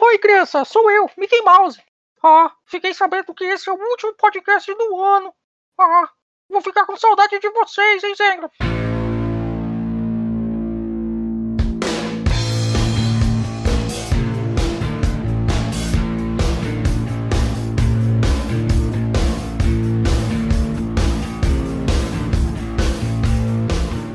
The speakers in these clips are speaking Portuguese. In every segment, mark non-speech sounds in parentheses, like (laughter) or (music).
oi, criança, sou eu, Mickey Mouse. Ah, fiquei sabendo que esse é o último podcast do ano. Ah, vou ficar com saudade de vocês, hein, Zenga?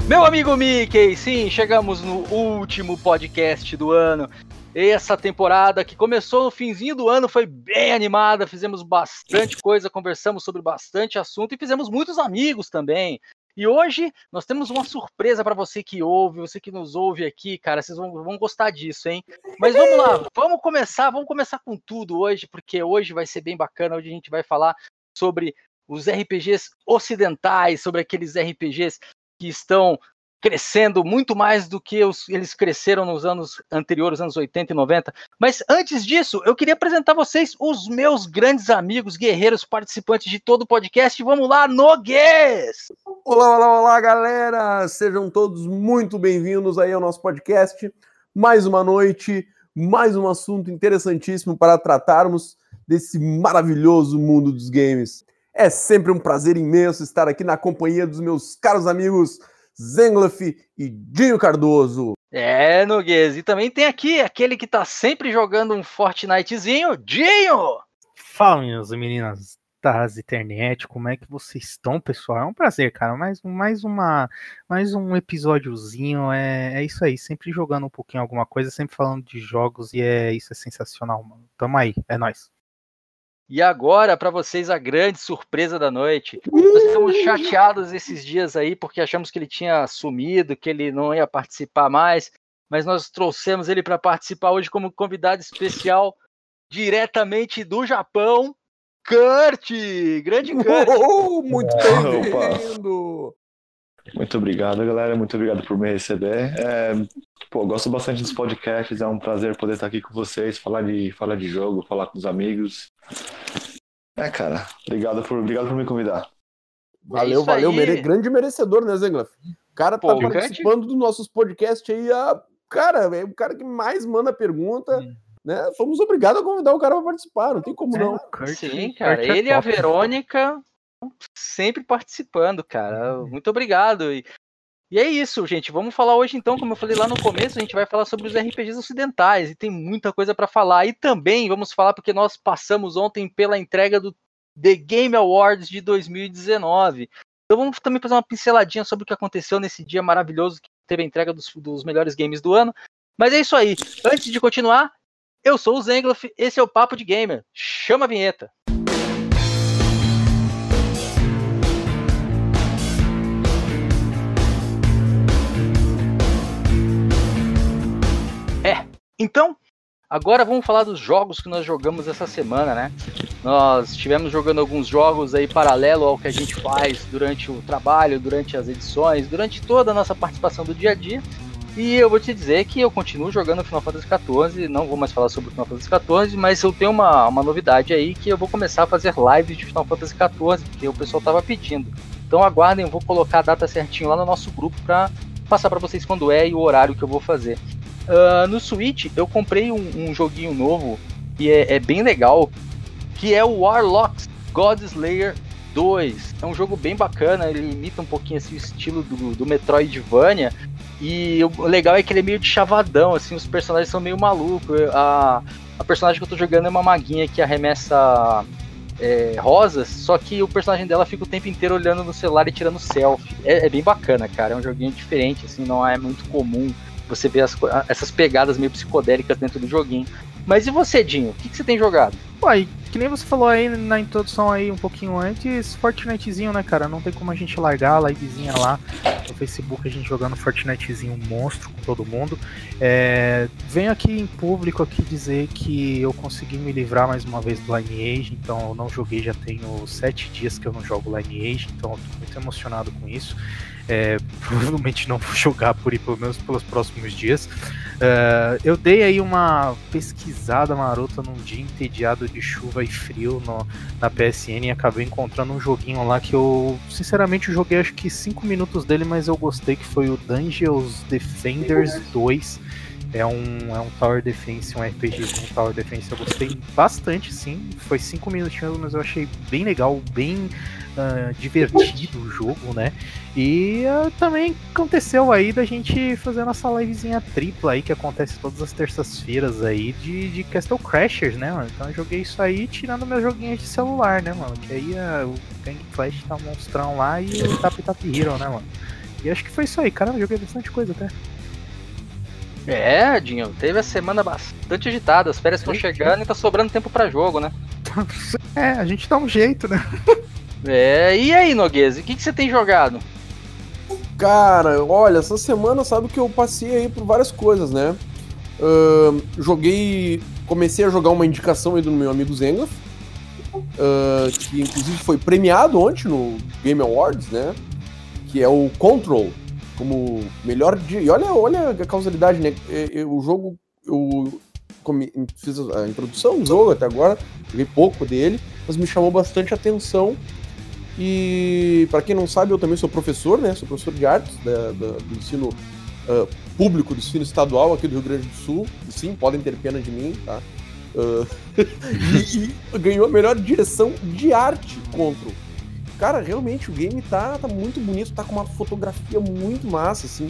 Meu amigo Mickey, sim, chegamos no último podcast do ano. Essa temporada que começou no finzinho do ano foi bem animada, fizemos bastante coisa, conversamos sobre bastante assunto e fizemos muitos amigos também. E hoje nós temos uma surpresa para você que ouve, você que nos ouve aqui, cara, vocês vão, vão gostar disso, hein? Mas vamos lá, (laughs) vamos começar, vamos começar com tudo hoje, porque hoje vai ser bem bacana, hoje a gente vai falar sobre os RPGs ocidentais, sobre aqueles RPGs que estão crescendo muito mais do que os, eles cresceram nos anos anteriores, anos 80 e 90. Mas antes disso, eu queria apresentar vocês os meus grandes amigos, guerreiros, participantes de todo o podcast. Vamos lá, Noguês! Olá, olá, olá, galera! Sejam todos muito bem-vindos aí ao nosso podcast. Mais uma noite, mais um assunto interessantíssimo para tratarmos desse maravilhoso mundo dos games. É sempre um prazer imenso estar aqui na companhia dos meus caros amigos Zenglaf e Dinho Cardoso. É, Noguês. E também tem aqui aquele que tá sempre jogando um Fortnitezinho, Dinho! Fala, minhas meninas das internet, como é que vocês estão, pessoal? É um prazer, cara. Mais, mais, uma, mais um episódiozinho. É, é isso aí, sempre jogando um pouquinho alguma coisa, sempre falando de jogos, e é isso é sensacional, mano. Tamo aí, é nóis. E agora, para vocês, a grande surpresa da noite. Nós estamos chateados esses dias aí, porque achamos que ele tinha sumido, que ele não ia participar mais, mas nós trouxemos ele para participar hoje como convidado especial, diretamente do Japão, Kurt! Grande Kurt! Oh, muito bem-vindo! Muito obrigado, galera. Muito obrigado por me receber. É, pô, gosto bastante dos podcasts. É um prazer poder estar aqui com vocês, falar de, falar de jogo, falar com os amigos. É, cara, obrigado por, obrigado por me convidar. Valeu, É valeu. Mere... Grande merecedor, né, Zenglaf? O cara tá Pô, o participando dos nossos podcasts aí. A... Cara, é o cara que mais manda pergunta. Hum. Né? Fomos obrigados a convidar o cara para participar, não tem como não. Kurt, Sim, cara. é Ele e a. Verônica sempre participando, cara. Muito obrigado. E, e é isso, gente. Vamos falar hoje, então, como eu falei lá no começo, a gente vai falar sobre os RPGs ocidentais e tem muita coisa para falar. E também vamos falar porque nós passamos ontem pela entrega do The Game Awards de 2019. Então vamos também fazer uma pinceladinha sobre o que aconteceu nesse dia maravilhoso que teve a entrega dos, dos melhores games do ano. Mas é isso aí. Antes de continuar, eu sou o Zengloff, esse é o Papo de Gamer. Chama a vinheta. Então, agora vamos falar dos jogos que nós jogamos essa semana, né? Nós estivemos jogando alguns jogos aí paralelo ao que a gente faz durante o trabalho, durante as edições, durante toda a nossa participação do dia a dia. E eu vou te dizer que eu continuo jogando Final Fantasy XIV, não vou mais falar sobre Final Fantasy XIV, mas eu tenho uma, uma novidade aí que eu vou começar a fazer lives de Final Fantasy XIV, porque o pessoal tava pedindo. Então aguardem, eu vou colocar a data certinho lá no nosso grupo para passar para vocês quando é e o horário que eu vou fazer. Ah, no Switch eu comprei um, um joguinho novo que é, é bem legal, que é o Warlocks God Slayer 2. É um jogo bem bacana, ele imita um pouquinho assim, o estilo do, do Metroidvania. E o legal é que ele é meio de chavadão, assim, os personagens são meio malucos. A, a personagem que eu tô jogando é uma maguinha que arremessa é, rosas, só que o personagem dela fica o tempo inteiro olhando no celular e tirando selfie. É, é bem bacana, cara. É um joguinho diferente, assim, não é muito comum você ver as essas pegadas meio psicodélicas dentro do joguinho. Mas e você, Dinho? O que, que você tem jogado? Ué, que nem você falou aí na introdução aí um pouquinho antes, Fortnitezinho, né, cara? Não tem como a gente largar a livezinha lá no Facebook, a gente jogando Fortnitezinho monstro com todo mundo. É, venho aqui em público aqui dizer que eu consegui me livrar mais uma vez do Lineage, então eu não joguei, já tenho sete dias que eu não jogo Lineage, então eu tô muito emocionado com isso. É, (laughs) provavelmente não vou jogar por aí, pelo menos pelos próximos dias. É, eu dei aí uma pesquisada marota num dia entediado de chuva e frio no, na PSN e acabei encontrando um joguinho lá que eu, sinceramente, joguei acho que 5 minutos dele, mas eu gostei, que foi o Dungeons Defenders 2, É um, é um Tower Defense, um RPG com Tower Defense. Eu gostei bastante, sim. Foi cinco minutinhos, mas eu achei bem legal, bem uh, divertido o jogo, né? E uh, também aconteceu aí da gente fazer nossa livezinha tripla aí, que acontece todas as terças-feiras aí, de, de Castle Crashers, né, mano? Então eu joguei isso aí tirando meus joguinhos de celular, né, mano? Que aí uh, o Gang Flash tá monstrão lá e o Tap Tap Hero, né, mano? E acho que foi isso aí, cara. Eu joguei bastante coisa até. É, Dinho, teve a semana bastante agitada, as férias estão chegando e tá sobrando tempo para jogo, né? (laughs) É, a gente dá um jeito, né? É, e aí, Noguês, o que, que você tem jogado? Cara, olha, essa semana sabe que eu passei aí por várias coisas, né? Uh, joguei. Comecei a jogar uma indicação aí do meu amigo Zenga, uh, que inclusive foi premiado ontem no Game Awards, né? Que é o Control, como melhor dia. E olha, olha a causalidade, né? O jogo, eu fiz a introdução do jogo até agora, joguei pouco dele, mas me chamou bastante atenção. E para quem não sabe, eu também sou professor, né? Sou professor de artes da, da, do ensino uh, público, do ensino estadual aqui do Rio Grande do Sul. E, sim, podem ter pena de mim, tá? Uh, (laughs) e, e, ganhou a melhor direção de arte contra cara, realmente o game tá, tá muito bonito, tá com uma fotografia muito massa, assim.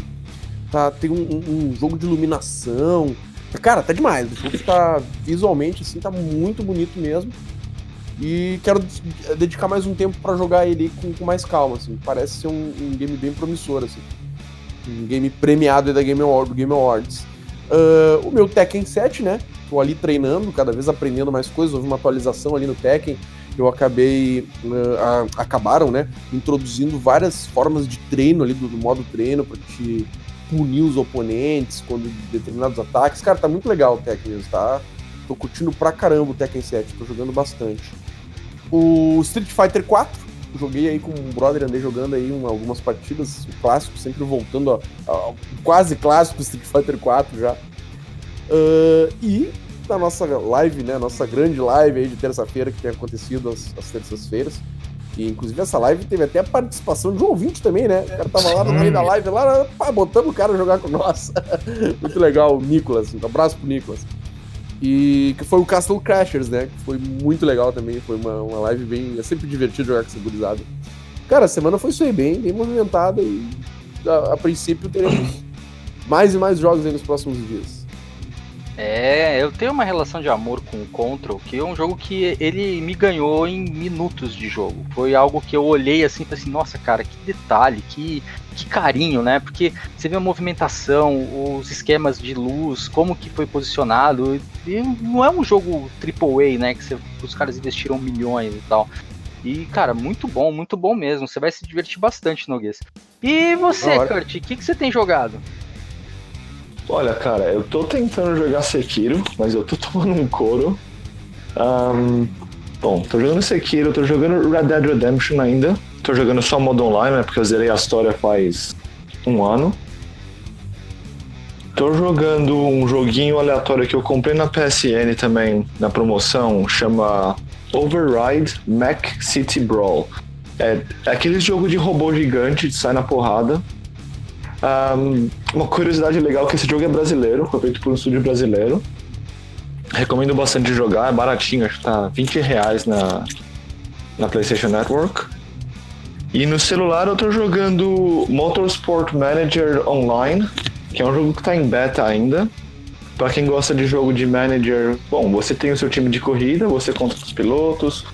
Tá, tem um, um, um jogo de iluminação. Cara, tá demais. O jogo tá visualmente, assim, tá muito bonito mesmo. E quero dedicar mais um tempo para jogar ele com, com, mais calma, assim. Parece ser um, um, game bem promissor, assim. Um game premiado da Game Award, do Game Awards. Uh, o meu Tekken 7, né? Tô ali treinando, cada vez aprendendo mais coisas. Houve uma atualização ali no Tekken eu acabei uh, a, acabaram, né, introduzindo várias formas de treino ali do, do modo treino para te punir os oponentes quando determinados ataques. Cara, tá muito legal o Tekken mesmo, tá? Tô curtindo pra caramba o Tekken 7, tô jogando bastante. O Street Fighter 4, joguei aí com um brother, andei jogando aí um, algumas partidas, o clássico, sempre voltando ao quase clássico Street Fighter 4 já. Uh, e na nossa live, né? Nossa grande live aí de terça-feira que tem acontecido às, às terças-feiras. E inclusive essa live teve até a participação de um ouvinte também, né? O cara tava lá no meio da live, lá, pá, botamos o cara jogar com nós. (laughs) Muito legal, o Nicolas. Um abraço pro Nicolas. E que foi o Castle Crashers, né? Que foi muito legal também. Foi uma, uma live bem. É sempre divertido jogar com essa gurizada. Cara, a semana foi isso aí, bem, bem movimentada e a, a princípio teremos mais e mais jogos aí nos próximos dias. É, eu tenho uma relação de amor com o Control, que é um jogo que ele me ganhou em minutos de jogo. Foi algo que eu olhei assim e falei assim, nossa cara, que detalhe, que, que carinho, né? Porque você vê a movimentação, os esquemas de luz, como que foi posicionado. E não é um jogo AAA, né? Que você, os caras investiram milhões e tal. E, cara, muito bom, muito bom mesmo. Você vai se divertir bastante, Noguês. E você, Kurt, o que, que você tem jogado? Olha, cara, eu tô tentando jogar Sekiro, mas eu tô (laughs) tomando um couro. Um, bom, tô jogando Sekiro, tô jogando Red Dead Redemption ainda. Tô jogando só modo online, né? Porque eu zerei a história faz um ano. Tô jogando um joguinho aleatório que eu comprei na PSN também, na promoção, chama Override Mac City Brawl. É, é aquele jogo de robô gigante que sai na porrada. Um, uma curiosidade legal é que esse jogo é brasileiro, foi feito por um estúdio brasileiro. Recomendo bastante jogar, é baratinho, acho que tá 20 reais na, na PlayStation Network. E no celular eu tô jogando Motorsport Manager Online, que é um jogo que tá em beta ainda. Para quem gosta de jogo de manager, bom, você tem o seu time de corrida, você conta com os pilotos,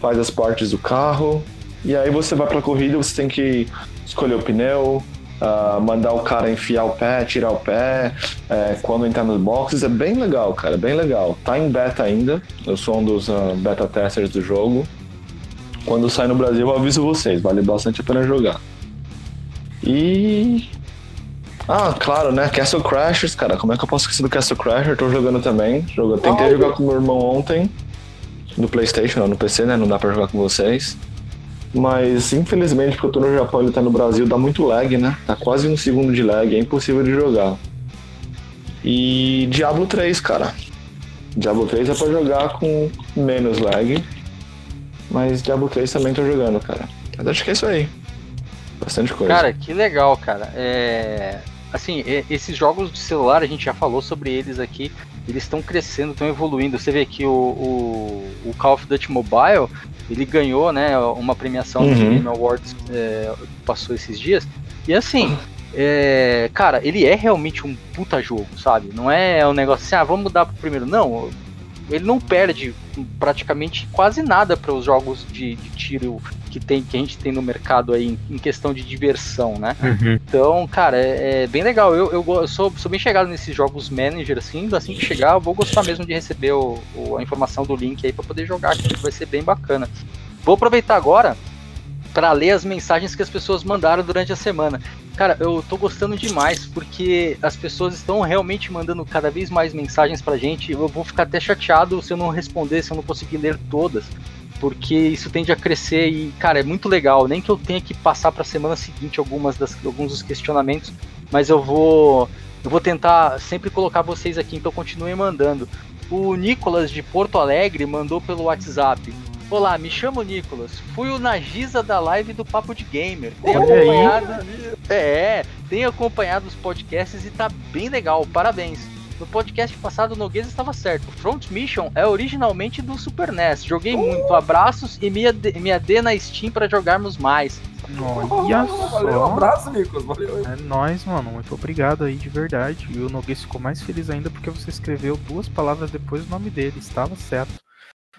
faz as partes do carro, e aí você vai pra corrida, você tem que escolher o pneu, uh, mandar o cara enfiar o pé, tirar o pé, é, quando entrar nos boxes, é bem legal, cara, bem legal. Tá em beta ainda, eu sou um dos uh, beta testers do jogo. Quando sai no Brasil, eu aviso vocês, vale bastante a pena jogar. E. Ah, claro, né? Castle Crashers, cara, como é que eu posso esquecer do Castle Crasher? Tô jogando também. Jogo... Tentei jogar com meu irmão ontem, no PlayStation, no PC, né? Não dá pra jogar com vocês. Mas infelizmente, porque eu tô no Japão e ele tá no Brasil, dá muito lag, né? Tá quase um segundo de lag, é impossível de jogar. E Diablo 3, cara. Diablo 3 é pra jogar com menos lag. Mas Diablo 3 também tô jogando, cara. Mas acho que é isso aí. Bastante coisa. Cara, que legal, cara. É... assim, esses jogos de celular, a gente já falou sobre eles aqui, eles estão crescendo, estão evoluindo. Você vê que o, o, o, Call of Duty Mobile, ele ganhou, né, uma premiação uhum. do Game Awards, é, passou esses dias, e assim, é, cara, ele é realmente um puta jogo, sabe? Não é um negócio assim, ah, vamos mudar pro primeiro. Não, ele não perde praticamente quase nada para os jogos de, de, tiro que, tem, que a gente tem no mercado aí em, em questão de diversão, né? Uhum. Então, cara, é, é, bem legal. Eu, eu, eu sou, sou, bem chegado nesses jogos manager, assim, assim que chegar, eu vou gostar mesmo de receber o, o, a informação do link aí para poder jogar, que vai ser bem bacana. Vou aproveitar agora para ler as mensagens que as pessoas mandaram durante a semana. Cara, eu tô gostando demais porque as pessoas estão realmente mandando cada vez mais mensagens pra gente. Eu vou ficar até chateado se eu não responder, se eu não conseguir ler todas, porque isso tende a crescer e, cara, é muito legal. Nem que eu tenha que passar para a semana seguinte algumas das, alguns dos questionamentos, mas eu vou eu vou tentar sempre colocar vocês aqui, então continuem mandando. O Nicolas de Porto Alegre mandou pelo WhatsApp. Olá, me chamo Nicolas. Fui o Nagisa da live do Papo de Gamer. Tenho acompanhado. É, tenho acompanhado os podcasts e tá bem legal. Parabéns. No podcast passado, o Noguês estava certo. Front Mission é originalmente do Super NES. Joguei muito. Abraços e me, ad me AD na Steam para jogarmos mais. Olha só. Valeu, um abraço, Nicolas. Valeu. É nóis, mano. Muito obrigado aí, de verdade. E o Noguês ficou mais feliz ainda porque você escreveu duas palavras depois do nome dele. Estava certo.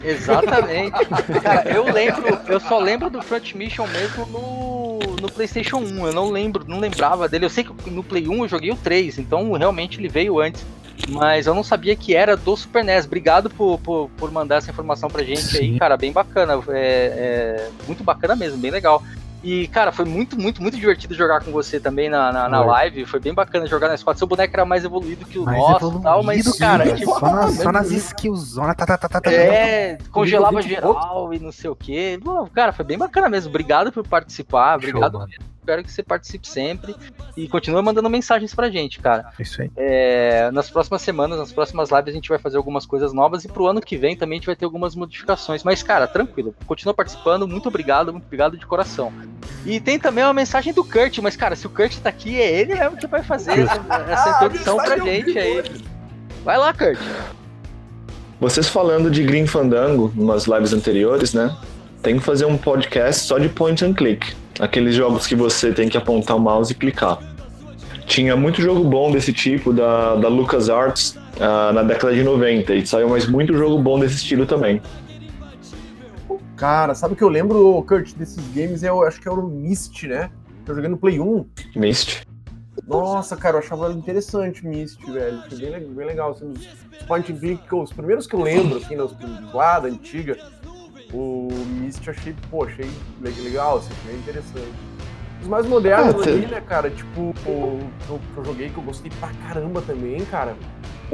Exatamente. Cara, eu lembro, eu só lembro do Front Mission mesmo no, no PlayStation 1. Eu não lembro, não lembrava dele. Eu sei que no Play 1 eu joguei o 3, então realmente ele veio antes. Mas eu não sabia que era do Super NES. Obrigado por, por, por mandar essa informação pra gente Sim. aí, cara. Bem bacana. É, é, muito bacana mesmo, bem legal. E, cara, foi muito, muito, muito divertido jogar com você também na, na, na live. Foi bem bacana jogar na squad. Seu boneco era mais evoluído que o mais nosso e tal, mas, cara, tipo, só, na, só nas skills, tá, tá, tá, tá, tá, É, congelava geral e não sei o quê. Bom, cara, foi bem bacana mesmo. Obrigado por participar. Obrigado Show, Espero que você participe sempre e continue mandando mensagens pra gente, cara. Isso aí. É, nas próximas semanas, nas próximas lives, a gente vai fazer algumas coisas novas e pro ano que vem também a gente vai ter algumas modificações. Mas, cara, tranquilo, continua participando. Muito obrigado, muito obrigado de coração. E tem também uma mensagem do Kurt, mas, cara, se o Kurt tá aqui, é ele mesmo que vai fazer essa, essa introdução pra gente aí. Vai lá, Kurt. Vocês falando de Green Fandango, nas lives anteriores, né? Tem que fazer um podcast só de point and click aqueles jogos que você tem que apontar o mouse e clicar. Tinha muito jogo bom desse tipo da, da LucasArts uh, na década de 90 e saiu mais muito jogo bom desse estilo também. Cara, sabe o que eu lembro, Kurt, desses games? Eu acho que era o Myst, né? Eu joguei no Play 1. Myst. Nossa, cara, eu achava interessante Myst, velho. Foi bem, bem legal. Assim, os point and click, os primeiros que eu lembro, assim, nos, lá da antiga, o Myst eu achei, pô, achei legal, assim, achei interessante. Os mais modernos ah, ali, né, cara, tipo, o que eu joguei que eu gostei pra caramba também, cara.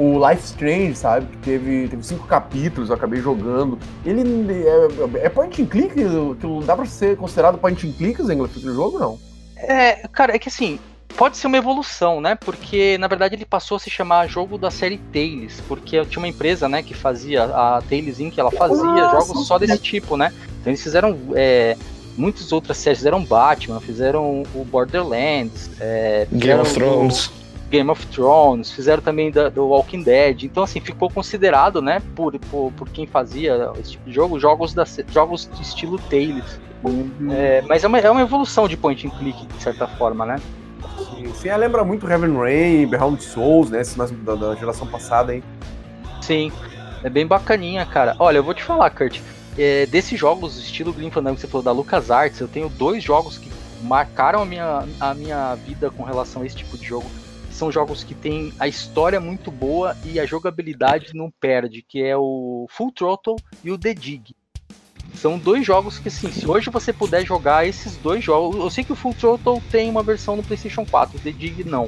O Life Strange, sabe? Que teve, teve cinco capítulos, eu acabei jogando. Ele é, é point and click? Que dá pra ser considerado point and click, Zengler, no jogo, não? É, cara, é que assim, pode ser uma evolução, né? Porque na verdade ele passou a se chamar jogo da série Tales, porque tinha uma empresa, né, que fazia a Tales Inc, ela fazia Nossa, jogos só desse tipo, né? Então eles fizeram é, muitas outras séries, fizeram Batman, fizeram o Borderlands, é, Game of Thrones. Game of Thrones, fizeram também da, do Walking Dead. Então, assim, ficou considerado, né, por, por, por quem fazia esse tipo de jogo, jogos, da, jogos de estilo Tales. Uhum. É, mas é uma, é uma evolução de point and click, de certa forma, né? Sim, sim lembra muito Heaven Rain, Behind Souls, né? Esses mais da, da, geração passada aí. Sim, é bem bacaninha, cara. Olha, eu vou te falar, Kurt. É, desses jogos, estilo Grim Fandango que você falou da LucasArts, eu tenho dois jogos que marcaram a minha, a minha vida com relação a esse tipo de jogo. São jogos que têm a história muito boa e a jogabilidade não perde, que é o Full Throttle e o The Dig. São dois jogos que, assim, se hoje você puder jogar esses dois jogos. Eu sei que o Full Throttle tem uma versão no PlayStation 4, o The Dig não.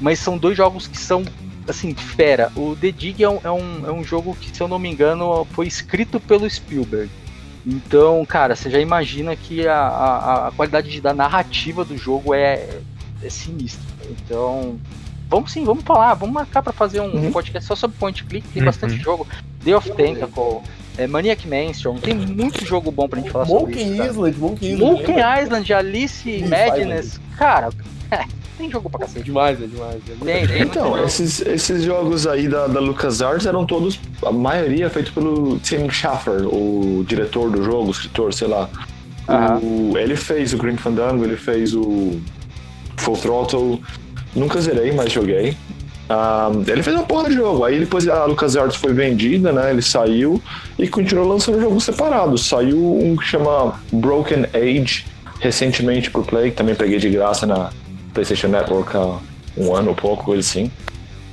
Mas são dois jogos que são, assim, fera. O The Dig é um, é um, é um jogo que, se eu não me engano, foi escrito pelo Spielberg. Então, cara, você já imagina que a, a, a qualidade da narrativa do jogo é, é sinistra. Então, vamos sim, vamos falar, vamos marcar para fazer um uhum. podcast só sobre point click, tem uhum. bastante jogo. Day of Tentacle, é, Maniac Mansion, tem muito jogo bom pra gente falar Monkey sobre isso. Island, Monkey Island, Monkey Island, Alice Madness, Island. cara, (laughs) Tem jogo pra É cacete. demais, é demais. É Tem, tem. Então, esses, esses jogos aí da, da LucasArts eram todos, a maioria feito pelo Tim Schafer, o diretor do jogo, o escritor, sei lá. O- ele fez o Grim Fandango, ele fez o Full Throttle. Nunca zerei, mas joguei. Ah, ele fez uma porra de jogo. Aí depois a LucasArts foi vendida, né? Ele saiu e continuou lançando jogos separados. Saiu um que chama Broken Age recentemente pro Play, que também peguei de graça na PlayStation Network há um ano ou pouco, coisa assim.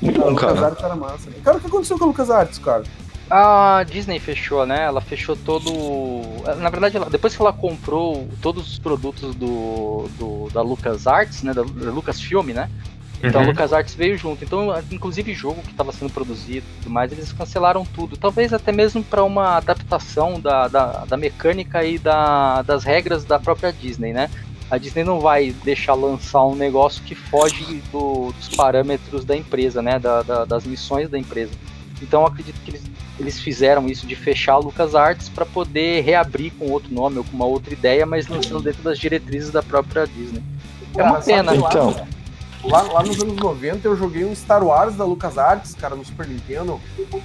Muito Cara, bom, cara. LucasArts era massa. Cara, o que aconteceu com o LucasArts, cara? A Disney fechou, né? Ela fechou todo. Na verdade, ela- depois que ela comprou todos os produtos do, do da LucasArts, né? Da, da Lucasfilm, né? Então a Uhum. LucasArts veio junto. Então, inclusive jogo que estava sendo produzido e tudo mais, eles cancelaram tudo. Talvez até mesmo para uma adaptação da, da, da mecânica e da, das regras da própria Disney, né? A Disney não vai deixar lançar um negócio que foge do- dos parâmetros da empresa, né? Da, da- das missões da empresa. Então eu acredito que eles, eles fizeram isso de fechar a LucasArts para poder reabrir com outro nome ou com uma outra ideia, mas lançando dentro das diretrizes da própria Disney. É uma pena. lá- Então. Lá, lá nos anos 90 eu joguei um Star Wars da LucasArts, cara, no Super Nintendo.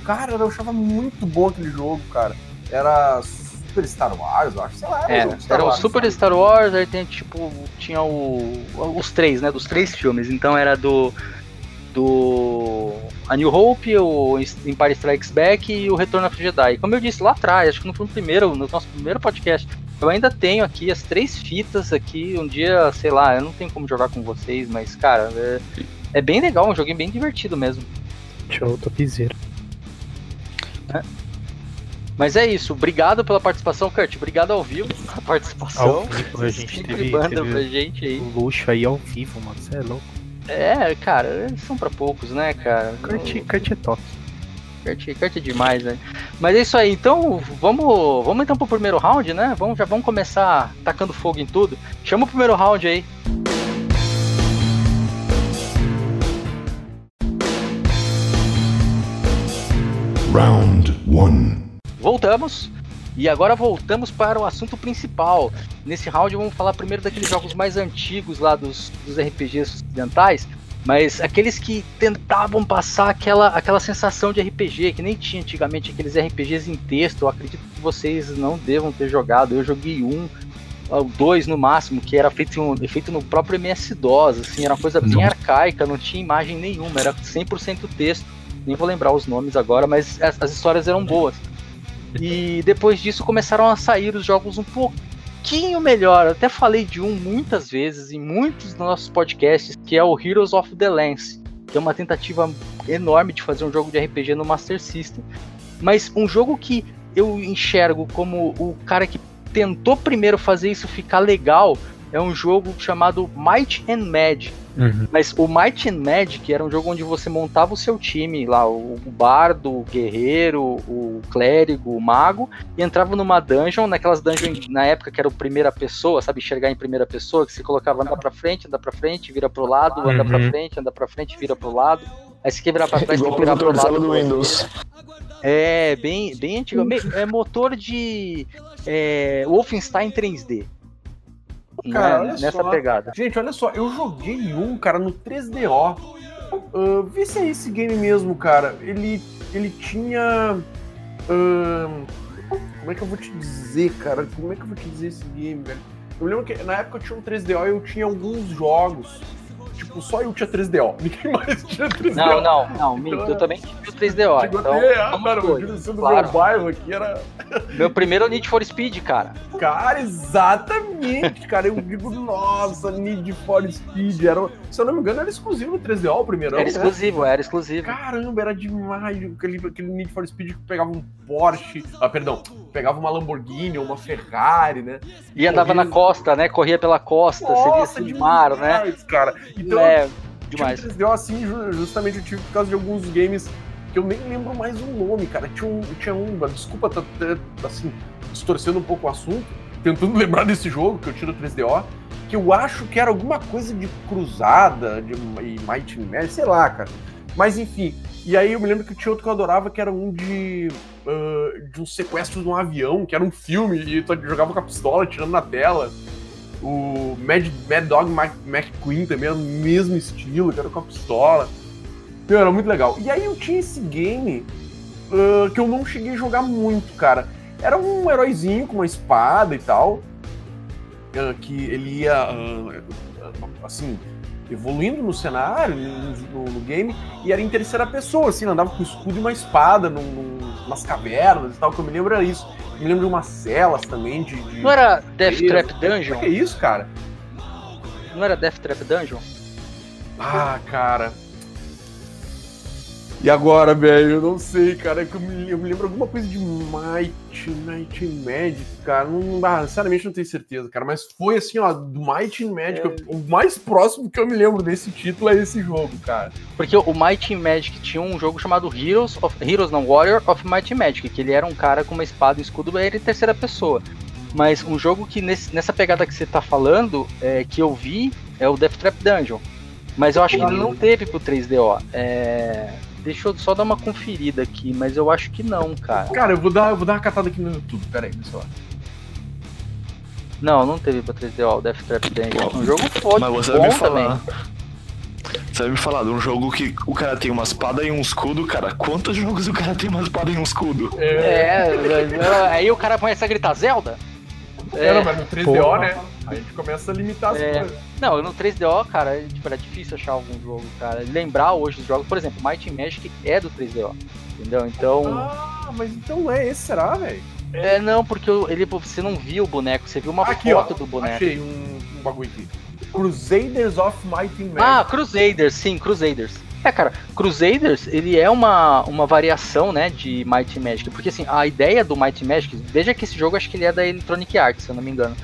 Cara, eu achava muito bom aquele jogo, cara. Era Super Star Wars, eu acho. Sei lá, era, Era, jogo Star era o Super sabe? Star Wars, aí tem tipo, tinha o, os três, né, dos três filmes, então era do do A New Hope, o Empire Strikes Back e o Retorno of the Jedi. Como eu disse lá atrás, acho que no primeiro, no nosso primeiro podcast, eu ainda tenho aqui as três fitas aqui, um dia, sei lá, eu não tenho como jogar com vocês, mas cara, é, é bem legal, um joguinho bem divertido mesmo. Show, topzera. Mas é isso, obrigado pela participação, Kurt, obrigado ao vivo pela participação. Ao vivo, a gente Sempre teve, manda teve pra gente aí. o luxo aí ao vivo, mano. Você é louco. É, cara, eles são pra poucos, né, cara? Kurt, Kurt é top. Kurt, Kurt é demais, né? Mas é isso aí, então vamos, vamos então pro primeiro round, né? Vamos, já vamos começar tacando fogo em tudo. Chama o primeiro round aí. Round one. Voltamos. E agora voltamos para o assunto principal. Nesse round vamos falar primeiro daqueles jogos mais antigos lá dos, dos RPGs ocidentais, mas aqueles que tentavam passar aquela, aquela sensação de RPG, que nem tinha antigamente aqueles RPGs em texto. Eu acredito que vocês não devam ter jogado. Eu joguei um, ou dois no máximo, que era feito, em- feito no próprio MS-DOS, assim, era uma coisa bem Nossa. arcaica, não tinha imagem nenhuma, era 100% texto. Nem vou lembrar os nomes agora, mas as, as histórias eram boas. E depois disso começaram a sair os jogos um pouquinho melhor. Eu até falei de um muitas vezes em muitos dos nossos podcasts, que é o Heroes of the Lance, que é uma tentativa enorme de fazer um jogo de RPG no Master System. Mas um jogo que eu enxergo como o cara que tentou primeiro fazer isso ficar legal é um jogo chamado Might and Magic. Uhum. Mas o Might and Magic era um jogo onde você montava o seu time lá, o bardo, o guerreiro, o clérigo, o mago, e entrava numa dungeon, naquelas dungeons na época que era o primeira pessoa, sabe, enxergar em primeira pessoa, que você colocava andar pra frente, andar pra frente, vira pro lado, anda pra Uhum. frente, anda pra frente, vira pro lado. Aí você quer virar pra trás, tem Igual que virar pro lado. do Windows. é, bem, bem antigo. É motor de é, Wolfenstein 3D. Cara, né? olha Nessa só. pegada. Gente, olha só, eu joguei um, cara, no 3DO. Ah, vê se é esse game mesmo, cara. Ele, ele tinha. ahn, como é que eu vou te dizer, cara? Como é que eu vou te dizer esse game, velho? Eu lembro que na época eu tinha um 3DO e eu tinha alguns jogos. Tipo, só eu tinha 3DO. (laughs) Ninguém mais tinha 3DO. Não, não, não, minto, eu também tive o 3DO. Chegou Então, ah, cara, o do claro. meu bairro aqui era. Meu primeiro Need for Speed, cara. Cara, exatamente, cara. Eu digo, nossa, Need for Speed. Era, se eu não me engano, era exclusivo no 3DO o primeiro. Era né? exclusivo, era exclusivo. Caramba, era demais. Aquele, aquele Need for Speed que pegava um Porsche. Ah, perdão. Pegava uma Lamborghini ou uma Ferrari, né? E andava na costa, né? Corria pela costa, seria Nossa, assim, mar, né? demais, cara. Então, É, demais. 3DO assim, ju- justamente eu tive por causa de alguns games que eu nem lembro mais o nome, cara. Tinha um, tinha um desculpa, tá, tá, assim, distorcendo um pouco o assunto, tentando (laughs) lembrar desse jogo que eu no 3DO, que eu acho que era alguma coisa de cruzada, de e Might sei lá, cara. Mas enfim, e aí eu me lembro que tinha outro que eu adorava, que era um de. ah, de um sequestro de um avião, que era um filme, e tu jogava com a pistola tirando na tela. O Mad, Mad Dog Mac, McQueen também era o mesmo estilo, que era com a pistola. Meu, era muito legal. E aí eu tinha esse game uh, que eu não cheguei a jogar muito, cara. Era um heróizinho com uma espada e tal. Uh, que ele ia, uh, assim, evoluindo no cenário, no, no, game, e era em terceira pessoa, assim, andava com um escudo e uma espada num, num, nas cavernas e tal, que eu me lembro era isso. Eu me lembro de umas celas também de. de não era Death Trap Dungeon? O que é isso, cara? Não era Death Trap Dungeon? Ah, cara. E agora, velho, eu não sei, cara. É que eu, me, eu me lembro alguma coisa de Might, Might Magic, cara. Não, ah, sinceramente não tenho certeza, cara. Mas foi assim, ó, do Might Magic. É. O mais próximo que eu me lembro desse título é esse jogo, cara. Porque o Might Magic tinha um jogo chamado Heroes of Heroes não Warrior of Might Magic, que ele era um cara com uma espada e escudo, era em terceira pessoa. Mas um jogo que nesse, nessa pegada que você tá falando, é, que eu vi, é o Death Trap Dungeon. Mas eu acho que ele não teve pro 3DO. É Deixa eu só dar uma conferida aqui, mas eu acho que não, cara. Cara, eu vou dar, eu vou dar uma catada aqui no YouTube, pera aí, pessoal. Não, não teve pra 3DO, o Death Trap Dungeon. Um jogo foda, Mas você bom vai me falar. também. Você vai me falar de um jogo que o cara tem uma espada e um escudo, cara. Quantos jogos o cara tem uma espada e um escudo? É, aí o cara começa a gritar Zelda? É, não, mas no 3DO, Porra. né? A gente começa a limitar as É. coisas. Não, no 3DO, cara, é, tipo, era difícil achar algum jogo, cara. Lembrar hoje os jogos, por exemplo, Might and Magic é do 3DO. Entendeu? Então. Ah, mas então é esse, será, velho? É, não, porque ele, você não viu o boneco, você viu uma Aqui, ó. foto do boneco. Achei um, um bagulho aqui. Crusaders of Might and Magic. Ah, Crusaders, sim, Crusaders. É, cara, Crusaders, ele é uma, uma variação, né, de Might and Magic, porque assim, a ideia do Might and Magic, veja que esse jogo acho que ele é da Electronic Arts, se eu não me engano.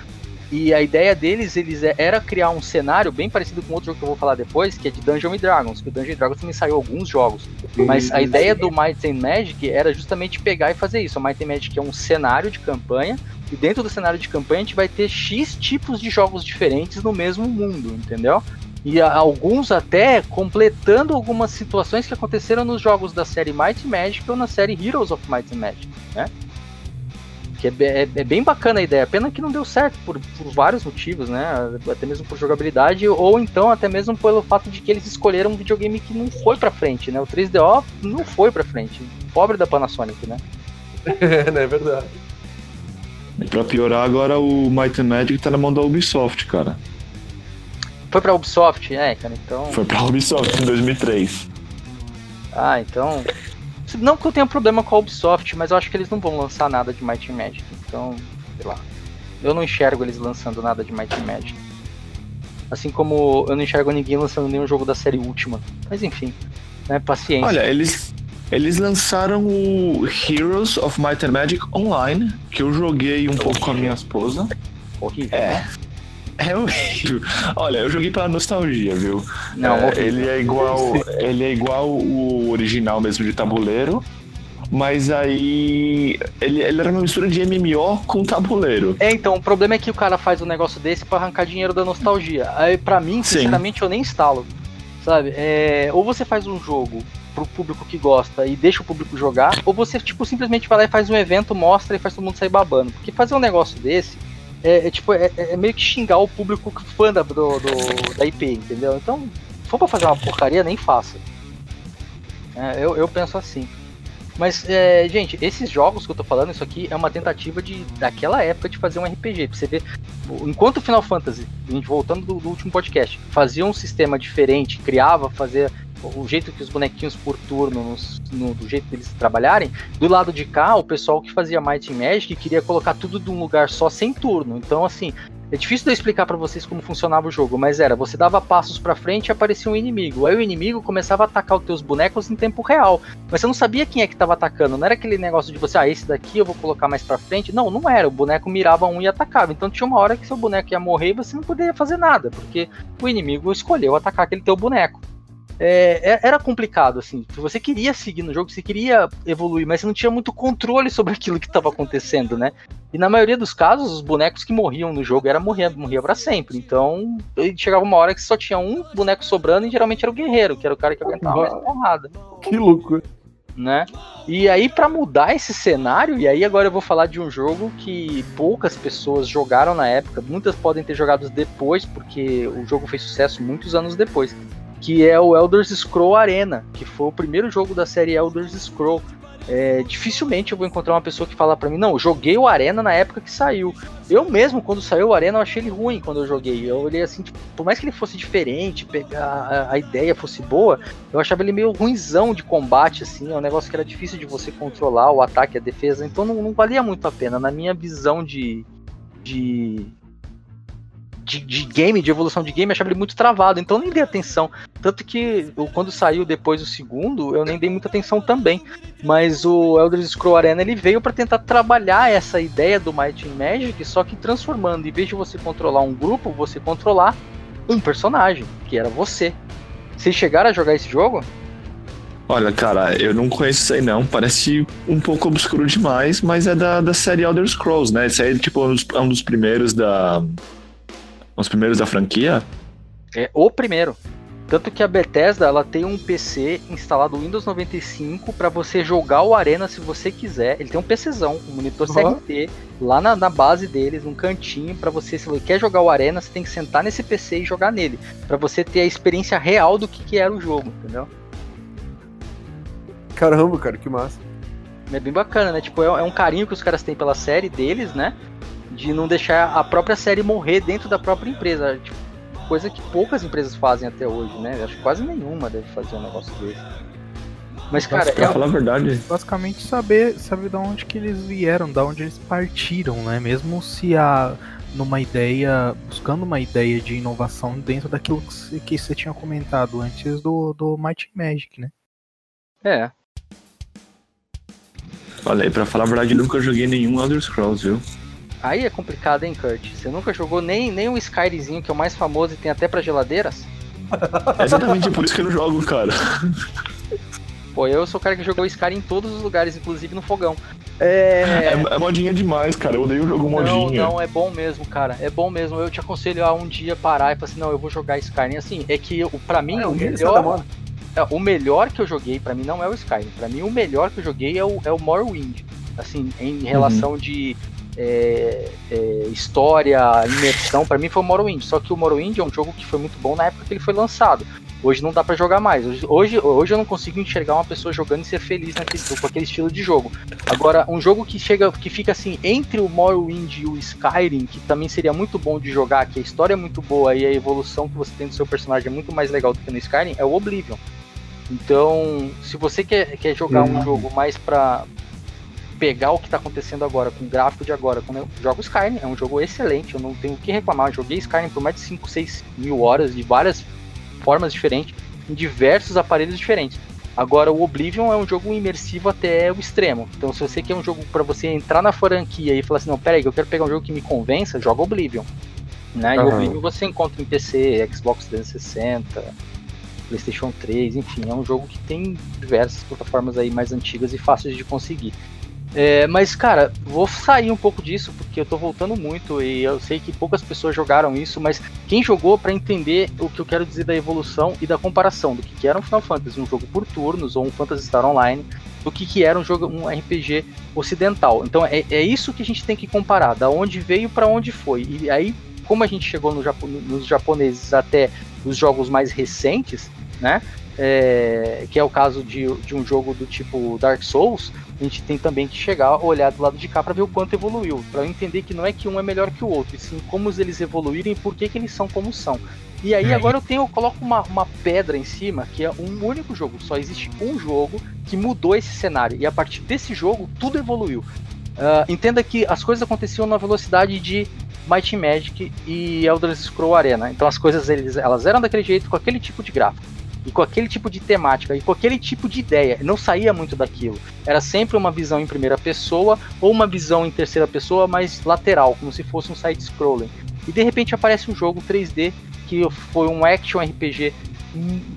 E a ideia deles, eles é- era criar um cenário bem parecido com outro jogo que eu vou falar depois, que é de Dungeons Dragons, que o Dungeons Dragons também saiu alguns jogos. Mas a ideia do Might and Magic era justamente pegar e fazer isso. O Might and Magic é um cenário de campanha, e dentro do cenário de campanha a gente vai ter X tipos de jogos diferentes no mesmo mundo, entendeu? E a- alguns até completando algumas situações que aconteceram nos jogos da série Might and Magic ou na série Heroes of Might and Magic, né? Que é, é- é bem bacana a ideia, pena que não deu certo por, por vários motivos, né? Até mesmo por jogabilidade, ou então até mesmo pelo fato de que eles escolheram um videogame que não foi pra frente, né? O 3DO não foi pra frente. Pobre da Panasonic, né? (laughs) É, né, é verdade. E pra piorar, agora o Might and Magic tá na mão da Ubisoft, cara. Foi pra Ubisoft, é, cara, então. Foi pra Ubisoft em 2003. Ah, então. Não que eu tenha problema com a Ubisoft, mas eu acho que eles não vão lançar nada de Might and Magic. Então, sei lá. Eu não enxergo eles lançando nada de Might and Magic. Assim como eu não enxergo ninguém lançando nenhum jogo da série última. Mas enfim, né? Paciência. Olha, eles, eles lançaram o Heroes of Might and Magic Online, que eu joguei um pouco com a minha esposa. horrível. É. né? (laughs) É horrível. Olha, eu joguei pela nostalgia, viu? Não, É, ele é igual, ele é igual o original mesmo de tabuleiro, mas aí ele, ele era uma mistura de MMO com tabuleiro. É, então, o problema é que o cara faz um negócio desse pra arrancar dinheiro da nostalgia. Aí, pra mim, Sim. sinceramente, eu nem instalo. Sabe? É, ou você faz um jogo pro público que gosta e deixa o público jogar, ou você, tipo, simplesmente vai lá e faz um evento, mostra e faz todo mundo sair babando. Porque fazer um negócio desse é, é, tipo, é, é meio que xingar o público fã da, do, do- da IP, entendeu? Então, se for pra fazer uma porcaria, nem faça. É, eu, eu penso assim. Mas, é, gente, esses jogos que eu tô falando, isso aqui é uma tentativa de daquela época de fazer um RPG. Pra você ver, enquanto o Final Fantasy, a gente voltando do, do último podcast, fazia um sistema diferente, criava, fazia o jeito que os bonequinhos por turno, nos- no- do jeito que eles trabalharem, do lado de cá, o pessoal que fazia Might and Magic queria colocar tudo de um lugar só sem turno. Então, assim, é difícil de explicar pra vocês como funcionava o jogo, mas era, você dava passos pra frente e aparecia um inimigo. Aí o inimigo começava a atacar os teus bonecos em tempo real. Mas você não sabia quem é que tava atacando. Não era aquele negócio de você, ah, esse daqui eu vou colocar mais pra frente. Não, não era. O boneco mirava um e atacava. Então tinha uma hora que seu boneco ia morrer e você não poderia fazer nada, porque o inimigo escolheu atacar aquele teu boneco. É, é- era complicado, assim. Você queria seguir no jogo, você queria evoluir, mas você não tinha muito controle sobre (laughs) aquilo que estava acontecendo, né? E na maioria dos casos, os bonecos que morriam no jogo era morrer, morria para sempre. Então, chegava uma hora que só tinha um boneco sobrando e geralmente era o guerreiro, que era o cara que aguentava mais porrada. Que loucura. né? E aí para mudar esse cenário, e aí agora eu vou falar de um jogo que poucas pessoas jogaram na época, muitas podem ter jogado depois, porque o jogo fez sucesso muitos anos depois, que é o Elder Scroll Arena, que foi o primeiro jogo da série Elder Scroll. É, dificilmente eu vou encontrar uma pessoa que fala para mim, não, joguei o Arena na época que saiu. Eu mesmo, quando saiu o Arena, eu achei ele ruim quando eu joguei. Eu olhei assim, tipo, por mais que ele fosse diferente, a, a, ideia fosse boa, eu achava ele meio ruinzão de combate, assim, é um negócio que era difícil de você controlar, o ataque, a defesa, então não, não valia muito a pena. Na minha visão de, de de, de, game, de evolução de game, eu achava ele muito travado, então nem dei atenção. Tanto que quando saiu depois o segundo, eu nem dei muita atenção também. Mas o Elder Scroll Arena ele veio para tentar trabalhar essa ideia do Might and Magic, só que transformando, em vez de você controlar um grupo, você controlar um personagem, que era você. Vocês chegaram a jogar esse jogo? Olha, cara, eu não conheço isso aí não. Parece um pouco obscuro demais, mas é da, da série Elder Scrolls, né? Esse aí tipo, é um dos, é um dos primeiros da, os primeiros da franquia? É o primeiro. Tanto que a Bethesda ela tem um PC instalado Windows 95 para você jogar o Arena se você quiser. Ele tem um PCzão, um monitor uhum. CRT lá na, na, base deles, num cantinho para você se você quer jogar o Arena, você tem que sentar nesse PC e jogar nele, para você ter a experiência real do que, que era o jogo, entendeu? Caramba, cara, que massa. É bem bacana, né? Tipo, é, é um carinho que os caras têm pela série deles, né? De não deixar a própria série morrer dentro da própria empresa. Tipo, coisa que poucas empresas fazem até hoje, né? Acho que quase nenhuma deve fazer um negócio desse. Mas, cara, pra é... falar a verdade. Basicamente saber, saber de onde que eles vieram, da onde eles partiram, né? Mesmo se a numa ideia, buscando uma ideia de inovação dentro daquilo que você tinha comentado antes do, do Might Magic, né? É. Falei, pra falar a verdade, nunca joguei nenhum Elder Scrolls, viu? Aí é complicado, hein, Kurt? Você nunca jogou nem, nem o Skyrimzinho, que é o mais famoso e tem até para geladeiras? É exatamente por isso que eu não jogo, cara. Pô, eu sou o cara que jogou Skyrim em todos os lugares, inclusive no fogão. É... é, é modinha demais, cara. Eu odeio o jogo modinha. Não, não, é bom mesmo, cara. É bom mesmo. Eu te aconselho a um dia parar e falar assim, não, eu vou jogar Skyrim. Assim, é que pra mim, ah, o melhor... É, o melhor que eu joguei, para mim, não é o Skyrim. Para mim, o melhor que eu joguei é o, é o Morrowind. Assim, em relação uhum. de é, é, história, imersão, para mim foi o Morrowind. Só que o Morrowind é um jogo que foi muito bom na época que ele foi lançado. Hoje não dá para jogar mais. Hoje, hoje eu não consigo enxergar uma pessoa jogando e ser feliz naquele, com aquele estilo de jogo. Agora, um jogo que chega, que fica assim entre o Morrowind e o Skyrim, que também seria muito bom de jogar, que a história é muito boa e a evolução que você tem do seu personagem é muito mais legal do que no Skyrim, é o Oblivion. Então, se você quer, quer jogar uhum. um jogo mais pra, pegar o que está acontecendo agora, com o gráfico de agora, quando eu jogo Skyrim, é um jogo excelente, eu não tenho o que reclamar. Eu joguei Skyrim por mais de 5, 6 mil horas, de várias formas diferentes, em diversos aparelhos diferentes. Agora, o Oblivion é um jogo imersivo até o extremo. Então, se você quer um jogo para você entrar na franquia e falar assim, não, peraí, eu quero pegar um jogo que me convença, joga Oblivion. Né? Uhum. E o Oblivion você encontra em PC, Xbox 360, PlayStation 3, enfim, é um jogo que tem diversas plataformas aí mais antigas e fáceis de conseguir. É, mas, cara, vou sair um pouco disso porque eu tô voltando muito e eu sei que poucas pessoas jogaram isso, mas quem jogou para entender o que eu quero dizer da evolução e da comparação do que, que era um Final Fantasy, um jogo por turnos ou um Phantasy Star Online, do que, que era um jogo, um RPG ocidental. Então é, é isso que a gente tem que comparar, da onde veio para onde foi. E aí, como a gente chegou no Japo nos japoneses até os jogos mais recentes, né? É, que é o caso de, de um jogo do tipo Dark Souls, a gente tem também que chegar, olhar do lado de cá para ver o quanto evoluiu, para entender que não é que um é melhor que o outro, e sim como eles evoluíram e por que, que eles são como são. E aí agora eu tenho, eu coloco uma, uma pedra em cima, que é um único jogo, só existe um jogo que mudou esse cenário, e a partir desse jogo tudo evoluiu. Uh, entenda que as coisas aconteciam na velocidade de Might Magic e Elder Scroll Arena. Então as coisas eles, elas eram daquele jeito, com aquele tipo de gráfico e com aquele tipo de temática e com aquele tipo de ideia. Não saía muito daquilo. Era sempre uma visão em primeira pessoa ou uma visão em terceira pessoa mais lateral, como se fosse um side-scrolling. E de repente aparece um jogo 3D que foi um action RPG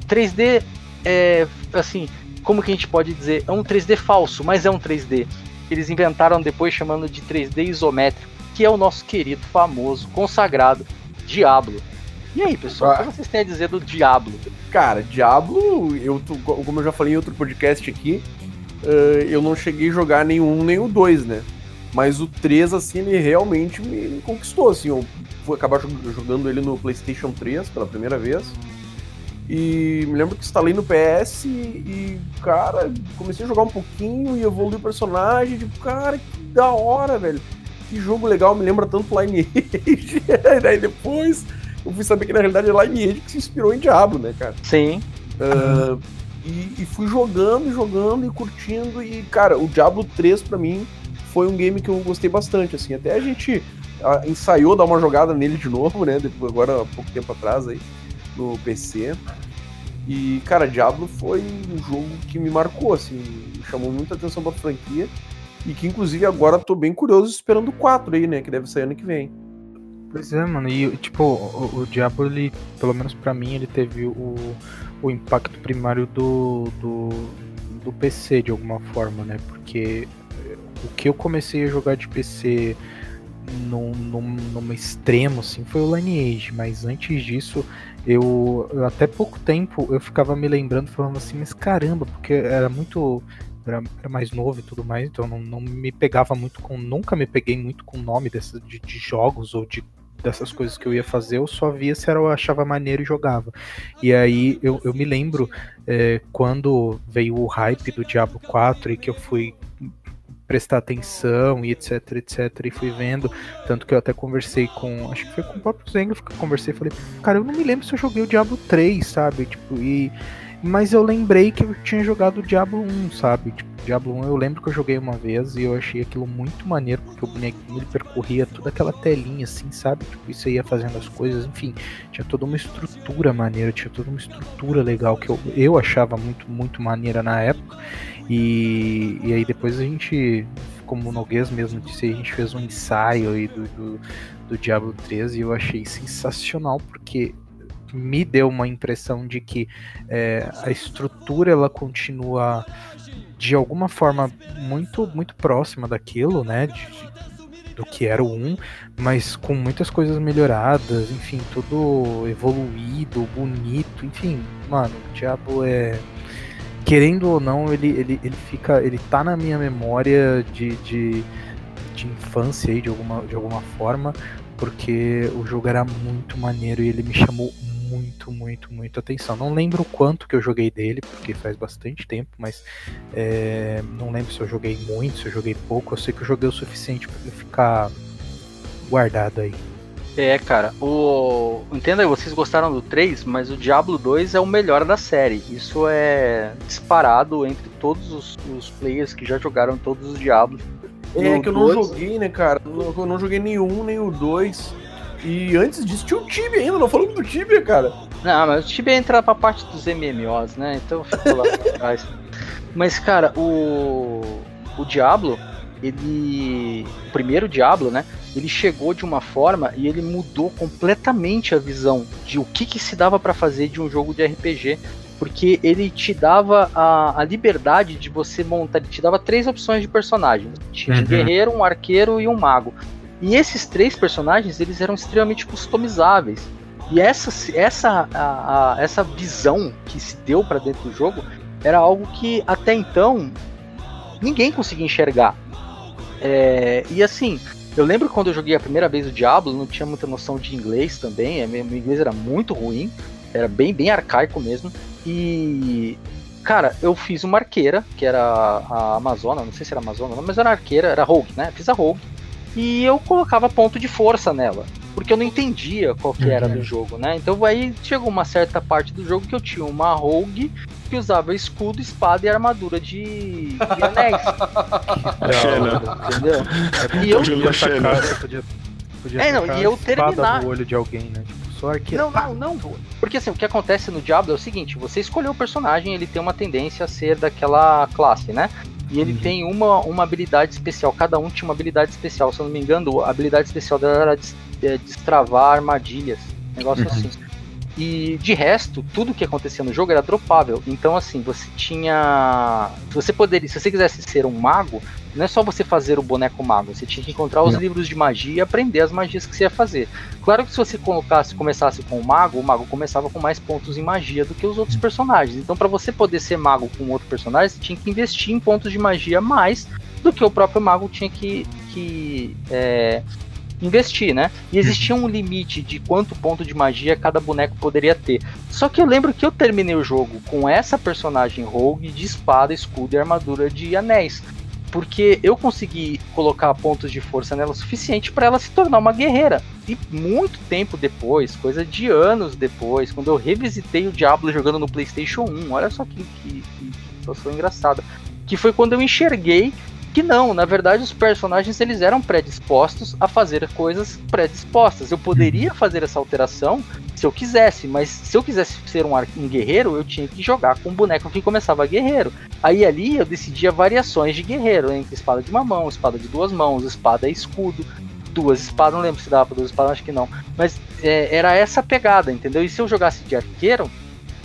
3D é assim, como que a gente pode dizer? É um 3D falso, mas é um 3D. Eles inventaram depois chamando de 3D isométrico, que é o nosso querido, famoso, consagrado Diablo. E aí, pessoal, ah. o que vocês têm a dizer do Diablo? Cara, Diablo, eu, como eu já falei em outro podcast aqui, uh, eu não cheguei a jogar nenhum nem o dois, né? Mas o 3, assim, ele realmente me conquistou, assim. Eu fui acabar jogando ele no PlayStation 3 pela primeira vez. E me lembro que instalei no PS e, cara, comecei a jogar um pouquinho e evolui o personagem. Tipo, cara, que da hora, velho. Que jogo legal, me lembra tanto Lineage. (laughs) e daí depois eu fui saber que na realidade é Lineage que se inspirou em Diablo, né, cara? Sim. Uh, e, e, fui jogando, jogando e curtindo. E, cara, o Diablo 3 para mim foi um game que eu gostei bastante, assim. Até a gente ensaiou dar uma jogada nele de novo, né? Depois, agora, há pouco tempo atrás aí, no PC. E, cara, Diablo foi um jogo que me marcou, assim, me chamou muita atenção pra franquia. E que, inclusive, agora tô bem curioso esperando o 4 aí, né? Que deve sair ano que vem. Pois é, mano. E, tipo, o, o Diablo, ele, pelo menos para mim, ele teve o, o impacto primário do, do, do PC, de alguma forma, né? Porque o que eu comecei a jogar de PC num, num, num extremo, assim, foi o Lineage. Mas antes disso, eu, até pouco tempo eu ficava me lembrando, falando assim, mas caramba, porque era muito era, era, mais novo e tudo mais, então não, não me pegava muito com. Nunca me peguei muito com o nome dessa, de, de, jogos ou de dessas coisas que eu ia fazer, eu só via se era, eu achava maneiro e jogava. E aí eu, eu me lembro é, quando veio o hype do Diablo 4 e que eu fui prestar atenção e etc, etc, e fui vendo, tanto que eu até conversei com, acho que foi com o próprio Zenga, que eu conversei, falei, cara, eu não me lembro se eu joguei o Diablo 3, sabe, tipo, e mas eu lembrei que eu tinha jogado Diablo 1, sabe? Tipo, Diablo 1 eu lembro que eu joguei uma vez e eu achei aquilo muito maneiro, porque o bonequinho ele percorria toda aquela telinha assim, sabe? Tipo, isso ia fazendo as coisas, enfim, tinha toda uma estrutura maneira, tinha toda uma estrutura legal que eu, eu achava muito, muito maneira na época. E, e aí depois a gente, como o Noguês mesmo disse, a gente fez um ensaio aí do, do, do Diablo 3 e eu achei sensacional, porque me deu uma impressão de que é, a estrutura ela continua de alguma forma muito muito próxima daquilo, né? De, do que era o 1, mas com muitas coisas melhoradas, enfim, tudo evoluído, bonito, enfim, mano, o Diablo é querendo ou não, ele, ele, ele fica, ele tá na minha memória de, de, de infância aí, de alguma, de alguma forma, porque o jogo era muito maneiro e ele me chamou muito, muito, muito atenção. Não lembro o quanto que eu joguei dele, porque faz bastante tempo, mas é, não lembro se eu joguei muito, se eu joguei pouco. Eu sei que eu joguei o suficiente para ele ficar guardado aí. É, cara, o. Entenda, vocês gostaram do 3, mas o Diablo 2 é o melhor da série. Isso é disparado entre todos os, os players que já jogaram todos os Diablos. É, que eu não joguei, né, cara? Eu não joguei nenhum, nem o 2. E antes disso tinha o Tibia ainda, não falamos do Tibia, cara. Não, mas o Tibia entra pra parte dos MMOs, né? Então ficou lá atrás. Mas, cara, o. O Diablo, ele. O primeiro Diablo, né? Ele chegou de uma forma e ele mudou completamente a visão de o que, que se dava para fazer de um jogo de RPG. Porque ele te dava a, a liberdade de você montar. Ele te dava três opções de personagens: tinha uhum. um guerreiro, um arqueiro e um mago. E esses três personagens, eles eram extremamente customizáveis. E essa, essa, a, a, essa visão que se deu para dentro do jogo era algo que até então ninguém conseguia enxergar. É, e assim, eu lembro quando eu joguei a primeira vez o Diablo, não tinha muita noção de inglês também, é, meu inglês era muito ruim, era bem, bem arcaico mesmo. E, cara, eu fiz uma arqueira, que era a Amazona, não sei se era Amazona, mas era arqueira, era Rogue, né? Fiz a Rogue e eu colocava ponto de força nela. Porque eu não entendia qual que era uhum. do jogo, né? Então aí chegou uma certa parte do jogo que eu tinha uma rogue que usava escudo, espada e armadura de, de anéis. (laughs) entendeu? É, e eu podia atacar, podia, podia é, não, e eu terminar no olho de alguém, né? Tipo, só arqueiro. Não, não, não. Porque assim, o que acontece no Diablo é o seguinte, você escolheu o personagem, ele tem uma tendência a ser daquela classe, né? E ele uhum. tem uma, uma habilidade especial. Cada um tinha uma habilidade especial. Se eu não me engano, a habilidade especial dela era é, destravar armadilhas. negócio uhum. assim. E de resto, tudo que acontecia no jogo era dropável. Então, assim, você tinha. Se você poderia. Se você quisesse ser um mago, Não é só você fazer o boneco mago, você tinha que encontrar os Não. livros de magia e aprender as magias que você ia fazer. Claro que se você colocasse, começasse com o mago, o mago começava com mais pontos em magia do que os outros personagens. Então, para você poder ser mago com outro personagem, você tinha que investir em pontos de magia mais do que o próprio mago tinha que, que é, investir, né? E existia um limite de quanto ponto de magia cada boneco poderia ter. Só que eu lembro que eu terminei o jogo com essa personagem rogue de espada, escudo e armadura de anéis. Porque eu consegui colocar pontos de força nela o suficiente para ela se tornar uma guerreira. E muito tempo depois, coisa de anos depois, quando eu revisitei o Diablo jogando no PlayStation 1, olha só que, que, que situação engraçada. Que foi quando eu enxerguei que não, na verdade os personagens eles eram predispostos a fazer coisas predispostas. Eu poderia fazer essa alteração se eu quisesse, mas se eu quisesse ser um, um guerreiro, eu tinha que jogar com um boneco que começava guerreiro. Aí ali eu decidia variações de guerreiro, entre espada de uma mão, espada de duas mãos, espada e escudo, duas espadas, não lembro se dava pra duas espadas, acho que não. Mas é, era essa pegada, entendeu? E se eu jogasse de arqueiro,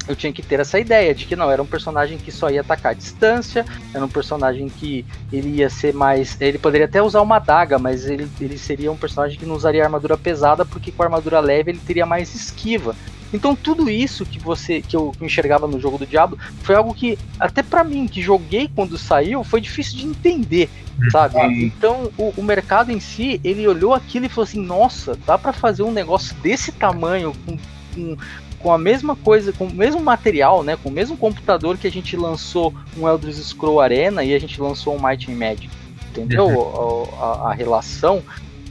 eu tinha que ter essa ideia de que não, era um personagem que só ia atacar à distância, era um personagem que ele ia ser mais. Ele poderia até usar uma adaga, mas ele, ele seria um personagem que não usaria armadura pesada, porque com a armadura leve ele teria mais esquiva. Então tudo isso que você que eu enxergava no jogo do Diablo foi algo que até pra mim que joguei quando saiu foi difícil de entender, sabe? Então o, o mercado em si ele olhou aquilo e falou assim: Nossa, dá pra fazer um negócio desse tamanho com, com com a mesma coisa, com o mesmo material, né, com o mesmo computador que a gente lançou um Elder Scroll Arena e a gente lançou um Might and Magic, entendeu? A, a- a relação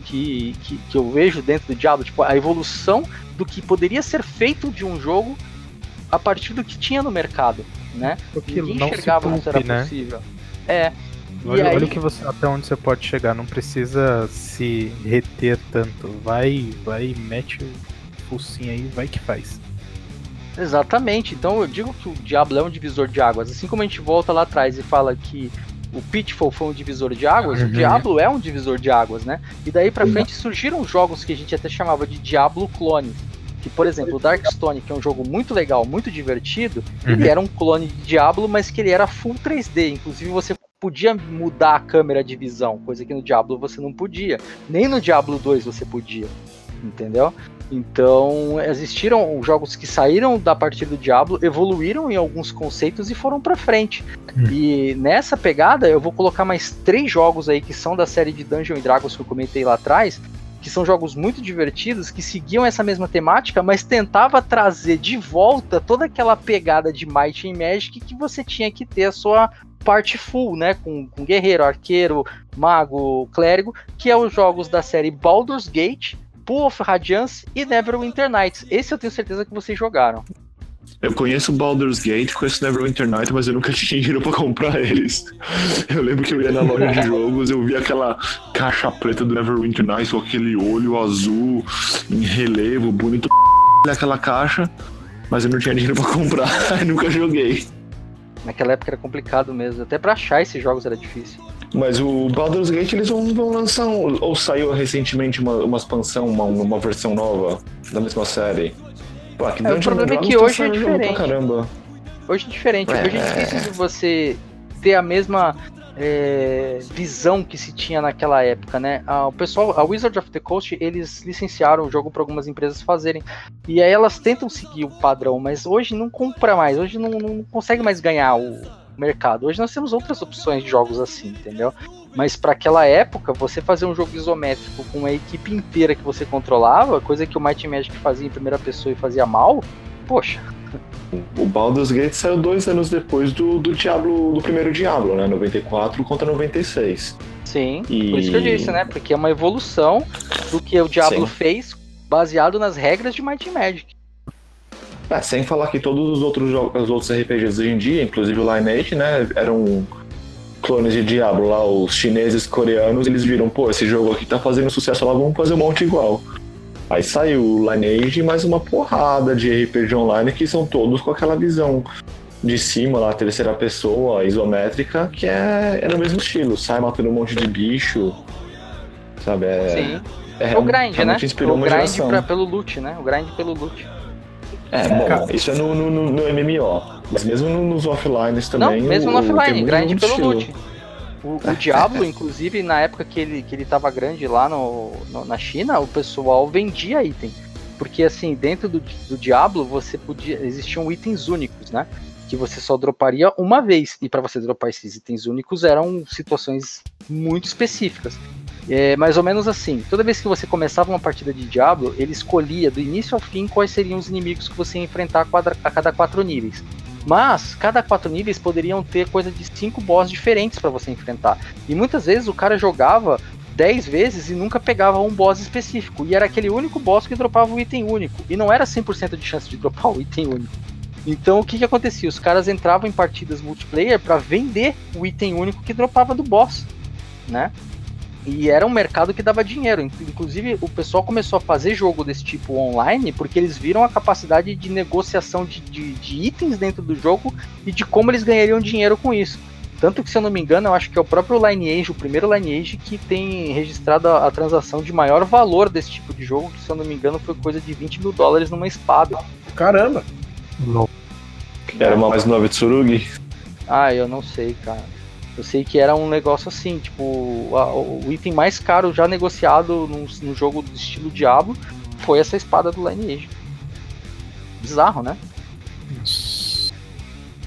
que, que, que eu vejo dentro do Diablo, tipo, a evolução do que poderia ser feito de um jogo a partir do que tinha no mercado, né? Aquilo, Ninguém não se enxergava que isso era culpe, né? possível. É. Olha, aí, olha que você, até onde você pode chegar, não precisa se reter tanto. Vai, vai, mete o focinho aí, vai que faz. Exatamente. Então eu digo que o Diablo é um divisor de águas. Assim como a gente volta lá atrás e fala que o Pitfall foi um divisor de águas, o Uhum. Diablo é um divisor de águas, né? E daí pra Uhum. frente surgiram jogos que a gente até chamava de Diablo clones. Que, por exemplo, o Darkstone, que é um jogo muito legal, muito divertido, ele Uhum. era um clone de Diablo, mas que ele era full 3D. Inclusive você podia mudar a câmera de visão, coisa que no Diablo você não podia. Nem no Diablo 2 você podia. Entendeu? Então, existiram jogos que saíram da partir do Diablo, evoluíram em alguns conceitos e foram pra frente. Hum. E nessa pegada, eu vou colocar mais três jogos aí que são da série de Dungeons and Dragons que eu comentei lá atrás, que são jogos muito divertidos, que seguiam essa mesma temática, mas tentava trazer de volta toda aquela pegada de Might and Magic que você tinha que ter a sua parte full, né, com, com guerreiro, arqueiro, mago, clérigo, que é os jogos da série Baldur's Gate, Pool of Radiance e Neverwinter Nights. Esse eu tenho certeza que vocês jogaram. Eu conheço Baldur's Gate, conheço Neverwinter Night, mas eu nunca (laughs) tinha dinheiro pra comprar eles. Eu lembro que eu ia na loja de (laughs) jogos, eu via aquela caixa preta do Neverwinter Nights com aquele olho azul em relevo, bonito aquela caixa, mas eu não tinha dinheiro pra comprar, e (laughs) nunca joguei. Naquela época era complicado mesmo, até pra achar esses jogos era difícil. Mas o Baldur's Gate eles vão, vão lançar um, ou saiu recentemente uma, uma expansão, uma, uma versão nova da mesma série. Pô, que É, o problema é que Dragons hoje é diferente. caramba. Hoje é diferente, hoje é difícil de você ter a mesma é, visão que se tinha naquela época, né? Ah, o pessoal, a Wizard of the Coast, eles licenciaram o jogo para algumas empresas fazerem. E aí elas tentam seguir o padrão, mas hoje não compra mais, hoje não, não consegue mais ganhar o mercado. Hoje nós temos outras opções de jogos assim, entendeu? Mas para aquela época, você fazer um jogo isométrico com uma equipe inteira que você controlava, coisa que o Might Magic fazia em primeira pessoa e fazia mal, poxa, O Baldur's Gate saiu dois anos depois do, do Diablo, do primeiro Diablo, né? 94 contra 96. Sim, E- por isso que eu disse, né? Porque é uma evolução do que o Diablo Sim. fez baseado nas regras de Might Magic. É, sem falar que todos os outros jogos, os outros RPGs hoje em dia, inclusive o Lineage, né, eram clones de Diablo lá, os chineses, coreanos, eles viram, pô, esse jogo aqui tá fazendo sucesso lá, vamos fazer um monte igual. Aí saiu o Lineage e mais uma porrada de RPG online que são todos com aquela visão de cima lá, terceira pessoa, isométrica, que é, é no mesmo estilo, sai matando um monte de bicho, sabe? É, Sim. é, o grind, né? O grind pra, pelo loot, né? O grind pelo loot. É, bom, isso é no, no, no- no MMO. Mas mesmo no- nos offlines também. Não, mesmo o- no offline, muito pelo estilo. loot. O, o (laughs) Diablo, inclusive, na época que ele, que ele tava grande lá no, no- na China, o pessoal vendia item. Porque assim, dentro do, do Diablo, você podia. Existiam itens únicos, né? Que você só droparia uma vez. E para você dropar esses itens únicos eram situações muito específicas. É mais ou menos assim. Toda vez que você começava uma partida de Diablo, ele escolhia do início ao fim quais seriam os inimigos que você ia enfrentar a, cada quatro níveis. Mas cada quatro níveis poderiam ter coisa de cinco boss diferentes para você enfrentar. E muitas vezes o cara jogava 10 vezes e nunca pegava um boss específico. E era aquele único boss que dropava o item único. E não era 100% de chance de dropar o item único. Então o que que acontecia? Os caras entravam em partidas multiplayer para vender o item único que dropava do boss, né? E era um mercado que dava dinheiro. Inclu- Inclusive, o pessoal começou a fazer jogo desse tipo online porque eles viram a capacidade de negociação de, de- de itens dentro do jogo e de como eles ganhariam dinheiro com isso. Tanto que, se eu não me engano, eu acho que é o próprio Lineage, o primeiro Lineage, que tem registrado a, a transação de maior valor desse tipo de jogo, que, se eu não me engano, foi coisa de 20 mil dólares numa espada. Caramba! Era uma mais nova Tsurugi. Ah, eu não sei, cara. Eu sei que era um negócio assim, tipo, a- o item mais caro já negociado num, num jogo do estilo Diablo foi essa espada do Lineage. Bizarro, né?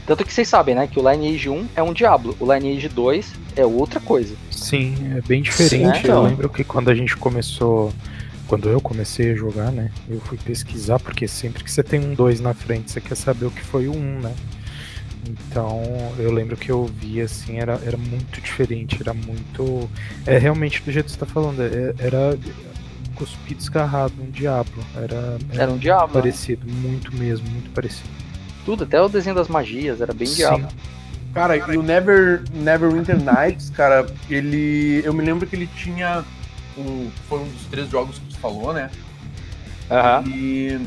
Tanto que vocês sabem, né, que o Lineage 1 é um Diablo, o Lineage 2 é outra coisa. Sim, é bem diferente. Sim, eu então. lembro que quando a gente começou. Quando eu comecei a jogar, né? Eu fui pesquisar, porque sempre que você tem um 2 na frente, você quer saber o que foi o 1, um, né? Então, eu lembro que eu vi assim, era, era muito diferente, era muito. É realmente do jeito que você tá falando, é- era cuspido escarrado, um diabo. Era, Era um Diablo. né? parecido, muito mesmo, muito parecido. Tudo, até o desenho das magias, era bem Sim. Diablo. Cara, e o Never, Neverwinter Nights, cara, ele. Eu me lembro que ele tinha. Um, foi um dos três jogos que falou, né? Aham. E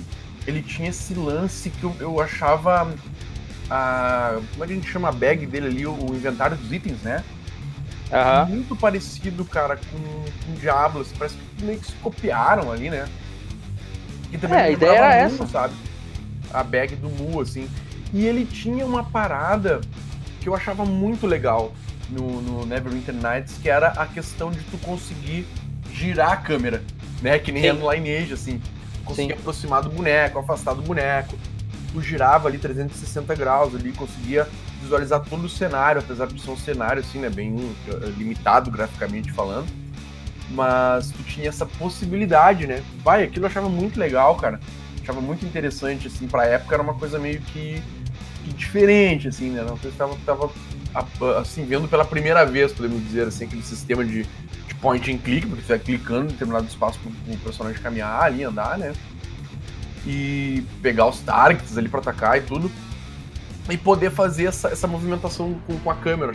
ele tinha esse lance que eu, eu achava. A, como é que a gente chama a bag dele ali, o, o inventário dos itens, né? Aham. Muito parecido, cara, com, com Diablo. assim, parece que meio que se copiaram ali, né? E também É, a ideia era Mu, essa. sabe? A bag do Mu, assim. E ele tinha uma parada que eu achava muito legal no, no Neverwinter Nights, que era a questão de tu conseguir girar a câmera, né? Que nem Sim. é no Lineage, assim. Conseguia Sim. aproximar do boneco, afastar do boneco. Tu girava ali 360 graus ali, conseguia visualizar todo o cenário, apesar de ser um cenário, assim, né? Bem eh, limitado graficamente falando. Mas tu tinha essa possibilidade, né? Vai, aquilo eu achava muito legal, cara. Achava muito interessante, assim, pra época era uma coisa meio que, que diferente, assim, né? Não sei se tava, tava assim, vendo pela primeira vez, podemos dizer, assim, aquele sistema de, de point and click, porque você vai clicando em determinado espaço pro, pro personagem caminhar ali, andar, né? E pegar os targets ali pra atacar e tudo. E poder fazer essa, essa movimentação com, com a câmera.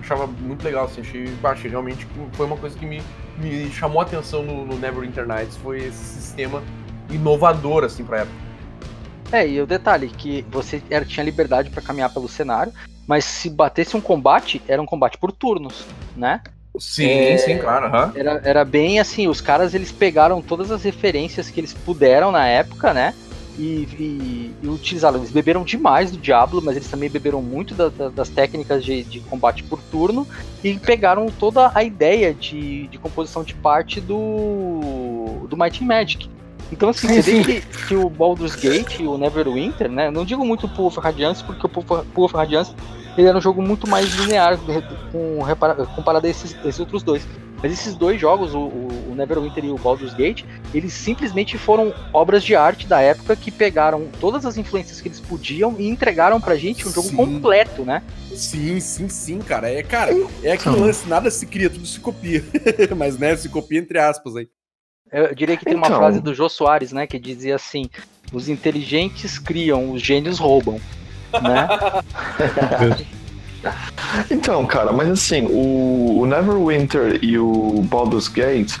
Achava muito legal, assim, achei, achei realmente que foi uma coisa que me, me chamou a atenção no, no Neverwinter Nights, foi esse sistema inovador, assim, pra época. É, e o detalhe, que você era, tinha liberdade pra caminhar pelo cenário, mas se batesse um combate, era um combate por turnos, né? Sim, É, sim, claro, aham. Era, era bem assim, os caras eles pegaram todas as referências que eles puderam na época, né? E, e- e utilizaram. Eles beberam demais do Diablo, mas eles também beberam muito da- da- das técnicas de, de combate por turno e pegaram toda a ideia de, de composição de parte do, do Might and Magic. Então, assim, Sim, você vê que, que o Baldur's Gate e o Neverwinter, né? Não digo muito o Pool of Radiance, porque o Pool of- Radiance ele era um jogo muito mais linear com, comparado a esses, esses outros dois. Mas esses dois jogos, o, o Neverwinter e o Baldur's Gate, eles simplesmente foram obras de arte da época que pegaram todas as influências que eles podiam e entregaram pra gente um jogo Sim. completo, né? Sim, sim, sim, cara. É, cara, é aquele Então. lance, nada se cria, tudo se copia. (laughs) Mas, né, se copia entre aspas aí. Eu diria que tem uma Então. frase do Jô Soares, né, que dizia assim: os inteligentes criam, os gênios roubam. Né? (laughs) Então, cara, mas assim, o, o Neverwinter e o Baldur's Gate,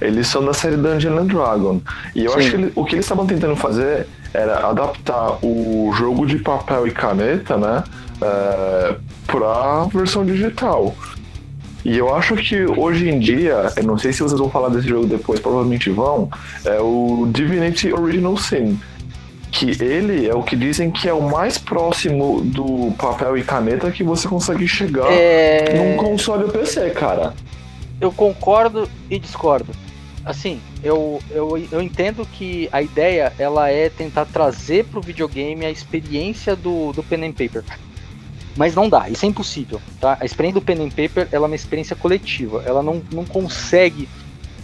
eles são da série Dungeon and Dragon. E eu Sim. acho que ele- o que eles estavam tentando fazer era adaptar o jogo de papel e caneta, né, é, pra versão digital. E eu acho que hoje em dia, eu não sei se vocês vão falar desse jogo depois, provavelmente vão, é o Divinity Original Sin. que ele é o que dizem que é o mais próximo do papel e caneta que você consegue chegar É, num console ou PC, cara. eu concordo e discordo. Assim, eu, eu, eu entendo que a ideia ela é tentar trazer pro videogame a experiência do, do pen and paper. Mas não dá, isso é impossível, tá? A experiência do pen and paper ela é uma experiência coletiva. Ela não, não consegue.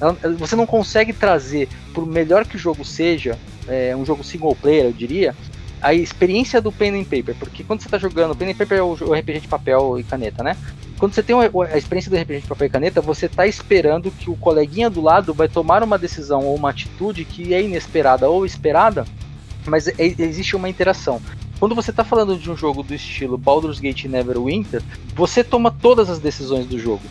ela- você não consegue trazer, por melhor que o jogo seja, é, um jogo single player, eu diria, a experiência do pen and paper. Porque quando você tá jogando, pen and paper é o, RPG de papel e caneta, né? quando você tem a experiência do RPG de papel e caneta, você tá esperando que o coleguinha do lado vai tomar uma decisão ou uma atitude que é inesperada ou esperada, mas e- existe uma interação. Quando você tá falando de um jogo do estilo Baldur's Gate Neverwinter, você toma todas as decisões do jogo.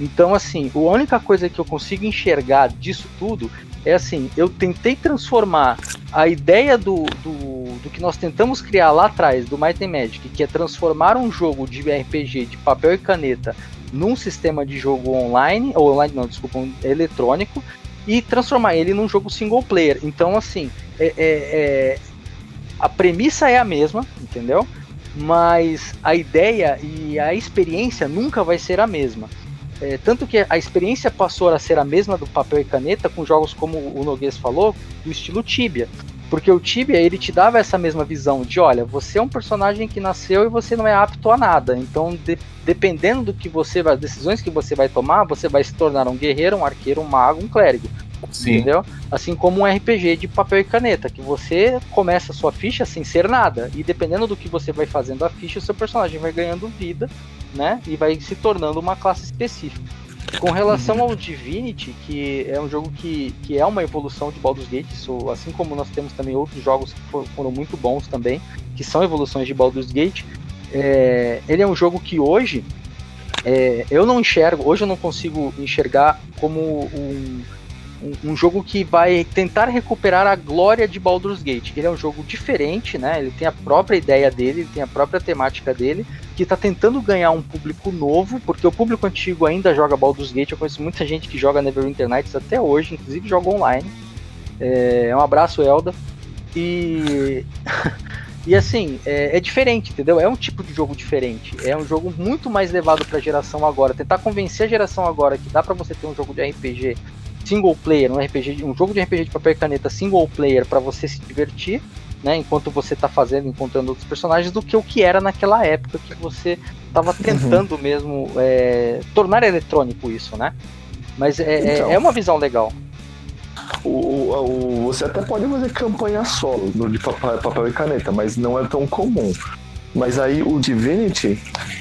Então, assim, a única coisa que eu consigo enxergar disso tudo é assim, eu tentei transformar a ideia do, do, do que nós tentamos criar lá atrás, do Might and Magic, que é transformar um jogo de RPG de papel e caneta num sistema de jogo online, ou online não, desculpa, um eletrônico, e transformar ele num jogo single player. Então, assim, é, é- é- a premissa é a mesma, entendeu? Mas a ideia e a experiência nunca vai ser a mesma. É, tanto que a experiência passou a ser a mesma do papel e caneta com jogos como o Noguês falou, do estilo Tibia. Porque o Tibia, ele te dava essa mesma visão de, olha, você é um personagem que nasceu e você não é apto a nada. Então, de- dependendo do que você vai, decisões que você vai tomar, você vai se tornar um guerreiro, um arqueiro, um mago, um clérigo. Entendeu? Assim como um RPG de papel e caneta, que você começa a sua ficha sem ser nada. E dependendo do que você vai fazendo a ficha, o seu personagem vai ganhando vida, né? E vai se tornando uma classe específica. Com relação ao Divinity, que é um jogo que, que é uma evolução de Baldur's Gate, isso, assim como nós temos também outros jogos que for- foram muito bons também, que são evoluções de Baldur's Gate, é, ele é um jogo que hoje é, eu não enxergo, hoje eu não consigo enxergar como um, um, um jogo que vai tentar recuperar a glória de Baldur's Gate. Ele é um jogo diferente, né? Ele tem a própria ideia dele, ele tem a própria temática dele, que está tentando ganhar um público novo, porque o público antigo ainda joga Baldur's Gate. Eu conheço muita gente que joga Neverwinter Nights até hoje, inclusive joga online. É, um abraço, Elda. E. (laughs) E assim, é, é diferente, entendeu? É um tipo de jogo diferente. É um jogo muito mais levado pra geração agora. Tentar convencer a geração agora que dá pra você ter um jogo de RPG single player, um RPG, um jogo de RPG de papel e caneta single player pra você se divertir, né? Enquanto você tá fazendo, encontrando outros personagens, do que o que era naquela época que você tava tentando mesmo é, tornar eletrônico isso, né? Mas é, é- Então. é uma visão legal. O, o- o- você até pode fazer campanha solo no de papel, papel e caneta, mas não é tão comum. Mas aí o Divinity,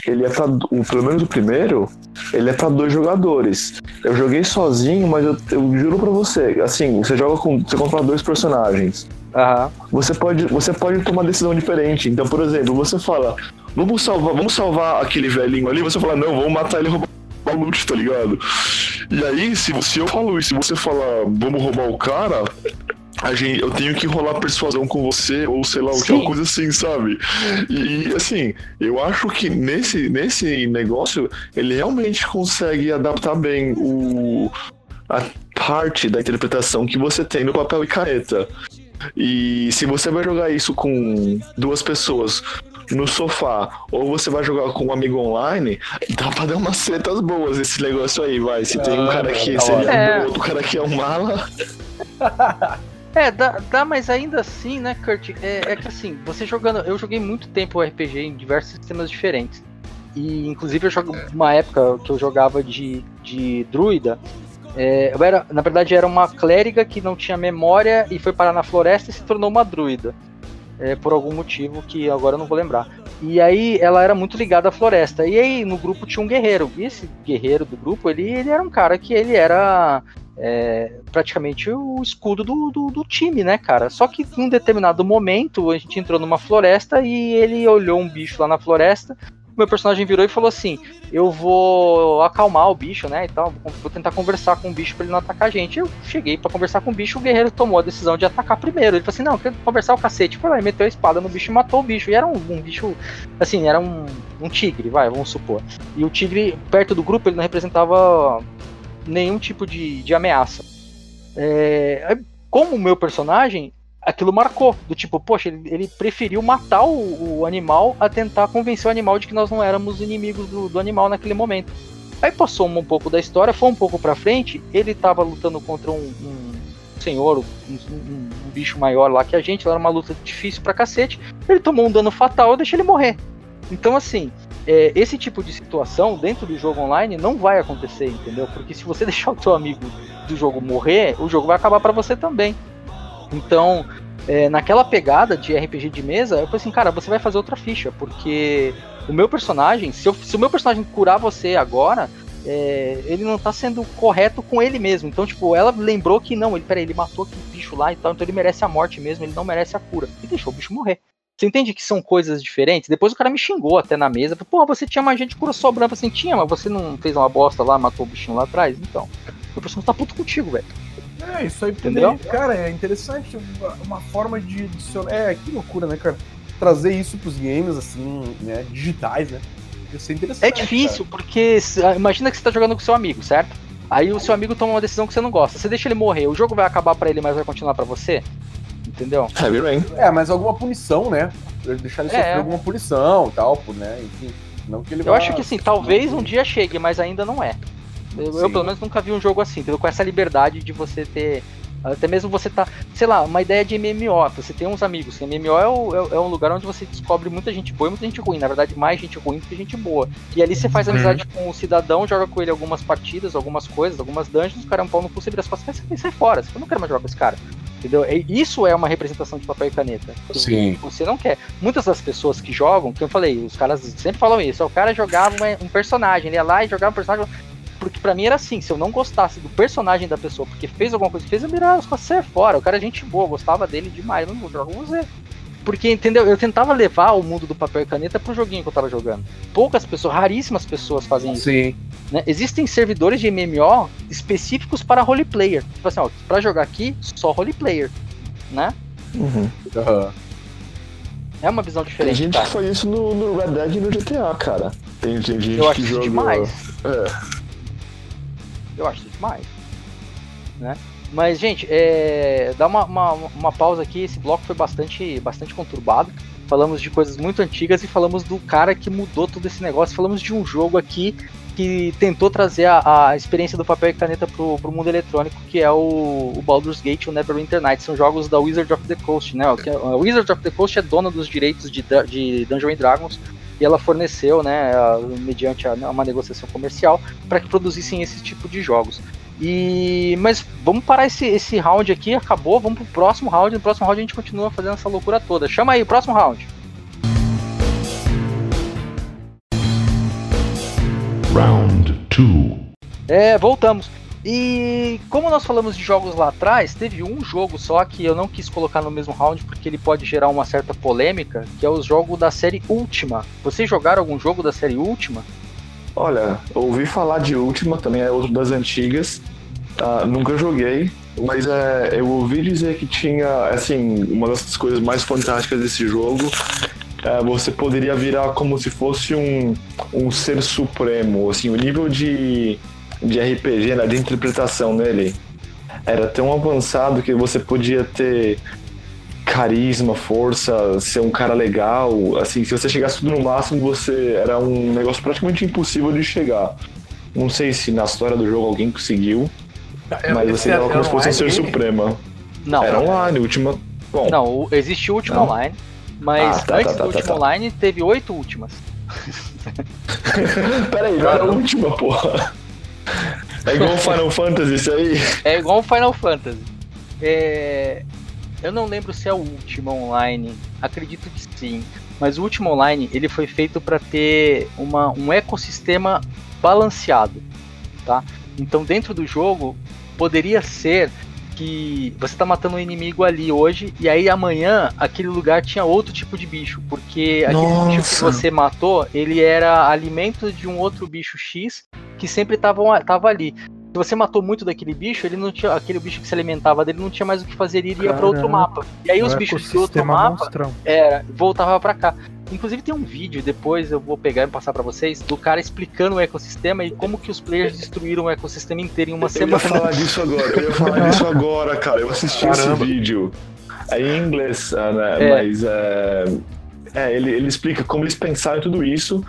ele é pra. O, pelo menos o primeiro, ele é pra dois jogadores. Eu joguei sozinho, mas eu, eu juro pra você, assim, você joga com. Você controla dois personagens. Aham. Você pode, você pode tomar decisão diferente. Então, por exemplo, você fala, vamos salvar, vamos salvar aquele velhinho ali, você fala, não, vamos matar ele roubar o loot, tá ligado? E aí, se, se eu falo isso, se você falar, vamos roubar o cara, gente, eu tenho que rolar persuasão com você, ou sei lá, o que, Sim. uma coisa assim, sabe? E, e, assim, eu acho que nesse, nesse negócio, ele realmente consegue adaptar bem o, a parte da interpretação que você tem no papel e caneta. E se você vai jogar isso com duas pessoas no sofá, ou você vai jogar com um amigo online, dá pra dar umas tretas boas esse negócio aí, vai. Se tem um Ah, cara que da seria. É. um outro cara que é um mala. (laughs) É, dá, dá, mas ainda assim, né, Kurt? É, é que assim, você jogando. Eu joguei muito tempo RPG em diversos sistemas diferentes. E inclusive eu jogo uma época que eu jogava de, de druida. é, eu era, na verdade, era uma clériga que não tinha memória e foi parar na floresta e se tornou uma druida. é, por algum motivo que agora eu não vou lembrar. E aí ela era muito ligada à floresta. E aí no grupo tinha um guerreiro. E esse guerreiro do grupo, ele, ele era um cara que ele era é, praticamente o escudo do, do, do time, né, cara? Só que em um determinado momento a gente entrou numa floresta e ele olhou um bicho lá na floresta. Meu personagem virou e falou assim: Eu vou acalmar o bicho, né? E tal, vou- tentar conversar com o bicho pra ele não atacar a gente. Eu cheguei pra conversar com o bicho, o guerreiro tomou a decisão de atacar primeiro. Ele falou assim: Não, eu quero conversar o cacete. Foi lá e meteu a espada no bicho e matou o bicho. E era um, um bicho, assim, era um, um tigre, vai, vamos supor. E o tigre, perto do grupo, ele não representava nenhum tipo de, de ameaça. É, como o meu personagem, aquilo marcou. Do tipo, poxa, ele, ele preferiu matar o, o, animal a tentar convencer o animal de que nós não éramos inimigos do, do animal naquele momento. Aí passou um, pouco da história, foi um pouco pra frente, ele tava lutando contra um, um senhor, um, um, bicho maior lá que a gente, era uma luta difícil pra cacete. Ele tomou um dano fatal, eu deixei ele morrer. Então, assim, é, esse tipo de situação dentro do jogo online não vai acontecer, entendeu? Porque se você (laughs) deixar o seu amigo do jogo morrer, o jogo vai acabar para você também. Então, é, naquela pegada de RPG de mesa, eu falei assim, cara, você vai fazer outra ficha, porque o meu personagem, se, eu, se o meu personagem curar você agora, é, ele não tá sendo correto com ele mesmo. Então, tipo, ela lembrou que não, ele, peraí, ele matou aquele bicho lá e tal, então ele merece a morte mesmo, ele não merece a cura. E deixou o bicho morrer. Você entende que são coisas diferentes? Depois o cara me xingou até na mesa. Porra, você tinha magia de cura sobrando. Assim, tinha, mas você não fez uma bosta lá, matou o bichinho lá atrás? Então, o personagem tá puto contigo, velho. É, isso aí, entendeu? Cara, é interessante. Uma forma de adicionar. É, que loucura, né, cara? Trazer isso pros games, assim, né? Digitais, né? Isso é interessante. É difícil, cara. porque ah, imagina que você tá jogando com seu amigo, certo? Aí o seu amigo toma uma decisão que você não gosta. Você deixa ele morrer, o jogo vai acabar para ele, mas vai continuar para você? Entendeu? Heavy Rain. É, mas alguma punição, né? Deixar ele é. sofrer alguma punição tal, né? Enfim. Não que ele Eu acho que assim, talvez um dia chegue, mas ainda não é. Eu, eu, pelo menos nunca vi um jogo assim, entendeu? Com essa liberdade de você ter até mesmo você tá, sei lá, uma ideia de MMO. Você tem uns amigos. MMO é, o, é, é, um lugar onde você descobre muita gente boa e muita gente ruim. Na verdade, mais gente ruim do que gente boa. E ali você faz amizade uhum. com o cidadão, joga com ele algumas partidas, algumas coisas, algumas dungeons. O cara é um pau no cu, você vira as costas e sai fora. Você não quer mais jogar com esse cara. Entendeu? Isso é uma representação de papel e caneta. Sim. Você não quer. Muitas das pessoas que jogam, que eu falei, os caras sempre falam isso. O cara jogava um personagem, ele ia lá e jogava um personagem. Porque pra mim era assim, se eu não gostasse do personagem da pessoa, porque fez alguma coisa que fez, eu mirava as costas fora. O cara é gente boa, gostava dele demais, eu não com você. Porque, entendeu? Eu tentava levar o mundo do papel e caneta pro joguinho que eu tava jogando. Poucas pessoas, raríssimas pessoas fazem isso. Sim. Né? Existem servidores de MMO específicos para roleplayer. Tipo assim, ó, pra jogar aqui, só roleplayer. Né? Uhum. uhum. É uma visão diferente. Tem gente tá? que foi isso no, no, Red Dead e no GTA, cara. Tem, tem gente eu acho que isso demais. É. Eu acho isso demais. Né? Mas, gente, é, dá uma, uma, uma, pausa aqui. Esse bloco foi bastante, bastante conturbado. Falamos de coisas muito antigas e falamos do cara que mudou todo esse negócio. Falamos de um jogo aqui que tentou trazer a, a experiência do papel e caneta pro, pro mundo eletrônico, que é o, o Baldur's Gate e o Neverwinter Nights. São jogos da Wizard of the Coast, né? A Wizard of the Coast é dona dos direitos de, de Dungeons Dragons e ela forneceu, né, mediante uma negociação comercial, para que produzissem esse tipo de jogos. E mas vamos parar esse, esse round aqui, acabou, vamos pro próximo round. No próximo round a gente continua fazendo essa loucura toda. Chama aí, próximo round. 2. É, voltamos. E como nós falamos de jogos lá atrás, teve um jogo só que eu não quis colocar no mesmo round porque ele pode gerar uma certa polêmica, que é o jogo da série Última. Vocês jogaram algum jogo da série Última? Olha, ouvi falar de Última, também é outro das antigas. Uh, nunca joguei, mas é, eu ouvi dizer que tinha, assim, uma das coisas mais fantásticas desse jogo é, você poderia virar como se fosse um, um ser supremo, assim, o nível de de RPG, né, de interpretação nele, era tão avançado que você podia ter carisma, força, ser um cara legal. Assim, se você chegasse tudo no máximo, você era um negócio praticamente impossível de chegar. Não sei se na história do jogo alguém conseguiu, é, mas você era como se fosse um ser suprema. Não. Era online, última. Bom. Não, existe o último não. online, mas ah, tá, antes tá, tá, do último tá, tá. online teve oito últimas. (laughs) Peraí, não era a última, porra. É igual Final Fantasy isso aí? É igual Final Fantasy. É... Eu não lembro se é o último online. Acredito que sim. Mas o último online ele foi feito para ter uma, um ecossistema balanceado, tá? Então dentro do jogo poderia ser que você tá matando um inimigo ali hoje e aí amanhã aquele lugar tinha outro tipo de bicho, porque aquele Nossa. bicho que você matou, ele era alimento de um outro bicho X que sempre tava, tava ali. Se você matou muito daquele bicho, ele não tinha aquele bicho que se alimentava dele não tinha mais o que fazer, ele iria para outro mapa. E aí os bichos do outro mapa era, voltava para cá. Inclusive tem um vídeo, depois eu vou pegar e passar pra vocês, do cara explicando o ecossistema e como que os players destruíram o ecossistema inteiro em uma Eu ia semana. falar disso agora, eu ia falar (laughs) disso agora, cara. Eu assisti Caramba. esse vídeo. É em inglês, ah, né? É. mas é, é, ele, ele explica como eles pensaram tudo isso.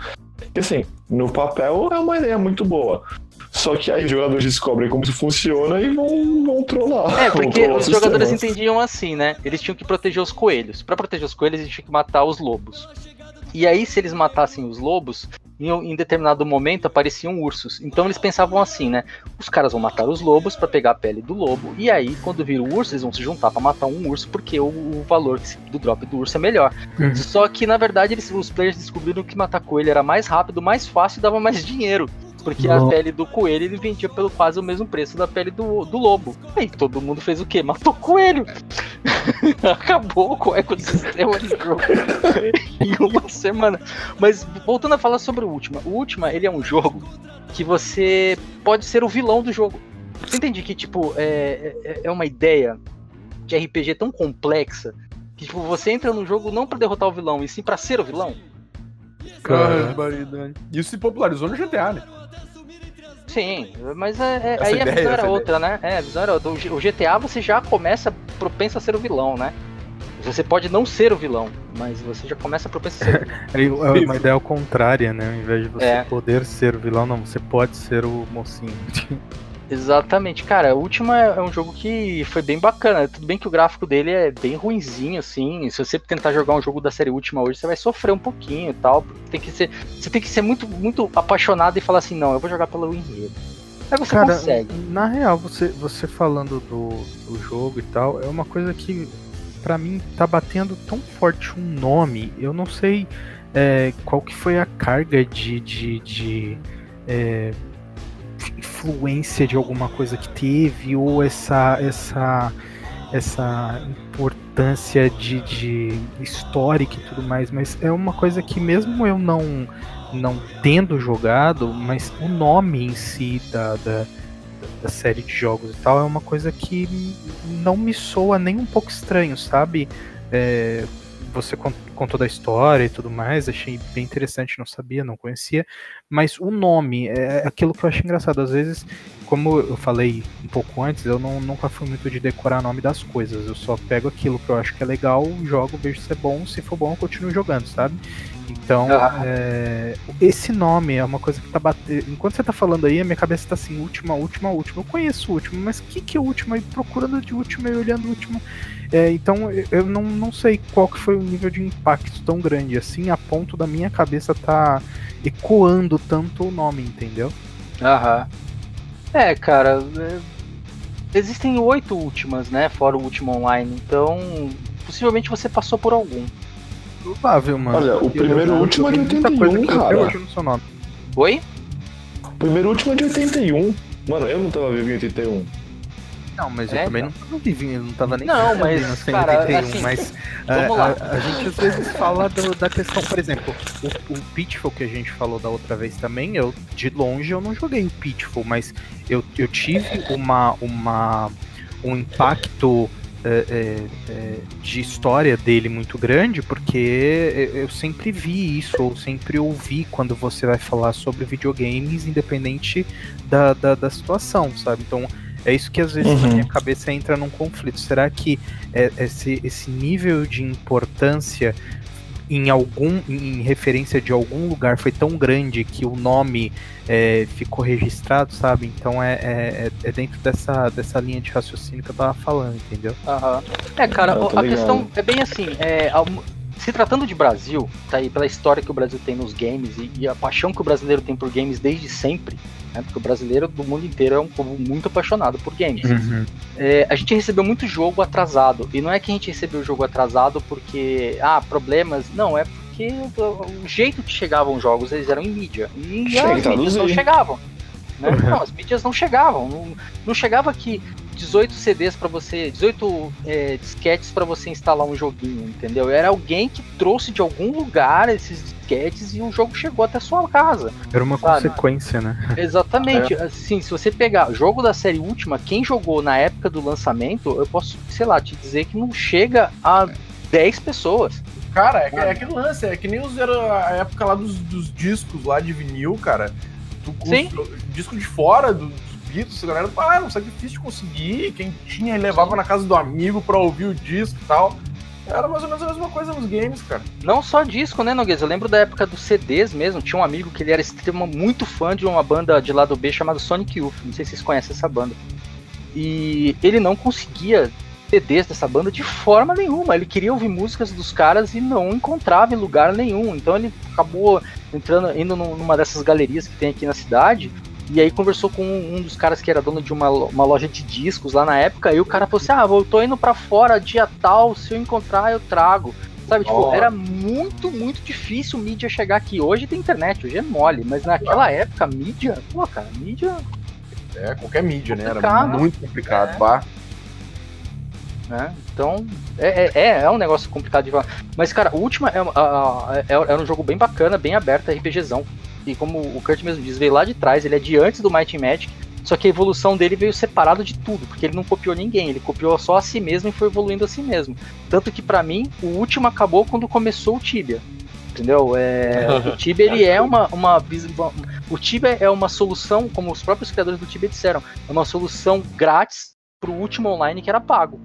E assim, no papel é uma ideia muito boa. Só que aí os jogadores descobrem como isso funciona e vão, vão trollar. É, (laughs) porque os jogadores entendiam assim, né? Eles tinham que proteger os coelhos. Pra proteger os coelhos, eles tinham que matar os lobos. E aí, se eles matassem os lobos, em, em determinado momento apareciam ursos. Então eles pensavam assim, né? Os caras vão matar os lobos pra pegar a pele do lobo. E aí, quando vir o urso, eles vão se juntar pra matar um urso, porque o, o valor do drop do urso é melhor. Uhum. Só que, na verdade, eles, os players descobriram que matar coelho era mais rápido, mais fácil e dava mais dinheiro. Porque a Não. pele do coelho ele vendia pelo quase o mesmo preço da pele do, do lobo. Aí todo mundo fez o quê? Matou o coelho. (laughs) Acabou com o ecossistema de jogo (laughs) em uma semana. Mas voltando a falar sobre o Ultima. O Ultima, ele é um jogo que você pode ser o vilão do jogo. Você entende que, tipo, é, é, é uma ideia de RPG tão complexa que, tipo, você entra no jogo não pra derrotar o vilão, e sim pra ser o vilão? Barbaridade. Isso se popularizou no GTA, né? Sim, mas é, é- aí a ideia, visão essa era outra, né? É, a visão era outra. O GTA você já começa propenso a ser o vilão, né? Você pode não ser o vilão, mas você já começa propenso a ser o vilão. Aí (laughs) É uma ideia ao contrária, né? Ao invés de você É. poder ser o vilão, não, você pode ser o mocinho. (laughs) Exatamente, cara. O último é é um jogo que foi bem bacana. Tudo bem que o gráfico dele é bem ruinzinho, assim. Se você tentar jogar um jogo da série última hoje, você vai sofrer um pouquinho e tal. Tem que ser, você tem que ser muito, muito apaixonado e falar assim, não, eu vou jogar pelo enredo. Aí você Cara, consegue. na real, você, você falando do, do jogo e tal, é uma coisa que pra mim tá batendo tão forte um nome. Eu não sei é, qual que foi a carga de, de, de, é, influência de alguma coisa que teve ou essa essa essa importância de, de histórica e tudo mais, mas é uma coisa que mesmo eu não não tendo jogado, mas o nome em si da, da, da série de jogos e tal é uma coisa que não me soa nem um pouco estranho, sabe? É, você contou da história e tudo mais, achei bem interessante, não sabia, não conhecia, mas o nome é aquilo que eu acho engraçado. Às vezes, como eu falei um pouco antes, eu não, nunca fui muito de decorar o nome das coisas, eu só pego aquilo que eu acho que é legal, jogo, vejo se é bom, se for bom eu continuo jogando, sabe? Então, Ah. é, esse nome é uma coisa que tá batendo. Enquanto você tá falando aí, a minha cabeça tá assim, última, última, última. Eu conheço o último, mas o que, que é o último? E procurando de último e olhando o último. É, então, eu- eu não, não sei qual que foi o nível de impacto tão grande assim, a ponto da minha cabeça tá ecoando tanto o nome, entendeu? Aham. É, cara. é, Existem oito últimas, né? Fora o último online. Então, possivelmente você passou por algum. Provável, mano. Olha, o Eu- primeiro eu último é de joguei muita coisa 81, que eu até cara. hoje não sei o nome. Oi? O primeiro último é de 81. Mano, eu não tava vivo em 81. Não, mas É, eu também não vivinho, eu não tava nem Não, mas, cara, 81, assim, mas a, lá. a- a gente às vezes fala do- da questão, por exemplo, o, o Pitfall que a gente falou da outra vez também, eu de longe eu não joguei o Pitfall, mas eu, eu tive uma, uma um impacto é, é, é, de história dele muito grande, porque eu eu sempre vi isso, ou sempre ouvi quando você vai falar sobre videogames, independente da, da, da situação, sabe? Então é isso que às vezes na Uhum. minha cabeça entra num conflito. Será que é, esse, esse nível de importância em algum em referência de algum lugar foi tão grande que o nome é, ficou registrado, sabe? Então é, é, é- é dentro dessa, dessa linha de raciocínio que eu tava falando, entendeu? Aham. É, cara, a ligado. questão é bem assim, é, ao- se tratando de Brasil, tá aí pela história que o Brasil tem nos games e, e a paixão que o brasileiro tem por games desde sempre, né? Porque o brasileiro do mundo inteiro é um povo muito apaixonado por games. É, a gente recebeu muito jogo atrasado. E não é que a gente recebeu o jogo atrasado porque, ah, problemas. Não, é porque o, o jeito que chegavam os jogos, eles eram em mídia. E que as mídias não chegavam. né? Não, as mídias não chegavam. Não, não chegava aqui 18 CDs pra você, 18 é, disquetes pra você instalar um joguinho, entendeu? Era alguém que trouxe de algum lugar esses disquetes e o jogo chegou até a sua casa. Era uma Sabe? consequência, né? Exatamente. Assim, se você pegar jogo da série última, quem jogou na época do lançamento, eu posso, sei lá, te dizer que não chega a 10 pessoas. Cara, é, é aquele lance, é que nem os, era a época lá dos, dos discos lá de vinil, cara. Tu, Sim. os- disco de fora do- dos Beatles, a galera ah, não sabe difícil de conseguir. Quem tinha levava na casa do amigo pra ouvir o disco e tal. Era mais ou menos a mesma coisa nos games, cara. Não só disco, né, Noguês? Eu lembro da época dos CDs mesmo. Tinha um amigo que ele era extremo, muito fã de uma banda de lado B chamada Sonic Youth. Não sei se vocês conhecem essa banda. E ele não conseguia CDs dessa banda de forma nenhuma. Ele queria ouvir músicas dos caras e não encontrava em lugar nenhum. Então ele acabou entrando, indo num- numa dessas galerias que tem aqui na cidade. E aí conversou com um dos caras que era dono de uma, uma loja de discos lá na época. E o cara falou assim: Ah, eu tô indo pra fora dia tal. Se eu encontrar, eu trago. Sabe, tipo, Ó. era muito, muito difícil mídia chegar aqui. Hoje tem internet, hoje é mole, mas naquela época, mídia, pô, cara, mídia, É, qualquer mídia, né? Era muito complicado. Bah. né? Então, é, é, é um negócio complicado de falar. Mas, cara, o último é, a- a- é- era um jogo bem bacana, bem aberto, RPGzão. E como o Kurt mesmo diz, veio lá de trás, ele é de antes do Might and Magic, só que a evolução dele veio separado de tudo, porque ele não copiou ninguém, ele copiou só a si mesmo e foi evoluindo a si mesmo. Tanto que, pra mim, o último acabou quando começou o Tibia. Entendeu? É, (laughs) o Tibia ele é uma, uma- O Tibia é uma solução, como os próprios criadores do Tibia disseram, é uma solução grátis pro último online que era pago.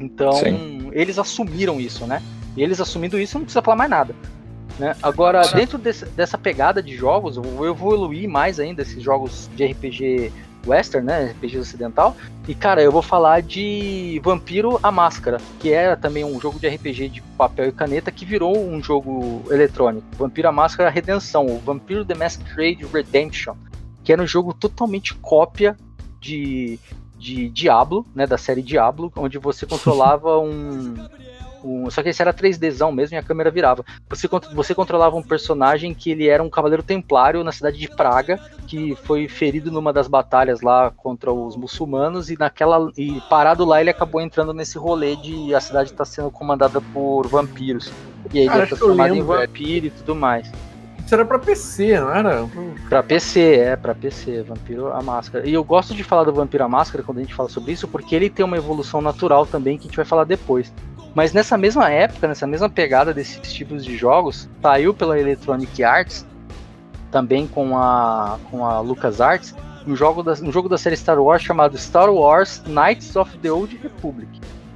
Então, Sim. eles assumiram isso, né? E eles assumindo isso, não precisa falar mais nada. Né? Agora, dentro desse- dessa pegada de jogos, eu vou evoluir mais ainda esses jogos de RPG western, né? RPG ocidental. E, cara, eu vou falar de Vampiro a Máscara, que era também um jogo de RPG de papel e caneta que virou um jogo eletrônico. Vampiro a Máscara Redenção, o Vampiro The Masquerade Redemption, que era um jogo totalmente cópia de, de Diablo, né? Da série Diablo, onde você controlava (laughs) um. Um- só que esse era 3Dzão mesmo e a câmera virava. Você, você controlava um personagem que ele era um cavaleiro templário na cidade de Praga, que foi ferido numa das batalhas lá contra os muçulmanos e naquela e parado lá ele acabou entrando nesse rolê de a cidade está sendo comandada por vampiros. E aí ele é transformado em lembro, vampiro e tudo mais. Isso era pra PC, não era? Pra PC, é, pra PC, Vampiro a Máscara. E eu gosto de falar do Vampiro a Máscara quando a gente fala sobre isso, porque ele tem uma evolução natural também que a gente vai falar depois. Mas nessa mesma época, nessa mesma pegada desses tipos de jogos, saiu pela Electronic Arts, também com a, com a LucasArts, um jogo, da, um jogo da série Star Wars chamado Star Wars Knights of the Old Republic.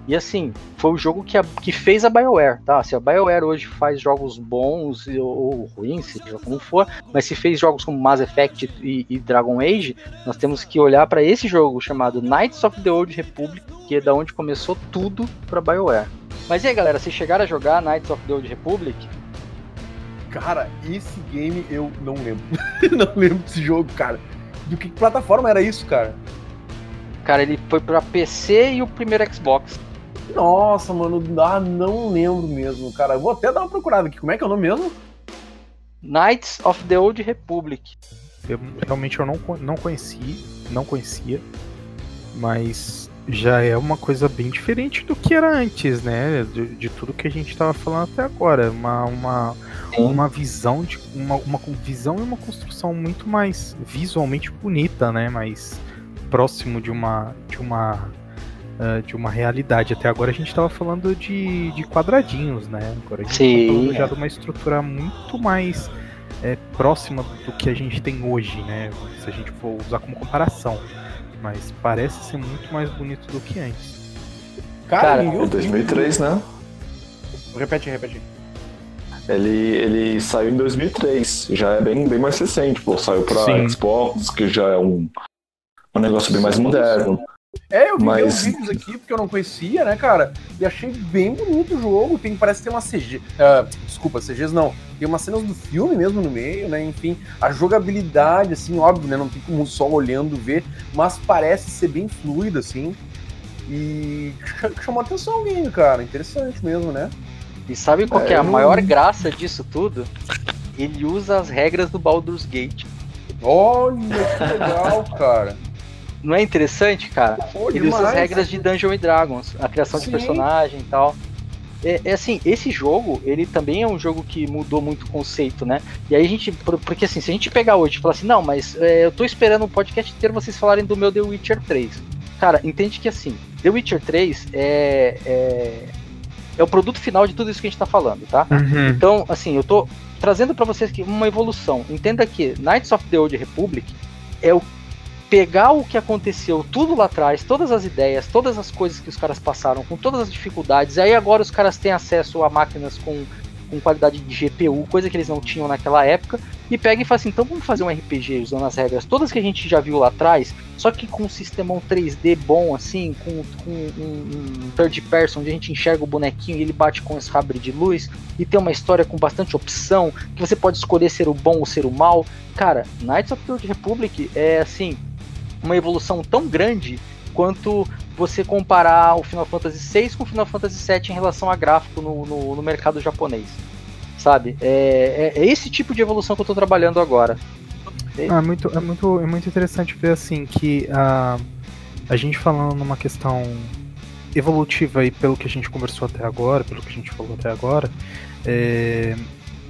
E assim, foi o jogo que, a- que fez a BioWare, tá? Se a BioWare hoje faz jogos bons e- ou ruins, seja como for, mas se fez jogos como Mass Effect e, e Dragon Age, nós temos que olhar para esse jogo chamado Knights of the Old Republic, que é da onde começou tudo para BioWare. Mas e aí, galera, vocês chegaram a jogar Knights of the Old Republic? Cara, esse game eu não lembro. (laughs) não lembro desse jogo, cara. Do que plataforma era isso, cara? Cara, ele foi para PC e o primeiro Xbox. Nossa, mano, ah, não lembro mesmo, cara. Eu Vou até dar uma procurada aqui. Como é que é o nome mesmo? Knights of the Old Republic. Eu, realmente eu não, não conheci, não conhecia, mas já é uma coisa bem diferente do que era antes, né? De, de tudo que a gente estava falando até agora. Uma, uma, uma visão de uma, uma visão e uma construção muito mais visualmente bonita, né? Mais próximo de uma de uma ah, de uma realidade. Até agora a gente estava falando de, de quadradinhos, né? Agora a gente Sim, tá falando já é. de uma estrutura muito mais é, próxima do que a gente tem hoje, né? Se a gente for usar como comparação. Mas parece ser muito mais bonito do que antes. Cara, eu É 2003, né? Repete, repete. Ele, ele saiu em 2003, já é bem, bem mais recente, pô. Saiu pra Sim. Xbox, que já é um, um negócio bem mais moderno. É, eu vi Mas- vídeos aqui porque eu não conhecia, né, cara? E achei bem bonito o jogo. Tem, parece ter uma CG. ah, desculpa, CGs não. Tem umas cenas do filme mesmo no meio, né? Enfim, a jogabilidade, assim, óbvio, né? Não tem como só olhando ver, mas parece ser bem fluida, assim. E ch- (laughs) chamou atenção game, cara. Interessante mesmo, né? E sabe qual É, que é a não- maior graça disso tudo? Ele usa as regras do Baldur's Gate. Olha que legal, cara. Não é interessante, cara? Pô, Ele usa as demais. regras de Dungeons and Dragons, a criação de Sim. personagem e tal. É, é assim, esse jogo, ele também é um jogo que mudou muito o conceito, né? E aí a gente, por- porque assim, se a gente pegar hoje e falar assim, não, mas é, eu tô esperando um podcast inteiro vocês falarem do meu The Witcher 3. Cara, entende que assim, The Witcher 3 é, é, é o produto final de tudo isso que a gente tá falando, tá? Uhum. Então, assim, eu tô trazendo para vocês aqui uma evolução. Entenda que Knights of the Old Republic é o pegar o que aconteceu tudo lá atrás, todas as ideias, todas as coisas que os caras passaram, com todas as dificuldades. Aí agora os caras têm acesso a máquinas com, com qualidade de GPU, coisa que eles não tinham naquela época, e pega e fala assim: então vamos fazer um RPG usando as regras todas que a gente já viu lá atrás, só que com um sistema 3D bom, assim, com, com um, um third person, onde a gente enxerga o bonequinho e ele bate com esse rabre de luz, e tem uma história com bastante opção, que você pode escolher ser o bom ou ser o mal. Cara, Knights of the Old Republic é assim uma evolução tão grande quanto você comparar o Final Fantasy VI com o Final Fantasy VII em relação a gráfico no, no, no mercado japonês. Sabe? É, é, é, esse tipo de evolução que eu estou trabalhando agora. Ah, é, muito, é, muito, é muito interessante ver assim que a, a gente falando numa questão evolutiva e pelo que a gente conversou até agora, pelo que a gente falou até agora, é,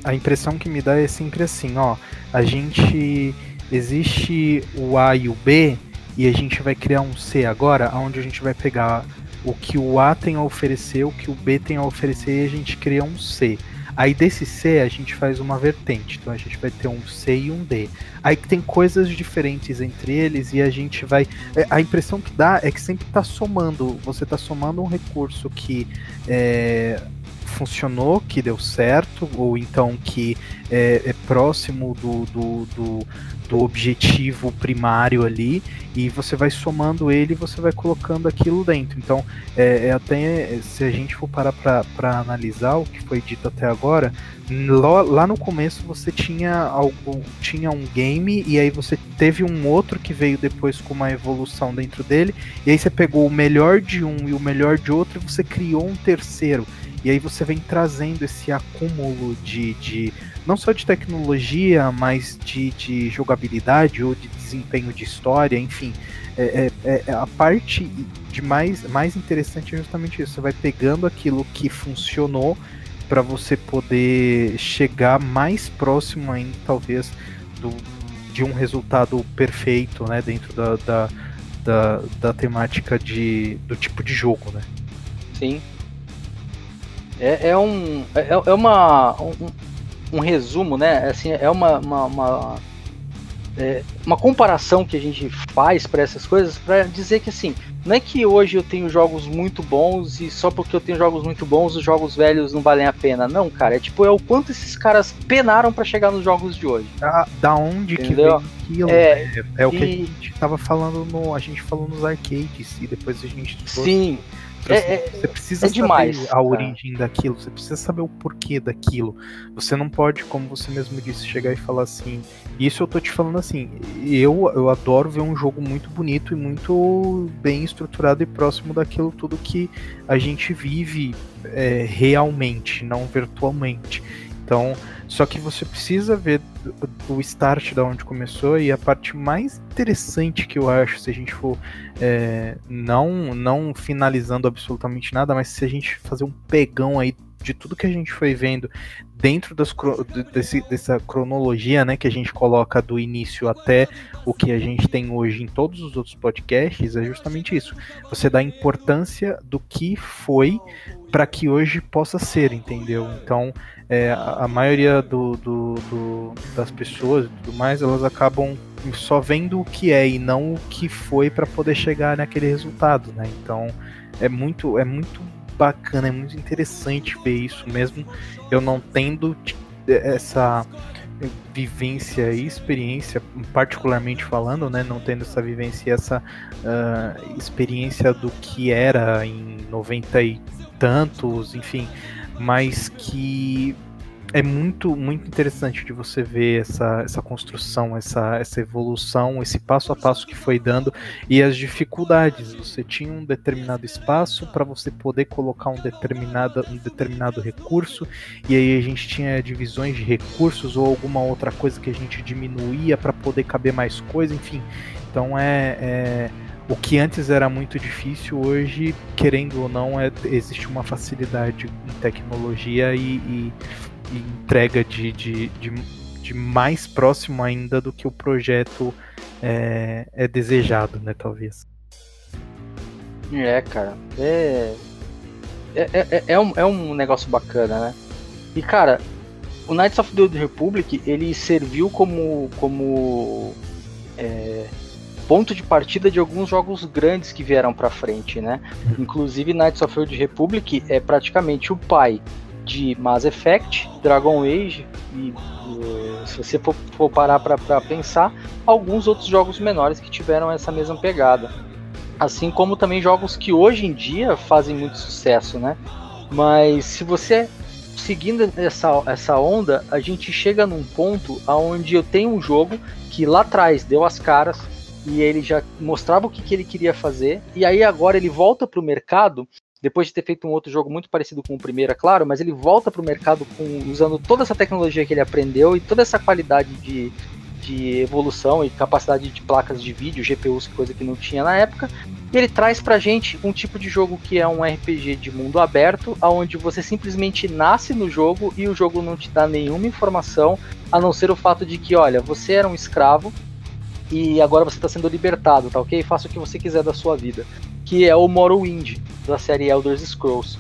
a impressão que me dá é sempre assim, ó, a gente existe o A e o B e a gente vai criar um C agora, onde a gente vai pegar o que o A tem a oferecer, o que o B tem a oferecer e a gente cria um C. Aí desse C a gente faz uma vertente, então a gente vai ter um C e um D. Aí tem coisas diferentes entre eles e a gente vai. É, a impressão que dá é que sempre está somando. Você está somando um recurso que é, funcionou, que deu certo, ou então que é, é próximo do, do, do, do, objetivo primário ali, e você vai somando ele e você vai colocando aquilo dentro. Então, é, é até se a gente for parar para analisar o que foi dito até agora, lá no começo você tinha algo, tinha um game e aí você teve um outro que veio depois com uma evolução dentro dele, e aí você pegou o melhor de um e o melhor de outro e você criou um terceiro. E aí você vem trazendo esse acúmulo de, de não só de tecnologia, mas de, de jogabilidade ou de desempenho de história, enfim. É, é, é, a parte de mais, mais interessante é justamente isso. Você vai pegando aquilo que funcionou para você poder chegar mais próximo ainda, talvez, do, de um resultado perfeito, né, dentro da, da, da, da temática de, do tipo de jogo, né? Sim, é, é um. É, é uma. Um, um, resumo, né? Assim, é uma. uma, uma, é, uma comparação que a gente faz para essas coisas para dizer que assim, não é que hoje eu tenho jogos muito bons e só porque eu tenho jogos muito bons os jogos velhos não valem a pena. Não, cara, é tipo, é o quanto esses caras penaram para chegar nos jogos de hoje. Da, da onde Entendeu? que vem aquilo? É, é, é o que a gente tava falando no. A gente falou nos arcades e depois a gente. Sim. Trouxe é, é, você precisa é saber demais, a origem daquilo, você precisa saber o porquê daquilo. Você não pode, como você mesmo disse, chegar e falar assim. Isso eu tô te falando assim. Eu, eu adoro ver um jogo muito bonito e muito bem estruturado e próximo daquilo tudo que a gente vive é, realmente, não virtualmente. Então, só que você precisa ver o start da onde começou e a parte mais interessante que eu acho, se a gente for é, não não finalizando absolutamente nada, mas se a gente fazer um pegão aí de tudo que a gente foi vendo dentro das, desse, dessa cronologia né, que a gente coloca do início até o que a gente tem hoje em todos os outros podcasts, é justamente isso. Você dá importância do que foi para que hoje possa ser, entendeu? Então, é, a, maioria do, do, do, das pessoas e tudo mais, elas acabam só vendo o que é e não o que foi para poder chegar naquele resultado, né? Então é muito, é muito bacana, é muito interessante ver isso mesmo. Eu não tendo essa vivência e experiência, particularmente falando, né, não tendo essa vivência e essa uh, experiência do que era em 90 e tantos, enfim, mas que é muito muito interessante de você ver essa, essa construção, essa, essa evolução, esse passo a passo que foi dando e as dificuldades. Você tinha um determinado espaço para você poder colocar um determinado, um determinado recurso, e aí a gente tinha divisões de recursos ou alguma outra coisa que a gente diminuía para poder caber mais coisa, enfim. Então é, é o que antes era muito difícil, hoje, querendo ou não, é, existe uma facilidade em tecnologia e, e, e entrega de, de, de, de, mais próximo ainda do que o projeto é, é desejado, né, talvez. É, cara. É, é, é, é, um, é um negócio bacana, né? E cara, o Knights of the Old Republic ele serviu como, como é, ponto de partida de alguns jogos grandes que vieram para frente, né? Inclusive Knights of the Old Republic é praticamente o pai de Mass Effect, Dragon Age e se você for, for parar para pensar, alguns outros jogos menores que tiveram essa mesma pegada. Assim como também jogos que hoje em dia fazem muito sucesso, né? Mas se você seguindo essa, essa onda, a gente chega num ponto onde eu tenho um jogo que lá atrás deu as caras e ele já mostrava o que, que ele queria fazer, e aí agora ele volta para o mercado depois de ter feito um outro jogo muito parecido com o primeiro, é claro, mas ele volta para o mercado com, usando toda essa tecnologia que ele aprendeu e toda essa qualidade de, de evolução e capacidade de placas de vídeo, GPUs, coisa que não tinha na época. E ele traz pra gente um tipo de jogo que é um RPG de mundo aberto, onde você simplesmente nasce no jogo e o jogo não te dá nenhuma informação, a não ser o fato de que, olha, você era um escravo e agora você está sendo libertado, tá ok? Faça o que você quiser da sua vida que é o Morrowind, da série Elder Scrolls.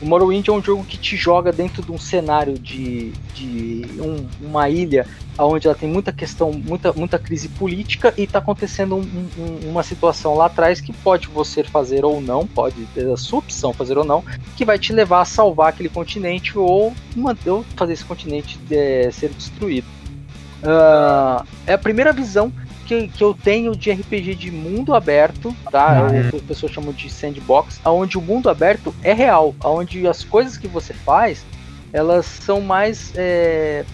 O Morrowind é um jogo que te joga dentro de um cenário de, de um, uma ilha onde ela tem muita questão, muita, muita crise política e está acontecendo um, um, uma situação lá atrás que pode você fazer ou não, pode ter a sua opção fazer ou não, que vai te levar a salvar aquele continente ou, ou fazer esse continente é, ser destruído. Uh, é a primeira visão que, que eu tenho de RPG de mundo aberto, tá? Uhum. As pessoas chamam de sandbox, onde o mundo aberto é real, onde as coisas que você faz elas são mais é,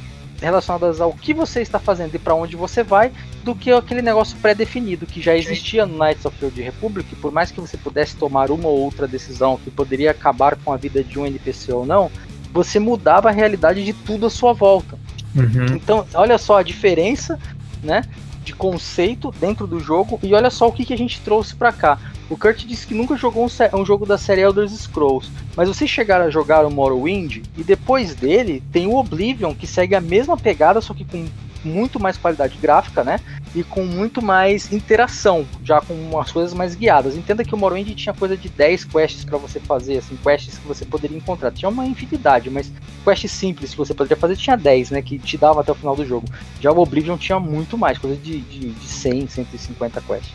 relacionadas ao que você está fazendo e para onde você vai do que aquele negócio pré-definido que já existia no Knights of the Old Republic. Por mais que você pudesse tomar uma ou outra decisão que poderia acabar com a vida de um NPC ou não, você mudava a realidade de tudo à sua volta. Uhum. Então, olha só a diferença, né? De conceito dentro do jogo. E olha só o que, que a gente trouxe para cá. O Kurt disse que nunca jogou um, um, jogo da série Elder Scrolls, mas vocês chegaram a jogar o Morrowind e depois dele tem o Oblivion que segue a mesma pegada, só que com muito mais qualidade gráfica, né? E com muito mais interação, já com umas coisas mais guiadas. Entenda que o Morrowind tinha coisa de 10 quests para você fazer, assim, quests que você poderia encontrar. Tinha uma infinidade, mas quests simples que você poderia fazer tinha 10, né? Que te dava até o final do jogo. Já o Oblivion tinha muito mais, coisa de, de, de 100, 150 quests.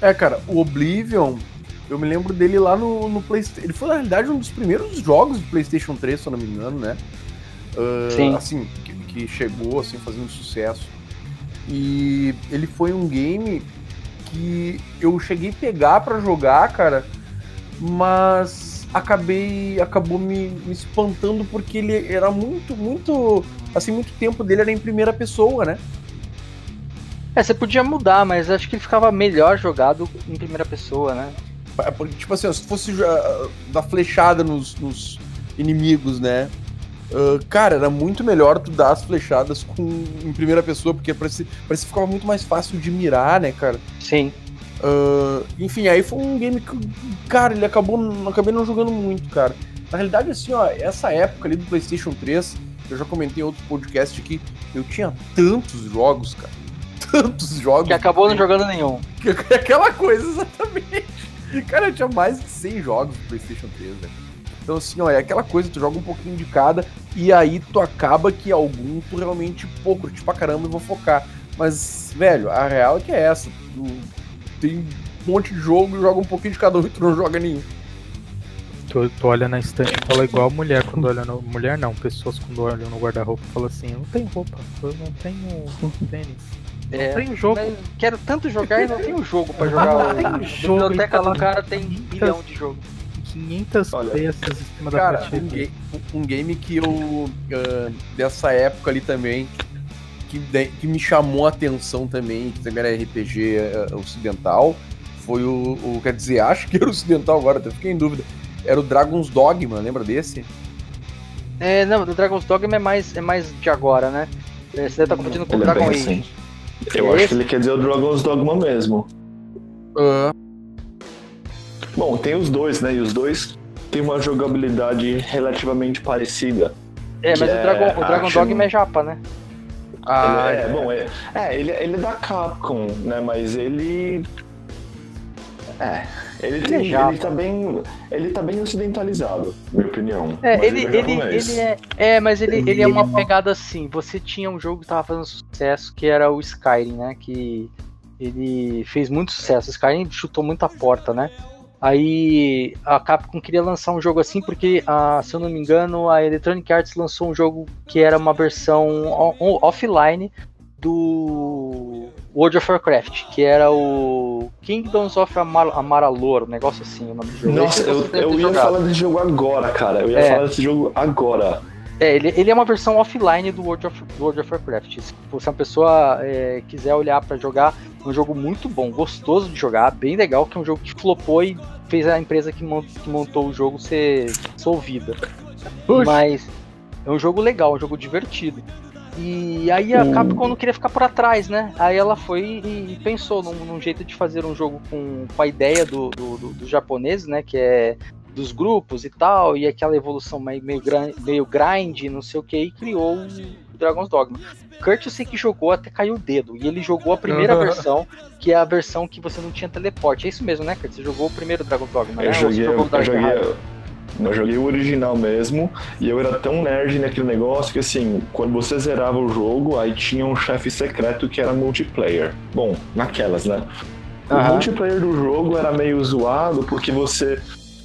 É, cara, o Oblivion, eu me lembro dele lá no, no PlayStation. Ele foi, na realidade, um dos primeiros jogos do PlayStation 3, se eu não me engano, né? Uh, Sim. Assim, que chegou assim fazendo sucesso. E ele foi um game que eu cheguei a pegar para jogar, cara, mas acabei acabou me, me, espantando porque ele era muito muito assim muito tempo dele era em primeira pessoa, né? É, você podia mudar, mas acho que ele ficava melhor jogado em primeira pessoa, né? É, porque, tipo assim, se fosse uh, dar flechada nos, nos inimigos, né? Uh, cara, era muito melhor tu dar as flechadas com, em primeira pessoa, porque parecia, parecia que ficava muito mais fácil de mirar, né, cara? Sim. Uh, enfim, aí foi um game que, cara, ele acabou, acabei não jogando muito, cara. Na realidade, assim, ó, essa época ali do PlayStation 3, eu já comentei em outro podcast aqui, eu tinha tantos jogos, cara. (laughs) Tantos jogos. Que acabou não jogando nenhum. (laughs) Que, aquela coisa, exatamente. Cara, eu tinha mais de 100 jogos do PlayStation 3, velho. Então, assim, ó, é aquela coisa, tu joga um pouquinho de cada, e aí tu acaba que algum tu realmente, pô, curte pra caramba e vou focar. Mas, velho, a real é que é essa. Tu tem um monte de jogo, joga um pouquinho de cada um e tu não joga nenhum. Tu, tu olha na estante e fala igual mulher quando olha no. Mulher não, pessoas quando olham no guarda-roupa falam assim, eu não tenho roupa, eu não tenho tênis. É, não tenho jogo. Quero tanto jogar e não tenho jogo pra (laughs) jogar. Não tem jogo. A biblioteca do cara tem um bilhão de jogo. 500 Olha, peças em cima cara, da prateleira. Um, um, game que eu. Uh, dessa época ali também. Que, de, que me chamou a atenção também, que também era RPG uh, ocidental. Foi o, o, Quer dizer, (laughs) acho que era ocidental agora, até fiquei em dúvida. Era o Dragon's Dogma, lembra desse? É, não, o Dragon's Dogma é mais, é mais de agora, né? É, você deve estar tá competindo com o é Dragon Age. Assim. Eu acho que ele quer dizer o Dragon's Dogma mesmo. Uh, Bom, tem os dois, né? E os dois têm uma jogabilidade relativamente parecida. É, mas o Dragon, é o Dragon Dogma é japa, né? Ah, é, é, bom, é, é ele, ele é da Capcom, né? Mas ele. É, Ele, Ele tem, é ele, tá bem, ele tá bem ocidentalizado, na minha opinião. É, Mas ele, é ele, japonês. ele é. É, mas ele, ele é uma pegada assim. Você tinha um jogo que tava fazendo sucesso, que era o Skyrim, né? Que ele fez muito sucesso. O Skyrim chutou muita porta, né? Aí a Capcom queria lançar um jogo assim, porque, ah, se eu não me engano, a Electronic Arts lançou um jogo que era uma versão offline do World of Warcraft, que era o Kingdoms of Amar Amaralor, um negócio assim, o nome do jogo. Nossa, eu, eu ter ia falar desse jogo agora, cara. Eu ia É. falar desse jogo agora. É, ele, ele é uma versão offline do World of, do World of Warcraft. Se você uma pessoa é, quiser olhar pra jogar, é um jogo muito bom, gostoso de jogar, bem legal, que é um jogo que flopou e fez a empresa que, mon- que montou o jogo ser solvida. Puxa. Mas é um jogo legal, um jogo divertido. E aí a Hum. Capcom não queria ficar por atrás, né? Aí ela foi e, e pensou num, num jeito de fazer um jogo com, com a ideia do, do, do, do japonês, né? Que é dos grupos e tal, e aquela evolução meio, meio, meio grind, não sei o que, e criou o Dragon's Dogma. Kurt eu sei que jogou até caiu o dedo, e ele jogou a primeira Uhum. versão, que é a versão que você não tinha teleporte. É isso mesmo, né, Kurt? Você jogou o primeiro Dragon's Dogma, Eu né? Joguei, jogou o eu Dark joguei, eu joguei o original mesmo, e eu era tão nerd naquele negócio que assim, quando você zerava o jogo, aí tinha um chefe secreto que era multiplayer. Bom, naquelas, né? O multiplayer do jogo era meio zoado porque você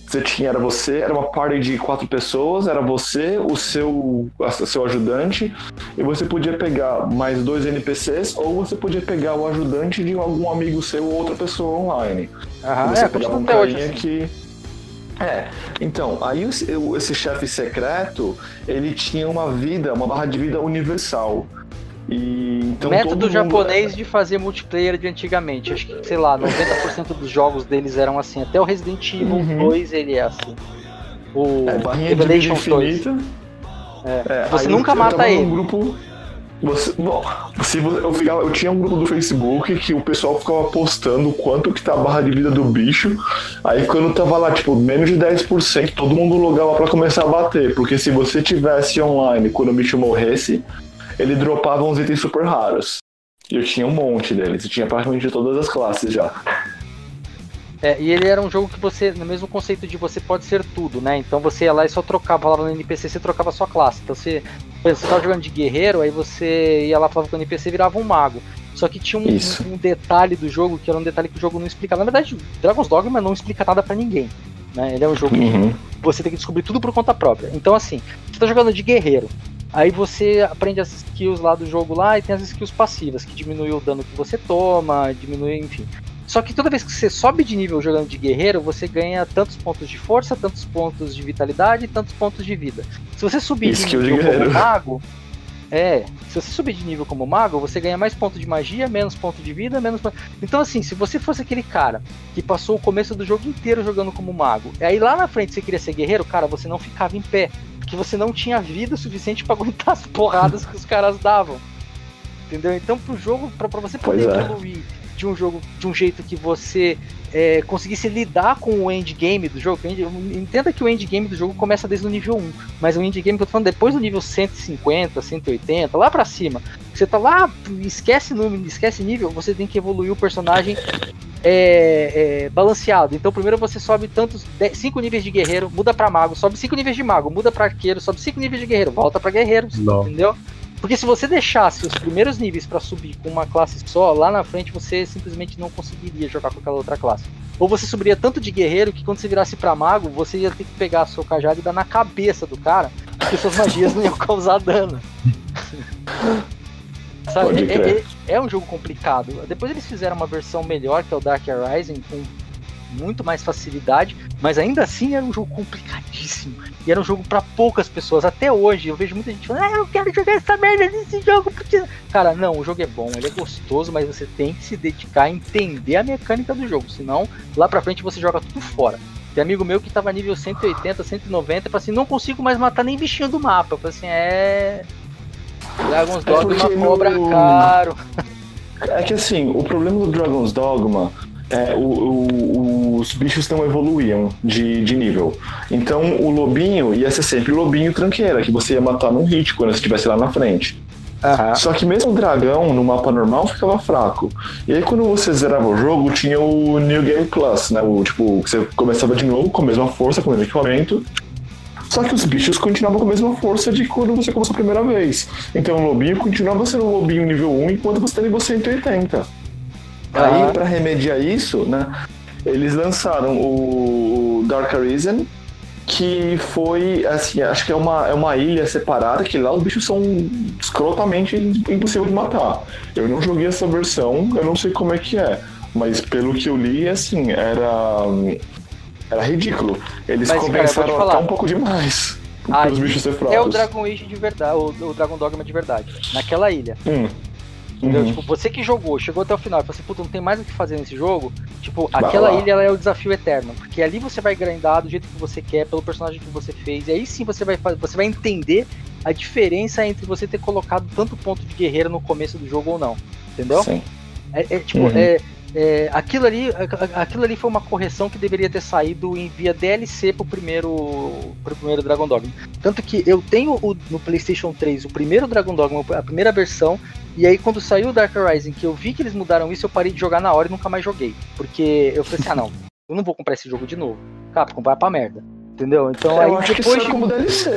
você tinha era você, era uma party de quatro pessoas, era você, o seu seu ajudante, e você podia pegar mais dois NPCs ou você podia pegar o ajudante de algum amigo seu ou outra pessoa online. Aham, você é, pegava um carinha assim. que. É, então, aí esse, esse chefe secreto, ele tinha uma vida, uma barra de vida universal. E então Método todo mundo- japonês de fazer multiplayer de antigamente. Acho que, sei lá, 90% dos jogos deles eram assim. Até o Resident Evil Uhum. 2 ele é assim. O É, barrinha de vida Revelations 2. infinita. É. É, Você nunca eu mata num ele. grupo. Você, bom, se você- eu, ficava- eu tinha um grupo do Facebook que o pessoal ficava postando quanto que tá a barra de vida do bicho. Aí quando tava lá, tipo, menos de 10%, todo mundo logava pra começar a bater. Porque se você tivesse online quando o bicho morresse, ele dropava uns itens super raros. E eu tinha um monte deles, eu tinha praticamente de todas as classes já. É, e ele era um jogo que você, no mesmo conceito de você pode ser tudo, né? Então você ia lá e só trocava, falava no NPC, você trocava a sua classe. Então você, você tava jogando de guerreiro, aí você ia lá, falava com o NPC e virava um mago. Só que tinha um, Isso. um detalhe do jogo, que era um detalhe que o jogo não explicava. Na verdade, Dragon's Dogma não explica nada pra ninguém. Né? Ele é um jogo que Uhum. você tem que descobrir tudo por conta própria. Então, assim, você tá jogando de guerreiro. Aí você aprende as skills lá do jogo lá e tem as skills passivas, que diminuem o dano que você toma, diminui, enfim. Só que toda vez que você sobe de nível jogando de guerreiro, você ganha tantos pontos de força, tantos pontos de vitalidade e tantos pontos de vida. Se você subir de nível como mago, é, se você subir de nível como mago, você ganha mais pontos de magia, menos ponto de vida, menos. Então assim, se você fosse aquele cara que passou o começo do jogo inteiro jogando como mago, e aí lá na frente você queria ser guerreiro, cara, você não ficava em pé, porque você não tinha vida suficiente pra (laughs) aguentar as porradas que os caras davam. Entendeu? Então pro jogo, pra, pra você poder Pois é. evoluir de um jogo de um jeito que você é, conseguisse lidar com o endgame do jogo, que entenda que o endgame do jogo começa desde o nível 1, mas o endgame que eu tô falando depois do nível 150, 180, lá pra cima, você tá lá, esquece número, esquece nível, você tem que evoluir o personagem é, é, balanceado. Então, primeiro você sobe tantos 5 níveis de guerreiro, muda pra mago, sobe 5 níveis de mago, muda pra arqueiro, sobe 5 níveis de guerreiro, volta pra guerreiro, Não. entendeu? Porque se você deixasse os primeiros níveis pra subir com uma classe só, lá na frente você simplesmente não conseguiria jogar com aquela outra classe. Ou você subiria tanto de guerreiro que quando você virasse pra mago, você ia ter que pegar seu cajado e dar na cabeça do cara, porque suas magias não iam causar dano. (laughs) Sabe? É, crer. é- é um jogo complicado. Depois eles fizeram uma versão melhor, que é o Dark Rising, com muito mais facilidade, mas ainda assim era um jogo complicadíssimo. E era um jogo pra poucas pessoas. Até hoje eu vejo muita gente falando: Ah, eu quero jogar essa merda desse jogo. Porque... Cara, não, o jogo é bom, ele é gostoso, mas você tem que se dedicar a entender a mecânica do jogo. Senão, lá pra frente você joga tudo fora. Tem amigo meu que tava nível 180, 190, e falou assim: não consigo mais matar nem bichinho do mapa. Eu falei assim: é. Dragon's Dogma porque cobra no- caro. (laughs) É que assim, o problema do Dragon's Dogma é o, o- os bichos não evoluíam de, de nível. Então o lobinho ia ser sempre o lobinho tranqueira, que você ia matar num hit quando você estivesse lá na frente. Aham. Só que mesmo o dragão no mapa normal ficava fraco. E aí quando você zerava o jogo, tinha o New Game Plus, né? O tipo, que você começava de novo com a mesma força, com o mesmo equipamento. Só que os bichos continuavam com a mesma força de quando você começou a primeira vez. Então o lobinho continuava sendo um lobinho nível 1 enquanto você tem nível 180. Aham. Aí, pra remediar isso, né? Eles lançaram o Dark Arisen, que foi, assim, acho que é uma, é uma ilha separada, que lá os bichos são escrotamente impossível de matar. Eu não joguei essa versão, eu não sei como é que é, mas pelo que eu li, assim, era, era ridículo. Eles Mas, cara, compensaram falar. até um pouco demais Ah, os bichos ser. É o Dragon Age de verdade, o, o Dragon Dogma de verdade. Naquela ilha. Hum. Entendeu? Uhum. Tipo, você que jogou, chegou até o final e falou assim, puta, não tem mais o que fazer nesse jogo. Tipo, aquela lá. ilha ela é o desafio eterno. Porque ali você vai grindar do jeito que você quer, pelo personagem que você fez. E aí sim você vai, você vai entender a diferença entre você ter colocado tanto ponto de guerreiro no começo do jogo ou não. Entendeu? Sim. É, é, tipo, Uhum. é, é, aquilo, ali, aquilo ali foi uma correção que deveria ter saído em via DLC pro primeiro, pro primeiro Dragon Dogma. Tanto que eu tenho o- no PlayStation 3 o primeiro Dragon Dogma, a primeira versão, e aí quando saiu o Dark Horizon, que eu vi que eles mudaram isso, eu parei de jogar na hora e nunca mais joguei. Porque eu falei assim, ah não, eu não vou comprar esse jogo de novo. Capcom, vai pra merda. Entendeu? Então aí eu acho que depois isso de é como DLC.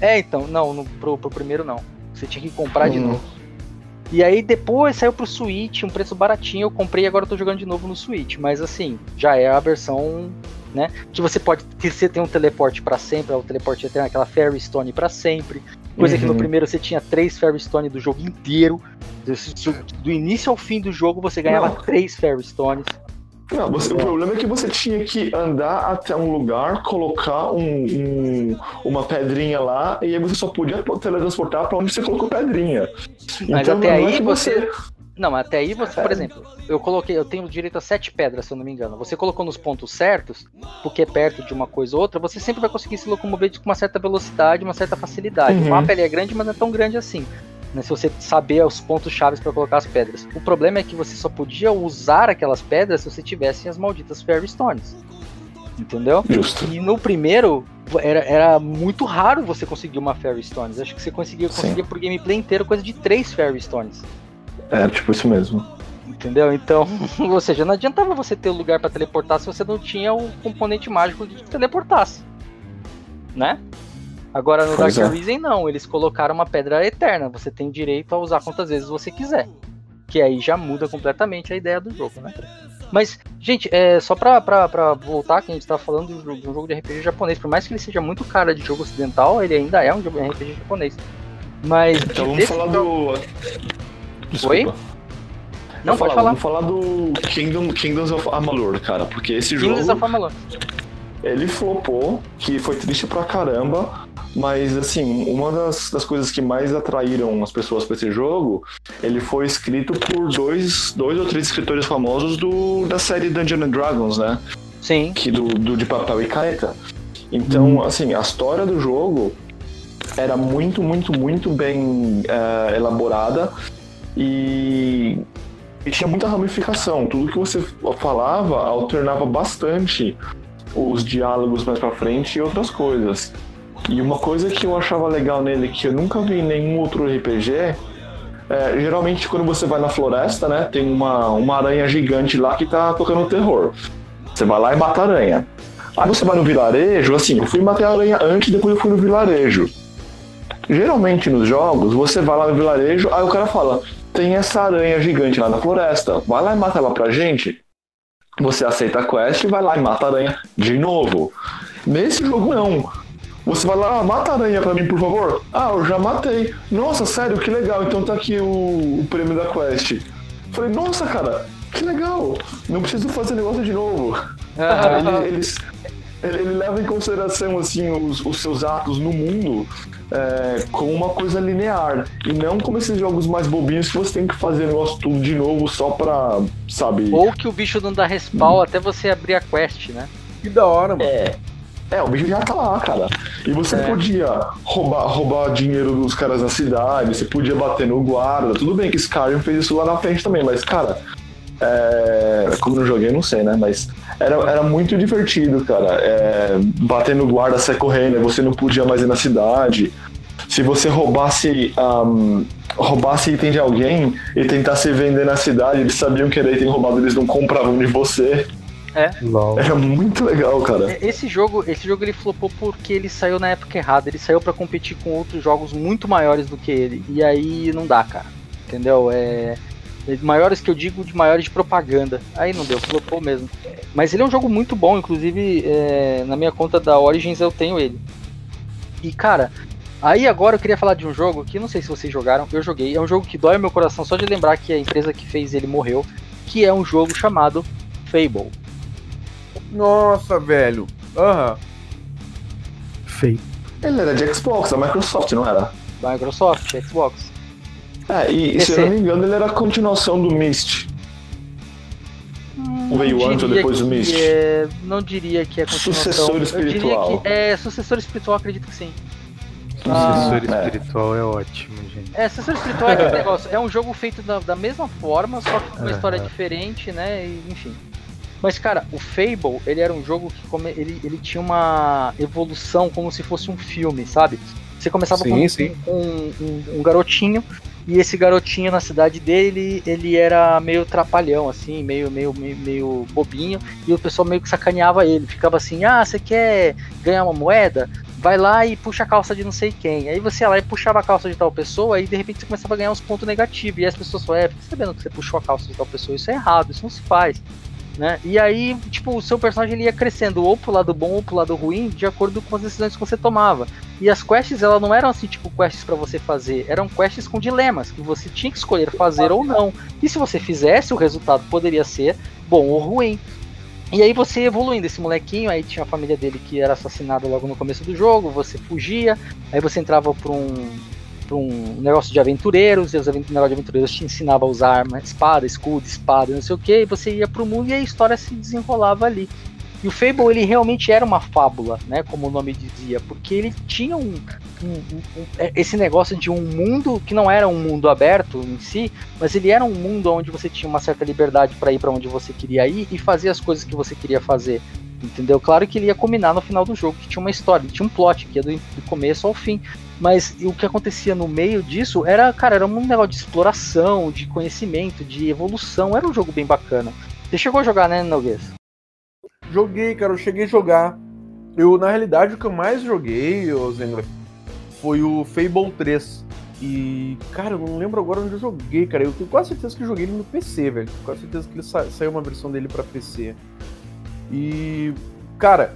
é, então, não, no, pro, pro primeiro não. Você tinha que comprar de Hum. novo. E aí depois saiu pro Switch, um preço baratinho, eu comprei e agora eu tô jogando de novo no Switch. Mas assim, já é a versão, né? Que você pode. Que você tem um teleporte pra sempre, o teleporte tem aquela Fairy Stone pra sempre. Coisa que no Uhum. primeiro você tinha três Fairy Stone do jogo inteiro. Do, do início ao fim do jogo você ganhava Não. três Fairy Stones. Não, você- o problema é que você tinha que andar até um lugar, colocar um- um- uma pedrinha lá, e aí você só podia teletransportar pra onde você colocou pedrinha. Mas Então, até é aí que você. Não, até aí você, por É. exemplo, eu coloquei, eu tenho direito a sete pedras, se eu não me engano. Você colocou nos pontos certos, porque é perto de uma coisa ou outra, você sempre vai conseguir se locomover com uma certa velocidade, uma certa facilidade. Uhum. O mapa ele é grande, mas não é tão grande assim. Né, se você saber os pontos chaves para colocar as pedras. O problema é que você só podia usar aquelas pedras se você tivesse as malditas Fairy Stones. Entendeu? Justo. E no primeiro, era, era muito raro você conseguir uma Fairy Stones. Acho que você conseguia, Sim. conseguia por gameplay inteiro coisa de três Fairy Stones. É, tipo isso mesmo. Entendeu? Então, (laughs) ou seja, não adiantava você ter o lugar pra teleportar se você não tinha o componente mágico que te teleportasse. Né? Agora no Pois Dark é. Arisen não, eles colocaram uma pedra eterna, você tem direito a usar quantas vezes você quiser. Que aí já muda completamente a ideia do jogo, né? Mas, gente, é, só pra, pra, pra voltar, que a gente tá falando de um jogo- de RPG japonês, por mais que ele seja muito cara de jogo ocidental, ele ainda é um jogo de RPG japonês. Mas. Então vamos desse falar jogo- do. Desculpa. Oi? Não, pode falar. Vamos falar do Kingdom, Kingdoms of Amalur, cara, porque esse Kingdoms jogo of Amalur. ele flopou, que foi triste pra caramba, mas assim, uma das, das coisas que mais atraíram as pessoas pra esse jogo, ele foi escrito por dois, dois ou três escritores famosos do, da série Dungeons and Dragons, né? Sim. que do, do de papel e caneta. Então, assim, a história do jogo era muito, muito, muito bem eh, elaborada e, e tinha muita ramificação. Tudo que você falava alternava bastante os diálogos mais pra frente e outras coisas. E uma coisa que eu achava legal nele, que eu nunca vi em nenhum outro RPG, é, geralmente quando você vai na floresta, né, tem uma, uma aranha gigante lá que tá tocando terror. Você vai lá e mata a aranha. Aí você vai no vilarejo, assim, eu fui matar a aranha antes, depois eu fui no vilarejo. Geralmente nos jogos, você vai lá no vilarejo, aí o cara fala: tem essa aranha gigante lá na floresta, vai lá e mata ela pra gente. Você aceita a quest e vai lá e mata a aranha de novo. Nesse jogo, não. Você vai lá, ah, mata a aranha pra mim, por favor. Ah, eu já matei. Nossa, sério, que legal. Então tá aqui o, o prêmio da quest. Falei, nossa, cara, que legal. Não preciso fazer negócio de novo. (laughs) Aham. Ele, eles, ele, ele leva em consideração assim os, os seus atos no mundo é, como uma coisa linear e não como esses jogos mais bobinhos que você tem que fazer negócio tudo de novo só pra, sabe? Ou que o bicho não dá respawn até você abrir a quest, né? Que da hora, mano. É. É, o bicho já tá lá, cara. E você É. podia roubar, roubar dinheiro dos caras na cidade, você podia bater no guarda. Tudo bem que Skyrim fez isso lá na frente também, mas, cara, é... como eu não joguei, não sei, né? Mas era, era muito divertido, cara. É... Bater no guarda, sair correndo, você não podia mais ir na cidade. Se você roubasse ahm, roubasse item de alguém e tentasse vender na cidade, eles sabiam que era item roubado, eles não compravam de você. LOL. Era muito legal, cara. É, Esse jogo, esse jogo ele flopou porque ele saiu na época errada. Ele saiu pra competir com outros jogos muito maiores do que ele. E aí não dá, cara. Entendeu? É, é maiores que eu digo de maiores de propaganda. Aí não deu, flopou mesmo. Mas ele é um jogo muito bom, inclusive é, na minha conta da Origins eu tenho ele. E cara, aí agora eu queria falar de um jogo que não sei se vocês jogaram, eu joguei. É um jogo que dói meu coração só de lembrar que a empresa que fez ele morreu, que é um jogo chamado Fable. Nossa, velho. Aham. Feio. Ele era de Xbox, da Microsoft, não era? Microsoft, Xbox. É, e PC. se eu não me engano, ele era a continuação do Myst. Não Veio antes ou depois do Myst? É, não diria que é continuação. Sucessor Eu espiritual. diria que é sucessor espiritual, acredito que sim. Sucessor é. espiritual é ótimo, gente. É, sucessor espiritual é aquele (laughs) negócio. É um jogo feito da, da mesma forma, só que com uma história diferente, né? E, enfim. Mas, cara, o Fable, ele era um jogo que come- ele, ele tinha uma evolução como se fosse um filme, sabe? Você começava Sim, com, sim. com um, um- um garotinho, e esse garotinho na cidade dele, ele era meio trapalhão, assim, meio, meio, meio, meio bobinho, e o pessoal meio que sacaneava ele. Ficava assim, ah, você quer ganhar uma moeda? Vai lá e puxa a calça de não sei quem. Aí você ia lá e puxava a calça de tal pessoa, e de repente você começava a ganhar uns pontos negativos. E as pessoas falavam, é, fica sabendo que você puxou a calça de tal pessoa, isso é errado, isso não se faz. Né? E aí, tipo, o seu personagem ele ia crescendo ou pro lado bom ou pro lado ruim, de acordo com as decisões que você tomava. E as quests, elas não eram assim, tipo, quests pra você fazer, eram quests com dilemas, que você tinha que escolher fazer ou não. E se você fizesse, o resultado poderia ser bom ou ruim. E aí você evoluindo, esse molequinho, aí tinha a família dele que era assassinada logo no começo do jogo, você fugia, aí você entrava pra um, pra um negócio de aventureiros, e os avent- negócio de aventureiros te ensinava a usar arma, espada, escudo, espada, não sei o que, e você ia pro mundo e a história se desenrolava ali. E o Fable, ele realmente era uma fábula, né, como o nome dizia, porque ele tinha um, um- um- um- é, esse negócio de um mundo que não era um mundo aberto em si, mas ele era um mundo onde você tinha uma certa liberdade para ir para onde você queria ir e fazer as coisas que você queria fazer. Entendeu? Claro que ele ia combinar no final do jogo, que tinha uma história, tinha um plot, que ia do, do começo ao fim. Mas o que acontecia no meio disso era, cara, era um negócio de exploração, de conhecimento, de evolução. Era um jogo bem bacana. Você chegou a jogar, né, Noguês? Joguei, cara, eu cheguei a jogar. Eu, na realidade, o que eu mais joguei, ô Zengler, foi o Fable 3. E, cara, eu não lembro agora onde eu joguei, cara. Eu tenho quase certeza que joguei ele no PC, velho. Tenho quase certeza que ele sa- saiu uma versão dele pra PC. E, cara,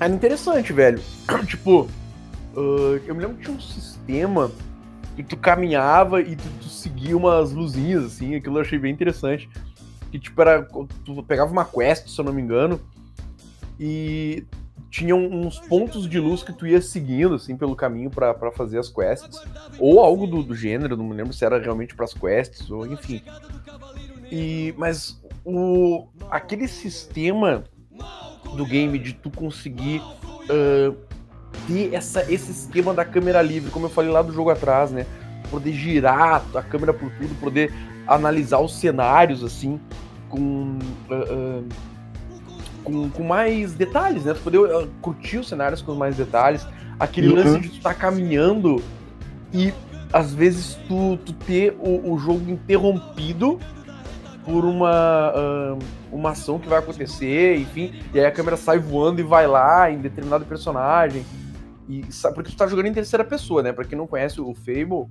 era interessante, velho. (clears throat) tipo, ah, eu me lembro que tinha um sistema que tu caminhava e tu, tu seguia umas luzinhas, assim. Aquilo eu achei bem interessante. Que, tipo, era. Tu pegava uma quest, se eu não me engano, e tinha uns pontos de luz que tu ia seguindo, assim, pelo caminho pra fazer as quests. Ou algo do, do gênero, não me lembro se era realmente pras quests, ou enfim. E, mas o, aquele sistema do game de tu conseguir ah, ter essa, esse esquema da câmera livre, como eu falei lá do jogo atrás, né? Poder girar a câmera por tudo, poder analisar os cenários, assim, com, ah, ah, com, com mais detalhes, né? Tu poder ah, curtir os cenários com mais detalhes. Aquele Uhum. lance de tu estar caminhando e às vezes tu, tu ter o, o jogo interrompido por uma, uma ação que vai acontecer, enfim, e aí a câmera sai voando e vai lá em determinado personagem. E, porque tu tá jogando em terceira pessoa, né? Pra quem não conhece o Fable,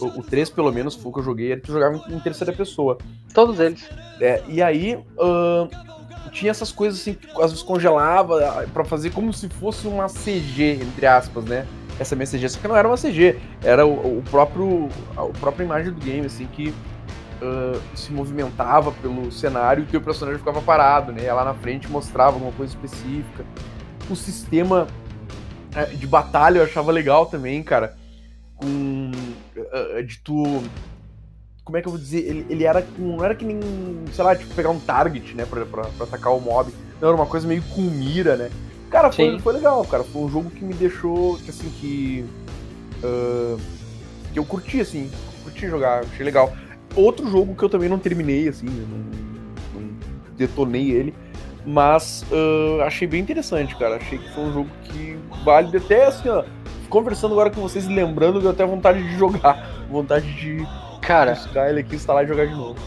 o, o 3 pelo menos foi o que eu joguei, ele tu jogava em, em terceira pessoa. Todos eles. É, e aí ahn, tinha essas coisas assim que às vezes congelava pra fazer como se fosse uma CG, entre aspas, né? Essa minha CG, só que não era uma CG, era o, o próprio a própria imagem do game, assim, que ah, se movimentava pelo cenário e o teu personagem ficava parado, né? Lá na frente mostrava alguma coisa específica. O sistema de batalha eu achava legal também, cara. Com. ah, de tu como é que eu vou dizer? Ele, ele era com. Não era que nem, sei lá, tipo, pegar um target, né, pra, pra, pra atacar o mob. Não, era uma coisa meio com mira, né? Cara, foi, Sim. foi legal, cara. Foi um jogo que me deixou, que, assim, que. ah, que eu curti, assim. Curti jogar, achei legal. Outro jogo que eu também não terminei, assim, não, não detonei ele. Mas ah, achei bem interessante, cara. Achei que foi um jogo que vale até assim, ó. Conversando agora com vocês e lembrando, deu até vontade de jogar. (laughs) vontade de Cara, buscar ele aqui, instalar e jogar de novo.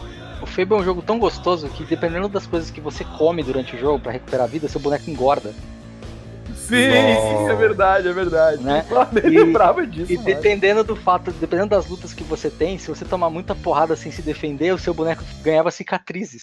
o Fable é um jogo tão gostoso que dependendo das coisas que você come durante o jogo pra recuperar a vida, seu boneco engorda, Sim, sim, é verdade, é verdade. né? (laughs) Eu nem E- lembrava disso, E mano. dependendo do fato, dependendo das lutas que você tem, se você tomar muita porrada sem se defender, o seu boneco ganhava cicatrizes.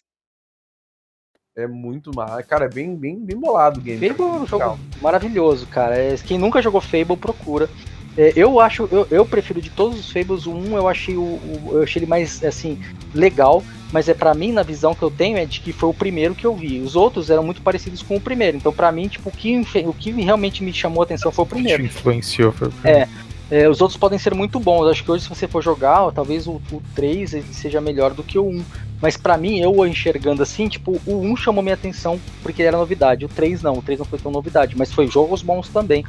É muito mal. Cara, é bem, bem, bem bolado o game. Fable é um jogo Legal. maravilhoso, cara. É, Quem nunca jogou Fable, procura. É, eu acho, eu, eu prefiro de todos os Fables, o 1 eu achei, o, o- eu achei ele mais, assim, legal, mas é pra mim, na visão que eu tenho, é de que foi o primeiro que eu vi. Os outros eram muito parecidos com o primeiro, então pra mim, tipo, o que, o que realmente me chamou a atenção foi o primeiro. Te influenciou. Foi... É. É, os outros podem ser muito bons. Acho que hoje, se você for jogar, talvez o, o 3 ele seja melhor do que o 1. Mas pra mim, eu enxergando assim, tipo, o 1 chamou minha atenção porque ele era novidade. O 3 não, o 3 não foi tão novidade, mas foi jogos bons também.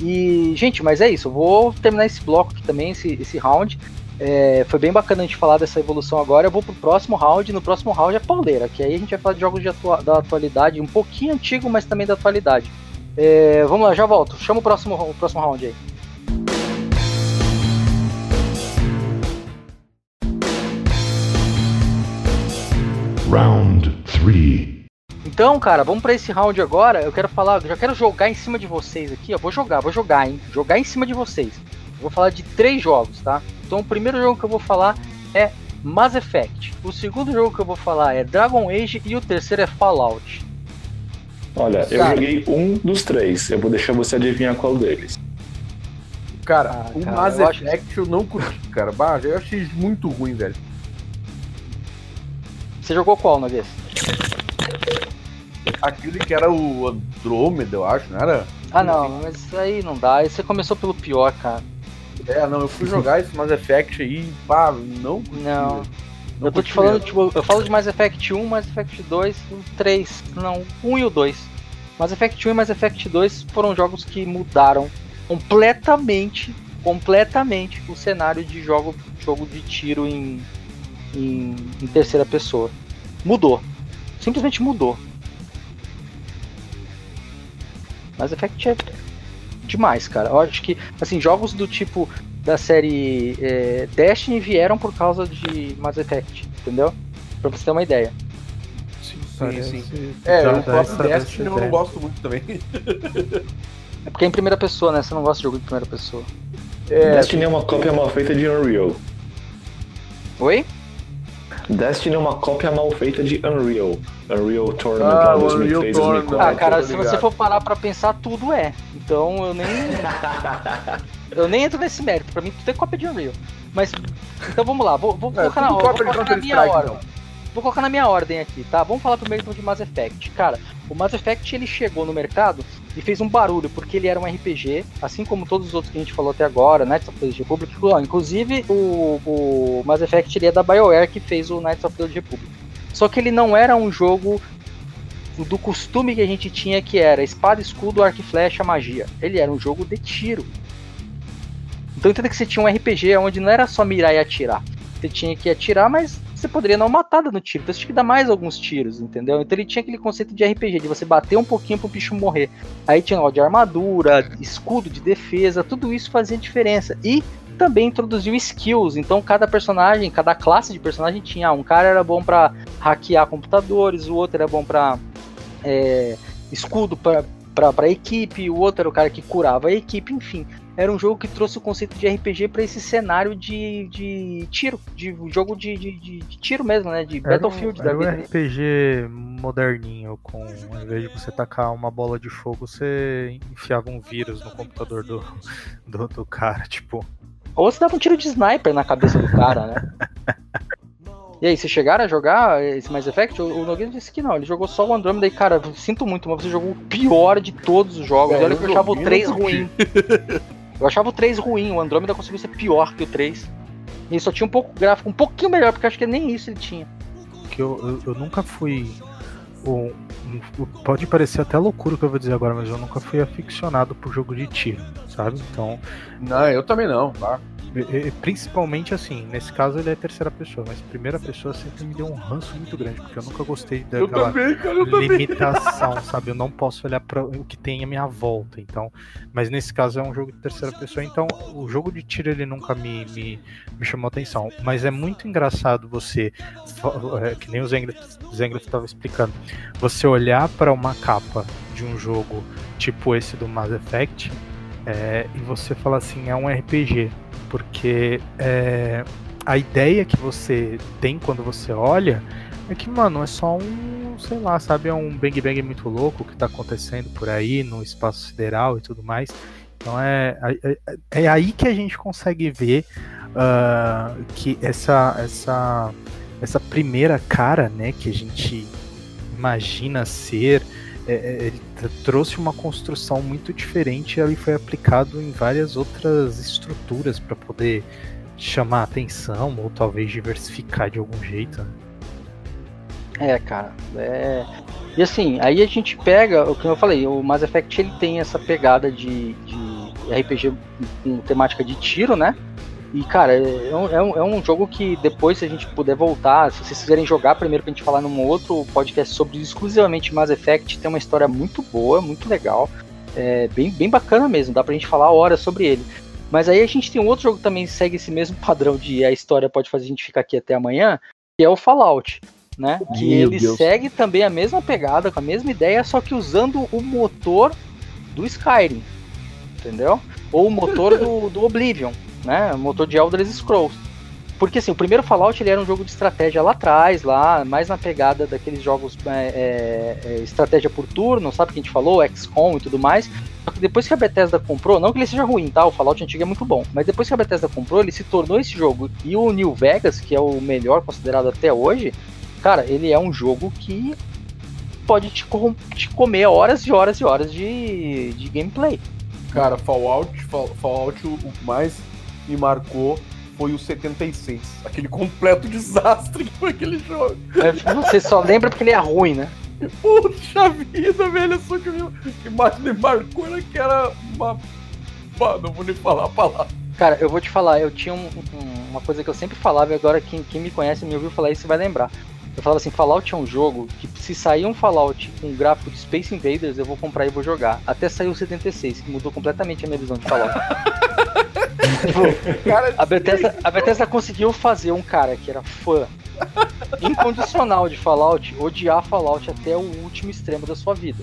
E, gente, mas é isso. Eu vou terminar esse bloco aqui também, esse, esse round. É, foi bem bacana a gente falar dessa evolução agora. Eu vou pro próximo round. No próximo round é pauleira, que aí a gente vai falar de jogos de atua- da atualidade, um pouquinho antigo, mas também da atualidade. É, vamos lá, já volto. Chama o próximo, o próximo round aí. Round 3. Então, cara, vamos pra esse round agora. Eu quero falar, eu já quero jogar em cima de vocês aqui, ó. Vou jogar, vou jogar, hein? Jogar em cima de vocês. Eu vou falar de três jogos, tá? Então, o primeiro jogo que eu vou falar é Mass Effect. O segundo jogo que eu vou falar é Dragon Age e o terceiro é Fallout. Olha, eu Cara. joguei um dos três. Eu vou deixar você adivinhar qual deles. Cara, Ah, o cara, Mass eu acho- Effect eu não curti, cara. Bah, eu achei muito ruim, velho. Você jogou qual, Noguês? Aquele que era o Andrômeda, eu acho, não era? Ah, não, mas isso aí não dá. Aí você começou pelo pior, cara. É, não, eu fui jogar esse Mass Effect aí, pá, não curti, Não. Não eu tô te falando, tipo, eu falo de Mass Effect 1, Mass Effect 2, o 3, não, o 1 e o 2. Mass Effect 1 e Mass Effect 2 foram jogos que mudaram completamente, completamente o cenário de jogo, jogo de tiro em, em, em terceira pessoa. Mudou. Simplesmente mudou. Mass Effect é demais, cara. Eu acho que, assim, jogos do tipo da série é, Destiny vieram por causa de Mass Effect, entendeu? Pra você ter uma ideia. Sim, sim. É, Dá- o dá próprio essa- Destiny eu não gosto muito também. (laughs) É porque é em primeira pessoa, né? Você não gosta de jogo de primeira pessoa. É, Destiny é uma cópia mal feita de Unreal. Oi? Destiny é uma cópia mal feita de Unreal. Unreal Tournament Ah, lá o 2003, Unreal Tournament. 2004. Ah, cara, se você for parar pra pensar, tudo é. Então eu nem. (laughs) eu nem entro nesse mérito. Pra mim, tudo é cópia de Unreal. Mas. Então vamos lá, vou, vou é, colocar, na, tudo vou colocar na minha ordem. então. Vou colocar na minha ordem aqui, tá? Vamos falar primeiro então de Mass Effect. Cara, o Mass Effect ele chegou no mercado e fez um barulho, porque ele era um RPG, assim como todos os outros que a gente falou até agora, Knights of the Old Republic. Inclusive, o, o Mass Effect ele é da BioWare que fez o Knights of the Republic. Só que ele não era um jogo do costume que a gente tinha, que era espada, escudo, arco e flecha, magia. Ele era um jogo de tiro. Então entenda que você tinha um RPG onde não era só mirar e atirar. Você tinha que atirar, mas você poderia dar uma matada no tiro. Então você tinha que dar mais alguns tiros, entendeu? Então ele tinha aquele conceito de RPG, de você bater um pouquinho pro bicho morrer. Aí tinha ó, de armadura, escudo de defesa, tudo isso fazia diferença. E também introduziu skills. Então cada personagem, cada classe de personagem tinha. Um cara era bom pra hackear computadores, o outro era bom pra é, escudo pra equipe, o outro era o cara que curava a equipe, enfim. Era um jogo que trouxe o conceito de RPG pra esse cenário de, de tiro, de jogo de, de, de- de tiro mesmo, né? De Battlefield era da um, vida. era um RPG moderninho, com ao invés de você tacar uma bola de fogo, você enfiava um vírus no computador do, do, do cara, tipo. Ou você dava um tiro de sniper na cabeça do cara, né? (laughs) E aí, vocês chegaram a jogar esse Mass Effect? O, o Nogueira disse que não, ele jogou só o Andromeda e, cara, sinto muito, mas você jogou o pior de todos os jogos. É, Olha eu que eu achava o joguei, 3 eu curti. ruim. (laughs) Eu achava o 3 ruim, o Andromeda conseguiu ser pior que o 3. E ele só tinha um pouco gráfico, um pouquinho melhor, porque acho que nem isso ele tinha. que eu, eu, eu nunca fui. um- um- pode parecer até loucura o que eu vou dizer agora, mas eu nunca fui aficionado por jogo de tiro, sabe? Então, Não, eu também não, tá? Principalmente assim, nesse caso ele é terceira pessoa, mas primeira pessoa sempre me deu um ranço muito grande, porque eu nunca gostei daquela também, cara, limitação, (laughs) sabe? Eu não posso olhar para o que tem à minha volta, então. Mas nesse caso é um jogo de terceira pessoa, então o jogo de tiro ele nunca me, me, me chamou atenção. Mas é muito engraçado você, é, que nem o Zengler estava explicando, você olhar para uma capa de um jogo tipo esse do Mass Effect é, e você falar assim, é um RPG, porque é, a ideia que você tem quando você olha é que, mano, é só um, sei lá, sabe, é um bang bang muito louco que tá acontecendo por aí no espaço sideral e tudo mais. Então é, é, é aí que a gente consegue ver ah, que essa, essa, essa primeira cara, né, que a gente imagina ser, é, é, ele trouxe uma construção muito diferente e ele foi aplicado em várias outras estruturas para poder chamar atenção ou talvez diversificar de algum jeito. né? É, cara. É... E assim, aí a gente pega, o que eu falei, o Mass Effect ele tem essa pegada de, de RPG com temática de tiro, né? E, cara, é um, é um- é um jogo que depois, se a gente puder voltar, se vocês quiserem jogar primeiro pra gente falar num outro podcast sobre exclusivamente Mass Effect, tem uma história muito boa, muito legal. É bem, bem bacana mesmo, dá pra gente falar horas sobre ele. Mas aí a gente tem um outro jogo que também segue esse mesmo (laughs) padrão de a história pode fazer a gente ficar aqui até amanhã, que é o Fallout. Né? Que ele Deus. segue também a mesma pegada, com a mesma ideia, só que usando o motor do Skyrim. Entendeu? Ou o motor do, do Oblivion, né? Motor de Elder Scrolls. Porque assim, o primeiro Fallout ele era um jogo de estratégia lá atrás, lá, mais na pegada daqueles jogos é, é, é, estratégia por turno, sabe que a gente falou, XCOM e tudo mais. Depois que a Bethesda comprou, não que ele seja ruim, tá? O Fallout antigo é muito bom, mas depois que a Bethesda comprou, ele se tornou esse jogo. E o New Vegas, que é o melhor considerado até hoje, cara, ele é um jogo que pode te, te comer horas e horas e horas de, de gameplay. Cara, Fallout, Fall- Fallout, o mais me marcou foi o 76. Aquele completo desastre que foi aquele jogo. É, Você só lembra porque ele é ruim, né? Puxa vida, velho. Só que o que mais me marcou era que era uma. Pá, não vou nem falar a palavra. Cara, eu vou te falar, eu tinha um- um- uma coisa que eu sempre falava e agora quem, quem me conhece me ouviu falar isso vai lembrar. Eu falava assim, Fallout é um jogo que se sair um Fallout com gráfico de Space Invaders, eu vou comprar e vou jogar. Até saiu o 76, que mudou completamente a minha visão de Fallout. (laughs) Tipo, Cara, a Bethesda, a Bethesda conseguiu fazer um cara que era fã incondicional de Fallout odiar Fallout até o último extremo da sua vida.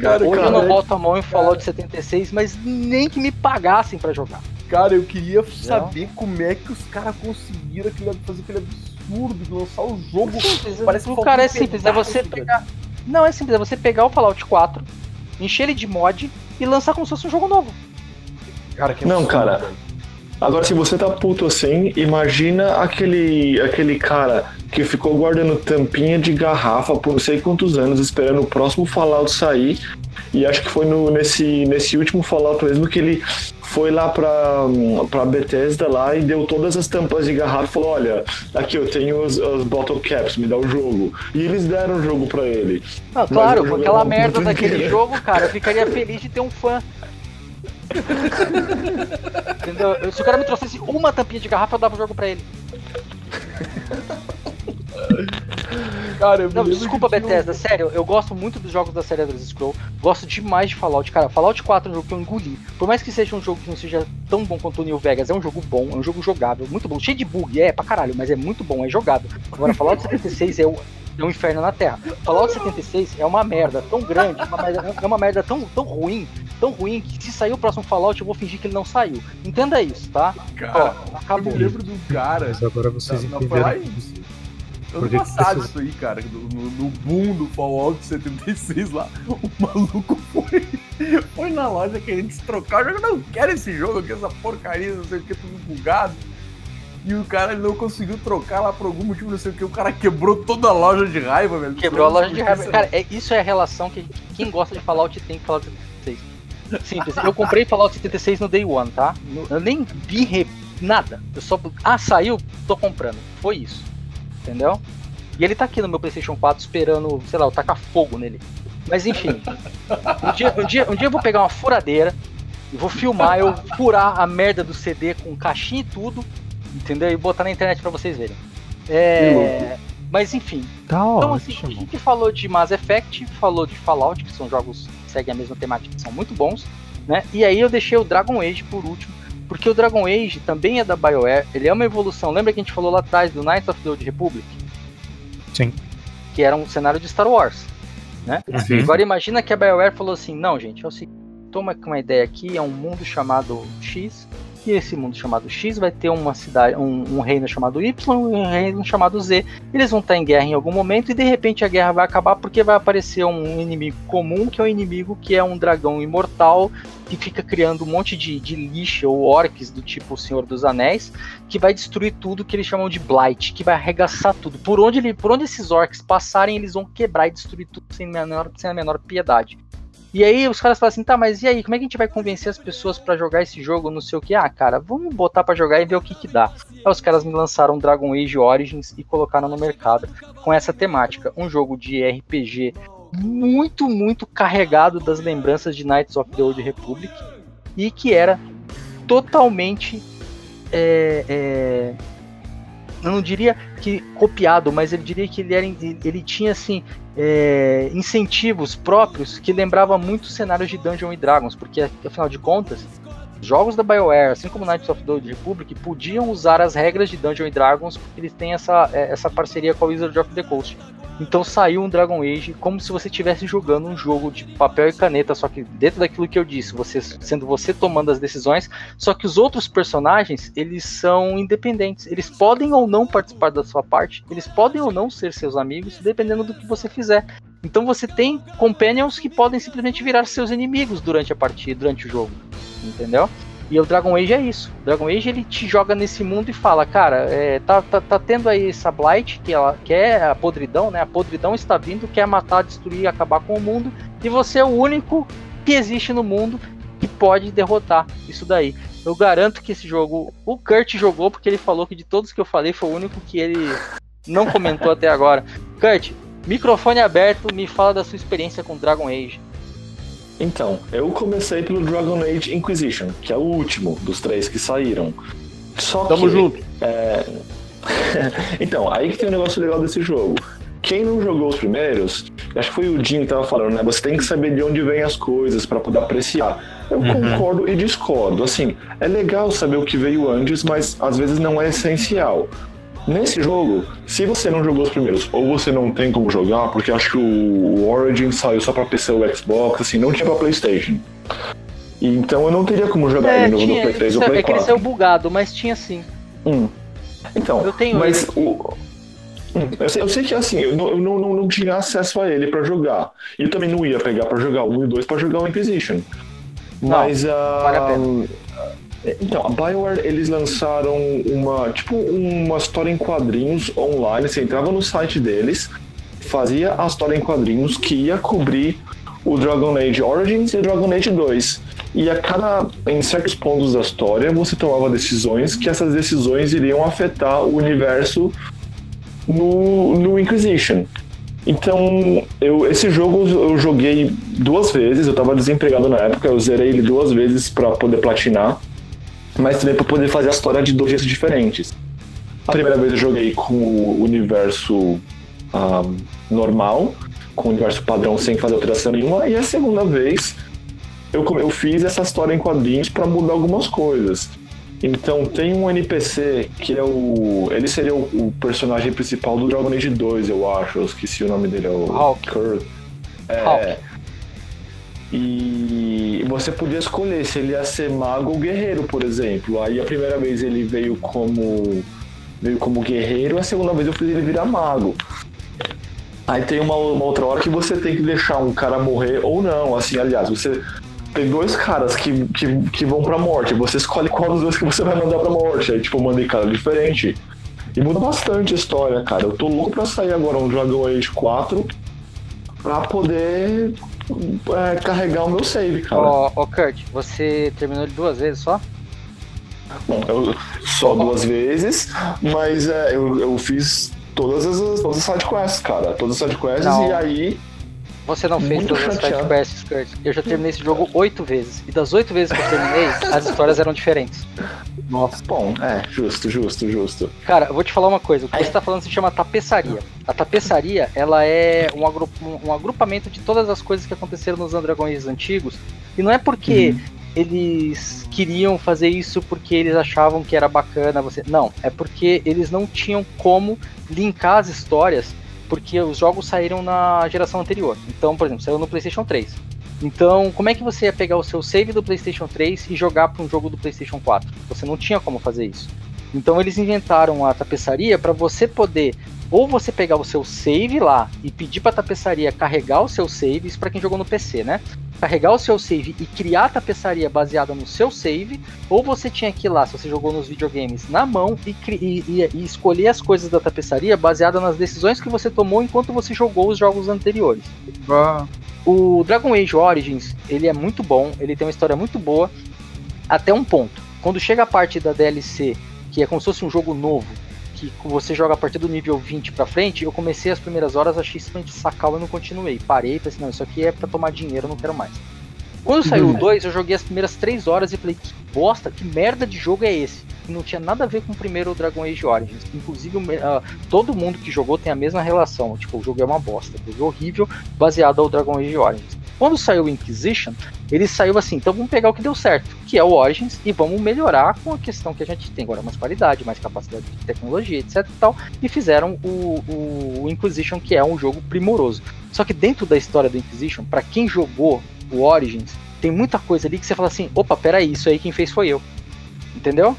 Cara, Hoje eu cara, não é- boto a mão em Fallout 76, mas nem que me pagassem pra jogar. Cara, eu queria saber como é que os caras conseguiram aquele, fazer aquele absurdo de lançar o jogo. Simples, Parece o que cara é simples, é você pegar. Não, é simples, é você pegar o Fallout 4, encher ele de mod e lançar como se fosse um jogo novo. Cara, que Não, absurdo, cara. velho. Agora, se você tá puto assim, imagina aquele, aquele cara que ficou guardando tampinha de garrafa por não sei quantos anos, esperando o próximo Fallout sair. E acho que foi no, nesse, nesse último Fallout mesmo que ele foi lá pra, pra Bethesda lá e deu todas as tampas de garrafa e falou: Olha, aqui eu tenho os, os bottle caps, me dá o jogo. E eles deram o jogo pra ele. Ah, claro, com aquela merda daquele jogo, cara, eu (laughs) ficaria feliz de ter um fã. Entendeu? Eu- Se o cara me trouxesse uma tampinha de garrafa, eu dava o jogo pra ele. Cara, eu Não, desculpa, Bethesda, sério, eu gosto muito dos jogos da série Elder Scrolls, gosto demais de Fallout. Cara, Fallout 4 é um jogo que eu engoli. Por mais que seja um jogo que não seja tão bom quanto o New Vegas, é um jogo bom, é um jogo jogável, muito bom. Cheio de bug, é pra caralho, mas é muito bom, é jogável. Agora, Fallout 76 é o, é um inferno na Terra. Fallout 76 é uma merda tão grande, uma merda- é uma merda tão, tão ruim, tão ruim, que se sair o próximo Fallout, eu vou fingir que ele não saiu. Entenda isso, tá? Cara, Ó, eu acabou. me lembro do cara. Mas agora vocês lá entenderam. Ano que que passado isso aí, cara. No, no- no boom do Fallout 76 lá, o maluco foi, foi na loja querendo se trocar. Eu não quero esse jogo aqui, essa porcaria, não sei o que, tudo bugado. E o cara ele não conseguiu trocar lá por algum motivo, não sei o que. O cara quebrou toda a loja de raiva, velho. Quebrou a loja de raiva. Cara, é, isso é a relação que quem gosta de Fallout tem com Fallout 76. Simples. Eu comprei Fallout 76 no Day One, tá? Eu nem vi re- nada. Eu só. Ah, saiu? Tô comprando. Foi isso. Entendeu? E ele tá aqui no meu PlayStation 4 esperando, sei lá, eu tacar fogo nele. Mas enfim. Um dia, um dia, um dia eu vou pegar uma furadeira, Eu vou filmar, eu furar a merda do CD com caixinha e tudo, entendeu? E botar na internet pra vocês verem. É. Mas enfim. Tá Então, assim, a gente falou de Mass Effect, falou de Fallout, que são jogos que seguem a mesma temática, que são muito bons, né? E aí eu deixei o Dragon Age por último, porque o Dragon Age também é da BioWare, ele é uma evolução. Lembra que a gente falou lá atrás do Knights of the Old Republic? Sim. Que era um cenário de Star Wars, né? Uhum. Agora imagina que a BioWare falou assim: não, gente, é o seguinte, toma uma ideia aqui, é um mundo chamado X, e esse mundo chamado X vai ter uma cidade, um, um reino chamado Y e um reino chamado Z. Eles vão estar em guerra em algum momento e de repente a guerra vai acabar porque vai aparecer um inimigo comum, que é um inimigo que é um dragão imortal que fica criando um monte de, de lixo ou orcs do tipo o Senhor dos Anéis, que vai destruir tudo que eles chamam de Blight, que vai arregaçar tudo. Por onde, ele, por onde esses orcs passarem, eles vão quebrar e destruir tudo sem, menor, sem a menor piedade. E aí os caras falam assim, tá, mas e aí, como é que a gente vai convencer as pessoas pra jogar esse jogo, não sei o que? Ah, cara, vamos botar pra jogar e ver o que que dá. Aí os caras me lançaram Dragon Age Origins e colocaram no mercado com essa temática. Um jogo de RPG muito, muito carregado das lembranças de Knights of the Old Republic e que era totalmente é, é, eu não diria que copiado, mas ele diria que ele, era, ele tinha assim é, incentivos próprios que lembrava muito cenários de Dungeons Dragons, porque afinal de contas, jogos da BioWare, assim como Knights of the Old Republic, podiam usar as regras de Dungeons Dragons porque eles têm essa, é, essa parceria com a Wizard of the Coast. Então saiu um Dragon Age como se você estivesse jogando um jogo de papel e caneta, só que dentro daquilo que eu disse, você sendo você tomando as decisões, só que os outros personagens, eles são independentes. Eles podem ou não participar da sua parte, eles podem ou não ser seus amigos, dependendo do que você fizer. Então você tem companions que podem simplesmente virar seus inimigos durante a partida, durante o jogo. Entendeu? E o Dragon Age é isso. O Dragon Age ele te joga nesse mundo e fala, cara, é, tá, tá, tá tendo aí essa Blight, que, ela, que é a podridão, né? A podridão está vindo, quer matar, destruir, acabar com o mundo, e você é o único que existe no mundo que pode derrotar isso daí. Eu garanto que esse jogo, o Kurt jogou, porque ele falou que de todos que eu falei foi o único que ele não comentou até agora. Kurt, microfone aberto, me fala da sua experiência com Dragon Age. Então, eu comecei pelo Dragon Age Inquisition, que é o último dos três que saíram. Só Tamo que, junto. é, (laughs) então, aí que tem um negócio legal desse jogo. Quem não jogou os primeiros, acho que foi o Jim que tava falando, né? Você tem que saber de onde vêm as coisas para poder apreciar. Eu concordo e discordo. Assim, é legal saber o que veio antes, mas às vezes não é essencial. Nesse jogo, se você não jogou os primeiros, ou você não tem como jogar, porque acho que o Origin saiu só pra PC ou Xbox, assim, não tinha pra Playstation. Então eu não teria como jogar É, ele no, no tinha, Play 3 ou é Play que ele 4. saiu bugado, mas tinha sim. Hum. Então, Eu tenho mas o. Hum, Eu sei, eu sei que assim, eu, não, eu não, não, não tinha acesso a ele pra jogar. E eu também não ia pegar pra jogar o 1 e o 2 pra jogar o Inquisition. Mas ah, vale a pena. Então, a BioWare, eles lançaram uma, tipo, uma história em quadrinhos online. Você entrava no site deles, fazia a história em quadrinhos que ia cobrir o Dragon Age Origins e o Dragon Age 2. E a cada, em certos pontos da história, você tomava decisões que essas decisões iriam afetar o universo no, no Inquisition. Então, eu, esse jogo eu joguei duas vezes, eu tava desempregado na época, eu zerei ele duas vezes para poder platinar, mas também para poder fazer a história de dois jeitos diferentes. A primeira vez eu joguei com o universo ah, normal, com o universo padrão sem fazer alteração nenhuma, e a segunda vez eu, eu fiz essa história em quadrinhos para mudar algumas coisas. Então tem um NPC que é o. Ele seria o, o personagem principal do Dragon Age 2, eu acho. Eu esqueci o nome dele, é o Hawk. Kurt. É. Hawk. E você podia escolher se ele ia ser mago ou guerreiro, por exemplo. Aí a primeira vez ele veio como. veio como guerreiro, a segunda vez eu fiz ele virar mago. Aí tem uma, uma outra hora que você tem que deixar um cara morrer ou não. Assim, aliás, você tem dois caras que, que, que vão pra morte. Você escolhe qual dos dois que você vai mandar pra morte. Aí, tipo, eu mandei cara diferente. E muda bastante a história, cara. Eu tô louco pra sair agora um Dragon Age 4 pra poder é, carregar o meu save, cara. Ó, ó, Kurt, você terminou ele duas vezes só? Bom, eu só duas vezes, mas é, eu, eu fiz todas as, todas as sidequests, cara. Todas as sidequests e aí. Você não fez todas as. Fast Quest Skirt. Eu já terminei esse jogo oito vezes. E das oito vezes que eu terminei, (laughs) as histórias eram diferentes. Nossa. Bom, é, justo, justo, justo. Cara, eu vou te falar uma coisa. O que você tá falando se chama tapeçaria. A tapeçaria, ela é um, agru- um- agrupamento de todas as coisas que aconteceram nos Andragões antigos. E não é porque eles queriam fazer isso porque eles achavam que era bacana você. Não, é porque eles não tinham como linkar as histórias, porque os jogos saíram na geração anterior. Então, por exemplo, saiu no PlayStation 3. Então, como é que você ia pegar o seu save do PlayStation 3 e jogar para um jogo do PlayStation 4? Você não tinha como fazer isso. Então, eles inventaram a tapeçaria para você poder ou você pegar o seu save lá e pedir para a tapeçaria carregar o seu save, isso para quem jogou no PC, né? Carregar o seu save e criar a tapeçaria baseada no seu save, ou você tinha que ir lá, se você jogou nos videogames, na mão e, e- e- escolher as coisas da tapeçaria baseada nas decisões que você tomou enquanto você jogou os jogos anteriores. O Dragon Age Origins, ele é muito bom, ele tem uma história muito boa, até um ponto. Quando chega a parte da DLC, que é como se fosse um jogo novo, que você joga a partir do nível 20 pra frente, eu comecei as primeiras horas, achei simplesmente sacal e não continuei. Parei, pensei, não, isso aqui é pra tomar dinheiro, eu não quero mais. Quando saiu o 2, eu joguei as primeiras 3 horas e falei, que bosta, que merda de jogo é esse? E não tinha nada a ver com o primeiro Dragon Age Origins. Inclusive, ah, todo mundo que jogou tem a mesma relação. Tipo, o jogo é uma bosta, o jogo é horrível, baseado ao Dragon Age Origins. Quando saiu o Inquisition, ele saiu assim, então vamos pegar o que deu certo, que é o Origins, e vamos melhorar com a questão que a gente tem agora, mais qualidade, mais capacidade de tecnologia, etc e tal, e fizeram o, o, o Inquisition, que é um jogo primoroso. Só que dentro da história do Inquisition, pra quem jogou o Origins, tem muita coisa ali que você fala assim, opa, peraí, isso aí quem fez foi eu. Entendeu?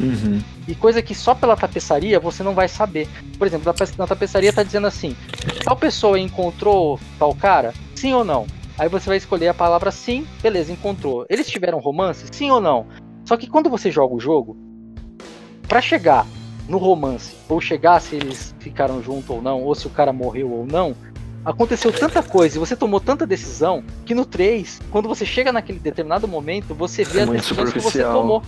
Uhum. E coisa que só pela tapeçaria você não vai saber. Por exemplo, na tapeçaria tá dizendo assim: tal pessoa encontrou tal cara? Sim ou não? Aí você vai escolher a palavra sim, beleza, encontrou. Eles tiveram romance? Sim ou não? Só que quando você joga o jogo, pra chegar no romance, ou chegar se eles ficaram juntos ou não, ou se o cara morreu ou não, aconteceu tanta coisa e você tomou tanta decisão que no 3, quando você chega naquele determinado momento, você vê É as decisões que você tomou.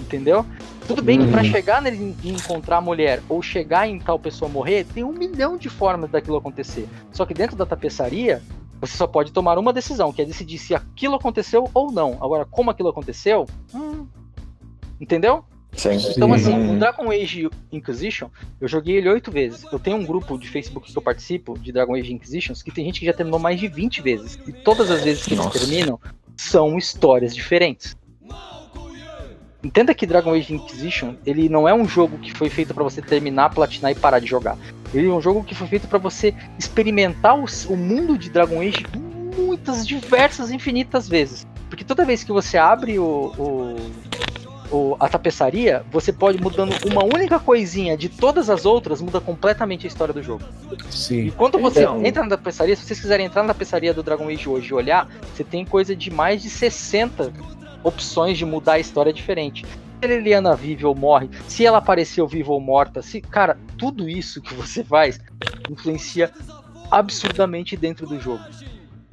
Entendeu? Tudo bem que pra Uhum. chegar nele e encontrar a mulher ou chegar em tal pessoa morrer, tem um milhão de formas daquilo acontecer. Só que dentro da tapeçaria, você só pode tomar uma decisão, que é decidir se aquilo aconteceu ou não. Agora, como aquilo aconteceu, hum, entendeu? Sim. Então, assim, o Dragon Age Inquisition, eu joguei ele oito vezes. Eu tenho um grupo de Facebook que eu participo, de Dragon Age Inquisitions, que tem gente que já terminou mais de 20 vezes. E todas as vezes que Nossa. eles terminam, são histórias diferentes. Entenda que Dragon Age Inquisition, ele não é um jogo que foi feito pra você terminar, platinar e parar de jogar. Ele é um jogo que foi feito pra você experimentar o, o mundo de Dragon Age muitas, diversas, infinitas vezes. Porque toda vez que você abre o, o- o- a tapeçaria, você pode mudando uma única coisinha de todas as outras, muda completamente a história do jogo. E Sim. quando você Então. entra na tapeçaria, se vocês quiserem entrar na tapeçaria do Dragon Age hoje e olhar, você tem coisa de mais de 60 opções de mudar a história diferente. Se a Liliana vive ou morre, se ela apareceu viva ou morta, se, cara, tudo isso que você faz influencia absurdamente dentro do jogo.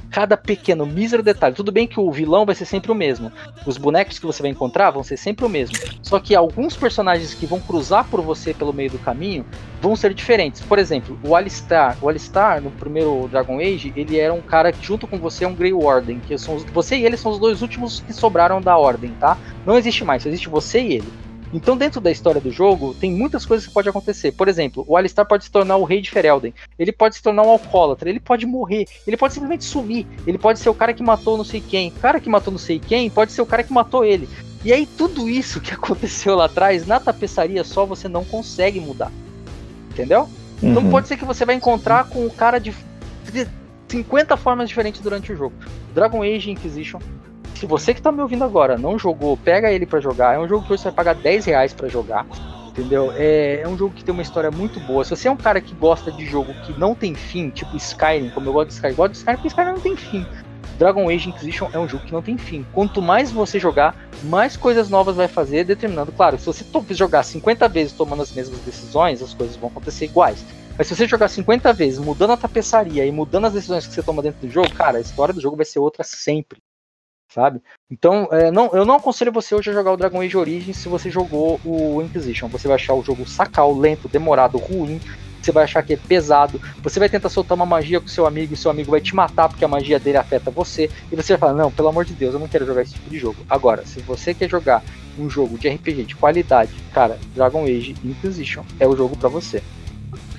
Cada pequeno, mísero detalhe. Tudo bem que o vilão vai ser sempre o mesmo. Os bonecos que você vai encontrar vão ser sempre o mesmo. Só que alguns personagens que vão cruzar por você pelo meio do caminho vão ser diferentes. Por exemplo, o Alistar. O Alistar, no primeiro Dragon Age, ele era um cara que junto com você é um Grey Warden. Que são os- você e ele são os dois últimos que sobraram da Ordem, tá? Não existe mais, só existe você e ele. Então, dentro da história do jogo, tem muitas coisas que podem acontecer. Por exemplo, o Alistar pode se tornar o rei de Ferelden. Ele pode se tornar um alcoólatra. Ele pode morrer. Ele pode simplesmente sumir. Ele pode ser o cara que matou não sei quem. O cara que matou não sei quem pode ser o cara que matou ele. E aí, tudo isso que (laughs) aconteceu lá atrás, na tapeçaria só, você não consegue mudar. Entendeu? Então Uhum. pode ser que você vai encontrar com o cara de 50 formas diferentes durante o jogo. Dragon Age Inquisition. Se você que tá me ouvindo agora não jogou, pega ele pra jogar. É um jogo que você vai pagar 10 reais pra jogar. Entendeu? É, é um jogo que tem uma história muito boa. Se você é um cara que gosta de jogo que não tem fim, tipo Skyrim, como eu gosto de Skyrim, eu gosto de Skyrim porque Skyrim não tem fim. Dragon Age Inquisition é um jogo que não tem fim. Quanto mais você jogar, mais coisas novas vai fazer, determinando. Claro, se você jogar 50 vezes tomando as mesmas decisões, as coisas vão acontecer iguais. Mas se você jogar 50 vezes, mudando a tapeçaria e mudando as decisões que você toma dentro do jogo, cara, a história do jogo vai ser outra sempre. Sabe? Então, é, não, eu não aconselho você hoje a jogar o Dragon Age Origins se você jogou o Inquisition. Você vai achar o jogo sacal, lento, demorado, ruim. você vai achar que é pesado, você vai tentar soltar uma magia com seu amigo e seu amigo vai te matar porque a magia dele afeta você, e você vai falar, não, pelo amor de Deus, eu não quero jogar esse tipo de jogo. Agora, se você quer jogar um jogo de RPG de qualidade, cara, Dragon Age Inquisition é o jogo para você.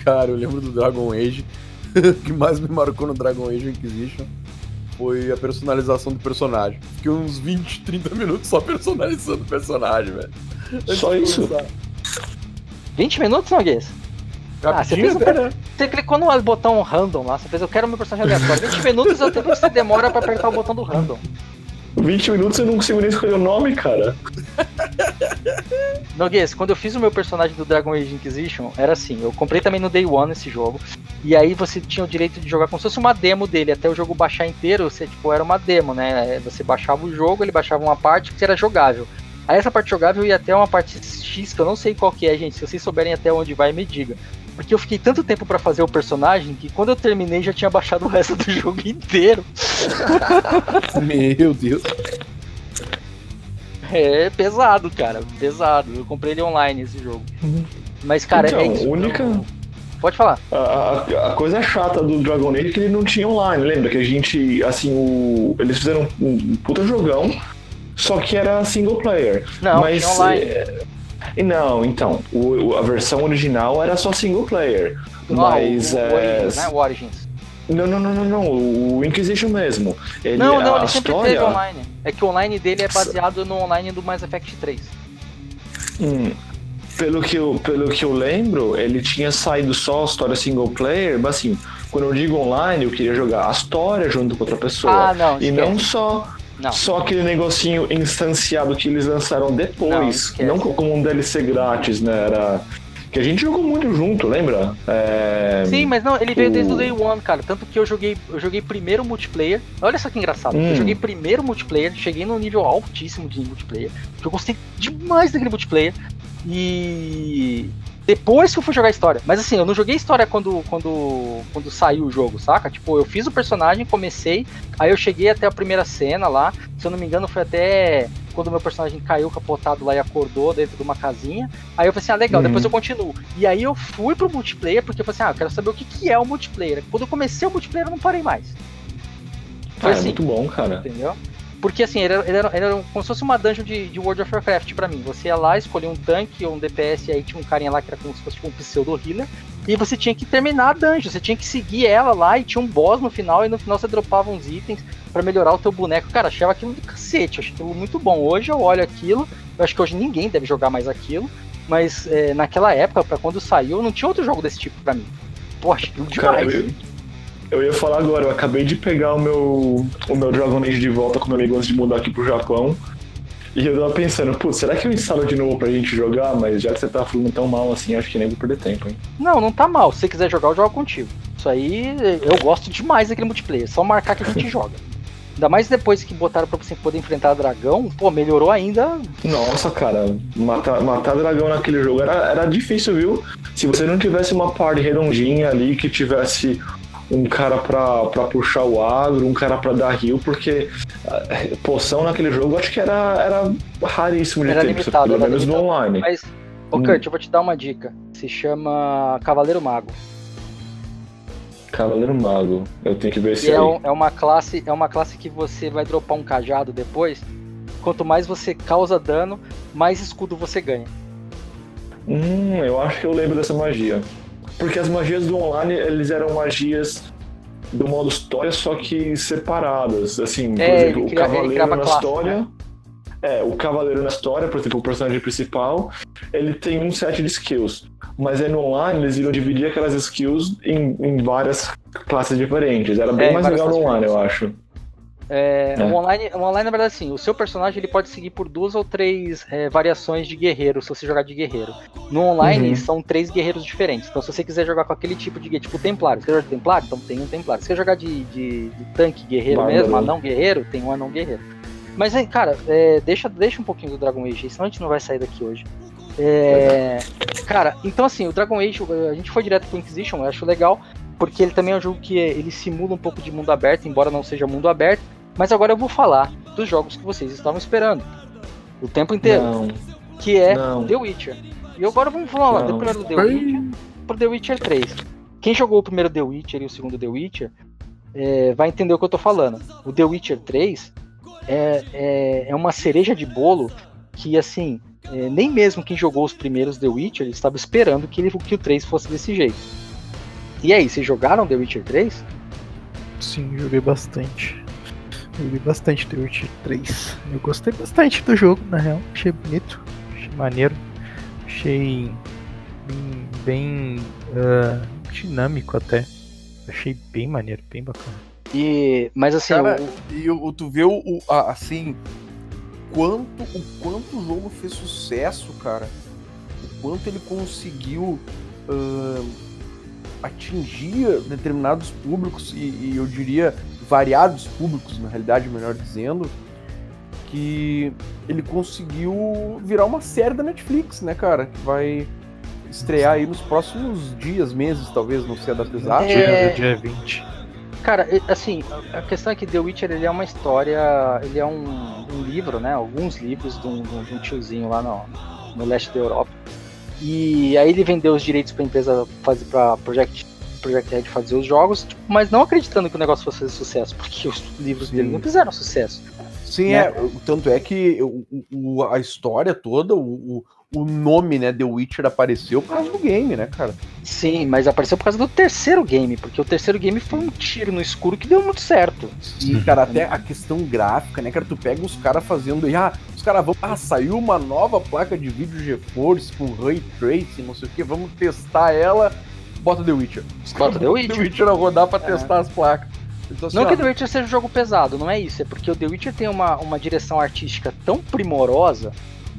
Cara, eu lembro do Dragon Age. (laughs) o que mais me marcou no Dragon Age Inquisition foi a personalização do personagem. Fiquei uns 20, 30 minutos só personalizando o personagem, velho. Só isso? 20 minutos, não, Guess? Ah, você, fez um, né? você clicou no botão random lá, você fez eu quero meu personagem aleatório. 20 minutos é o tempo que você demora pra apertar o botão do random. 20 minutos eu não consigo nem escolher o nome, cara. (laughs) Noguês, quando eu fiz o meu personagem do Dragon Age Inquisition, era assim, eu comprei também no Day One esse jogo, e aí você tinha o direito de jogar como se fosse uma demo dele, até o jogo baixar inteiro, você, tipo, era uma demo, né? Você baixava o jogo, ele baixava uma parte que era jogável. Aí essa parte jogável ia até uma parte X, que eu não sei qual que é, gente, se vocês souberem até onde vai, me diga. Porque eu fiquei tanto tempo pra fazer o personagem que quando eu terminei já tinha baixado o resto do (laughs) jogo inteiro. Meu Deus. É pesado, cara, pesado. Eu comprei ele online esse jogo. Mas, cara, então, é isso. única. Pode falar. A, a- a coisa chata do Dragon Age é que ele não tinha online, lembra? Que a gente, assim, o, eles fizeram um puta jogão, só que era single player. Não, Mas, tinha online. é, e não, então, o- a versão original era só single player. Não, mas o, o é, Origins, né? O Origins. Não, não, não, não, não. O Inquisition mesmo. Ele, não, não, a ele sempre história, teve online. É que o online dele é baseado no online do Mass Effect 3. Hum, pelo, que eu, pelo que eu lembro, ele tinha saído só a história single player, mas assim, quando eu digo online, eu queria jogar a história junto com outra pessoa. Ah, não, e esquece. não só, Não. só aquele negocinho instanciado que eles lançaram Não, depois. esquece. Não, como um DLC grátis, né? Era. Que a gente jogou muito junto, lembra? É, Sim, mas não, ele veio o- desde o Day One, cara. Tanto que eu joguei, eu joguei primeiro multiplayer. Olha só que engraçado. Hum. Eu joguei primeiro multiplayer, cheguei num nível altíssimo de multiplayer. Que eu gostei demais daquele multiplayer. E depois que eu fui jogar história. Mas assim, eu não joguei história quando, quando, quando saiu o jogo, saca? Tipo, eu fiz o personagem, comecei, aí eu cheguei até a primeira cena lá. Se eu não me engano, foi até quando o meu personagem caiu capotado lá e acordou dentro de uma casinha. Aí eu falei assim, ah, legal, Uhum. depois eu continuo. E aí eu fui pro multiplayer, porque eu falei assim, ah, eu quero saber o que, que é o multiplayer. Quando eu comecei o multiplayer, eu não parei mais. Foi ah, é assim, muito bom, cara. entendeu? Porque assim, ele era, ele era, ele era como se fosse uma dungeon de, de World of Warcraft pra mim. Você ia lá, escolhia um tanque ou um DPS, e aí tinha um carinha lá que era como se fosse tipo, um pseudo healer. E você tinha que terminar a dungeon, você tinha que seguir ela lá e tinha um boss no final, e no final você dropava uns itens pra melhorar o teu boneco. Cara, achava aquilo do cacete, eu achei aquilo muito bom. Hoje eu olho aquilo, eu acho que hoje ninguém deve jogar mais aquilo, mas é, naquela época, pra quando saiu, não tinha outro jogo desse tipo pra mim. Pô, achei aquilo Cara, demais. eu, eu ia falar agora, eu acabei de pegar o meu, o meu Dragon Age de volta com meu amigo antes de mudar aqui pro Japão. E eu tava pensando, putz, será que eu instalo de novo pra gente jogar? Mas já que você tá falando tão mal assim, acho que nem vou perder tempo, hein? Não, não tá mal. Se você quiser jogar, eu jogo contigo. Isso aí, eu gosto demais daquele multiplayer. Só marcar que a gente (laughs) joga. Ainda mais depois que botaram pra você poder enfrentar dragão, pô, melhorou ainda. Nossa, cara, matar, matar dragão naquele jogo era, era difícil, viu? Se você não tivesse uma party redondinha ali, que tivesse um cara pra, pra puxar o agro, um cara pra dar heal, porque ah, poção naquele jogo acho que era, era raríssimo de Era ter, limitado, pelo menos no limitado. online. Mas, ô Hum. Kurt, eu vou te dar uma dica. Se chama Cavaleiro Mago. Cavaleiro Mago, eu tenho que ver esse E é, um- é uma classe, é uma classe que você vai dropar um cajado depois. Quanto mais você causa dano, mais escudo você ganha. Hum, eu acho que eu lembro dessa magia. Porque as magias do online, eles eram magias do modo história, só que separadas. Assim, por É, exemplo, o cria- cavaleiro na classe, história. É, o cavaleiro na história, por exemplo, o personagem principal, ele tem um set de skills. Mas aí no online eles iriam dividir aquelas skills em, em várias classes diferentes. Era bem É, mais legal no online, eu acho. É, É. O, online, o online, na verdade, assim, o seu personagem ele pode seguir por duas ou três é, variações de guerreiro, se você jogar de guerreiro. No online, Uhum. são três guerreiros diferentes. Então, se você quiser jogar com aquele tipo de guerreiro, tipo Templário, você quer jogar de Templário? Então tem um Templário. Se você quer jogar de, de, de tanque guerreiro mesmo, anão guerreiro, tem um anão guerreiro. Mas, aí, cara, é, deixa, deixa um pouquinho do Dragon Age, senão a gente não vai sair daqui hoje. É, cara, então assim, o Dragon Age, a gente foi direto pro Inquisition, eu acho legal, porque ele também é um jogo que é- ele simula um pouco de mundo aberto, embora não seja mundo aberto. Mas agora eu vou falar dos jogos que vocês estavam esperando o tempo inteiro, Não, que é não. The Witcher. E agora vamos falar do primeiro The Witcher. pro The Witcher 3. Quem jogou o primeiro The Witcher e o segundo The Witcher é, vai entender o que eu tô falando. O The Witcher 3 é, é, é uma cereja de bolo que, assim, é, nem mesmo quem jogou os primeiros The Witcher estava esperando que, ele, que o 3 fosse desse jeito. E aí, vocês jogaram The Witcher 3? Sim, joguei bastante. Joguei bastante The Witcher 3. Eu gostei bastante do jogo, na real. Achei bonito, achei maneiro, achei bem, bem uh, dinâmico até. Achei bem maneiro, bem bacana. E, mas assim, Cara, o- e o, tu vê o, o- a- assim quanto o quanto o jogo fez sucesso, cara. O quanto ele conseguiu ahn, atingir determinados públicos e, e eu diria variados públicos, na realidade, melhor dizendo, que ele conseguiu virar uma série da Netflix, né, cara? Que vai estrear aí nos próximos dias, meses, talvez, não sei a data exata. É. Dia, dia 20. Cara, assim, a questão é que The Witcher ele é uma história, ele é um, um livro, né? Alguns livros de um, de um- de um tiozinho lá no, no leste da Europa. E aí ele vendeu os direitos pra empresa fazer pra Project, Project Red fazer os jogos, tipo, mas não acreditando que o negócio fosse fazer sucesso, porque os livros Sim. dele não fizeram sucesso. Sim, né? é. o- Tanto é que o, o- a história toda, o, o, o nome, né, The Witcher apareceu por causa do game, né, cara? Sim, mas apareceu por causa do terceiro game, porque o terceiro game foi um tiro no escuro que deu muito certo. E, cara, até a questão gráfica, né, cara? Tu pega os caras fazendo. e, Ah, os caras vão. Ah, saiu uma nova placa de vídeo GeForce com Ray Tracing, não sei o que, vamos testar ela. Bota The Witcher. Bota The Witcher. (laughs) The Witcher rodar pra É. testar as placas. Então, assim, Não ó, que The Witcher seja um jogo pesado, não é isso. É porque o The Witcher tem uma, uma direção artística tão primorosa,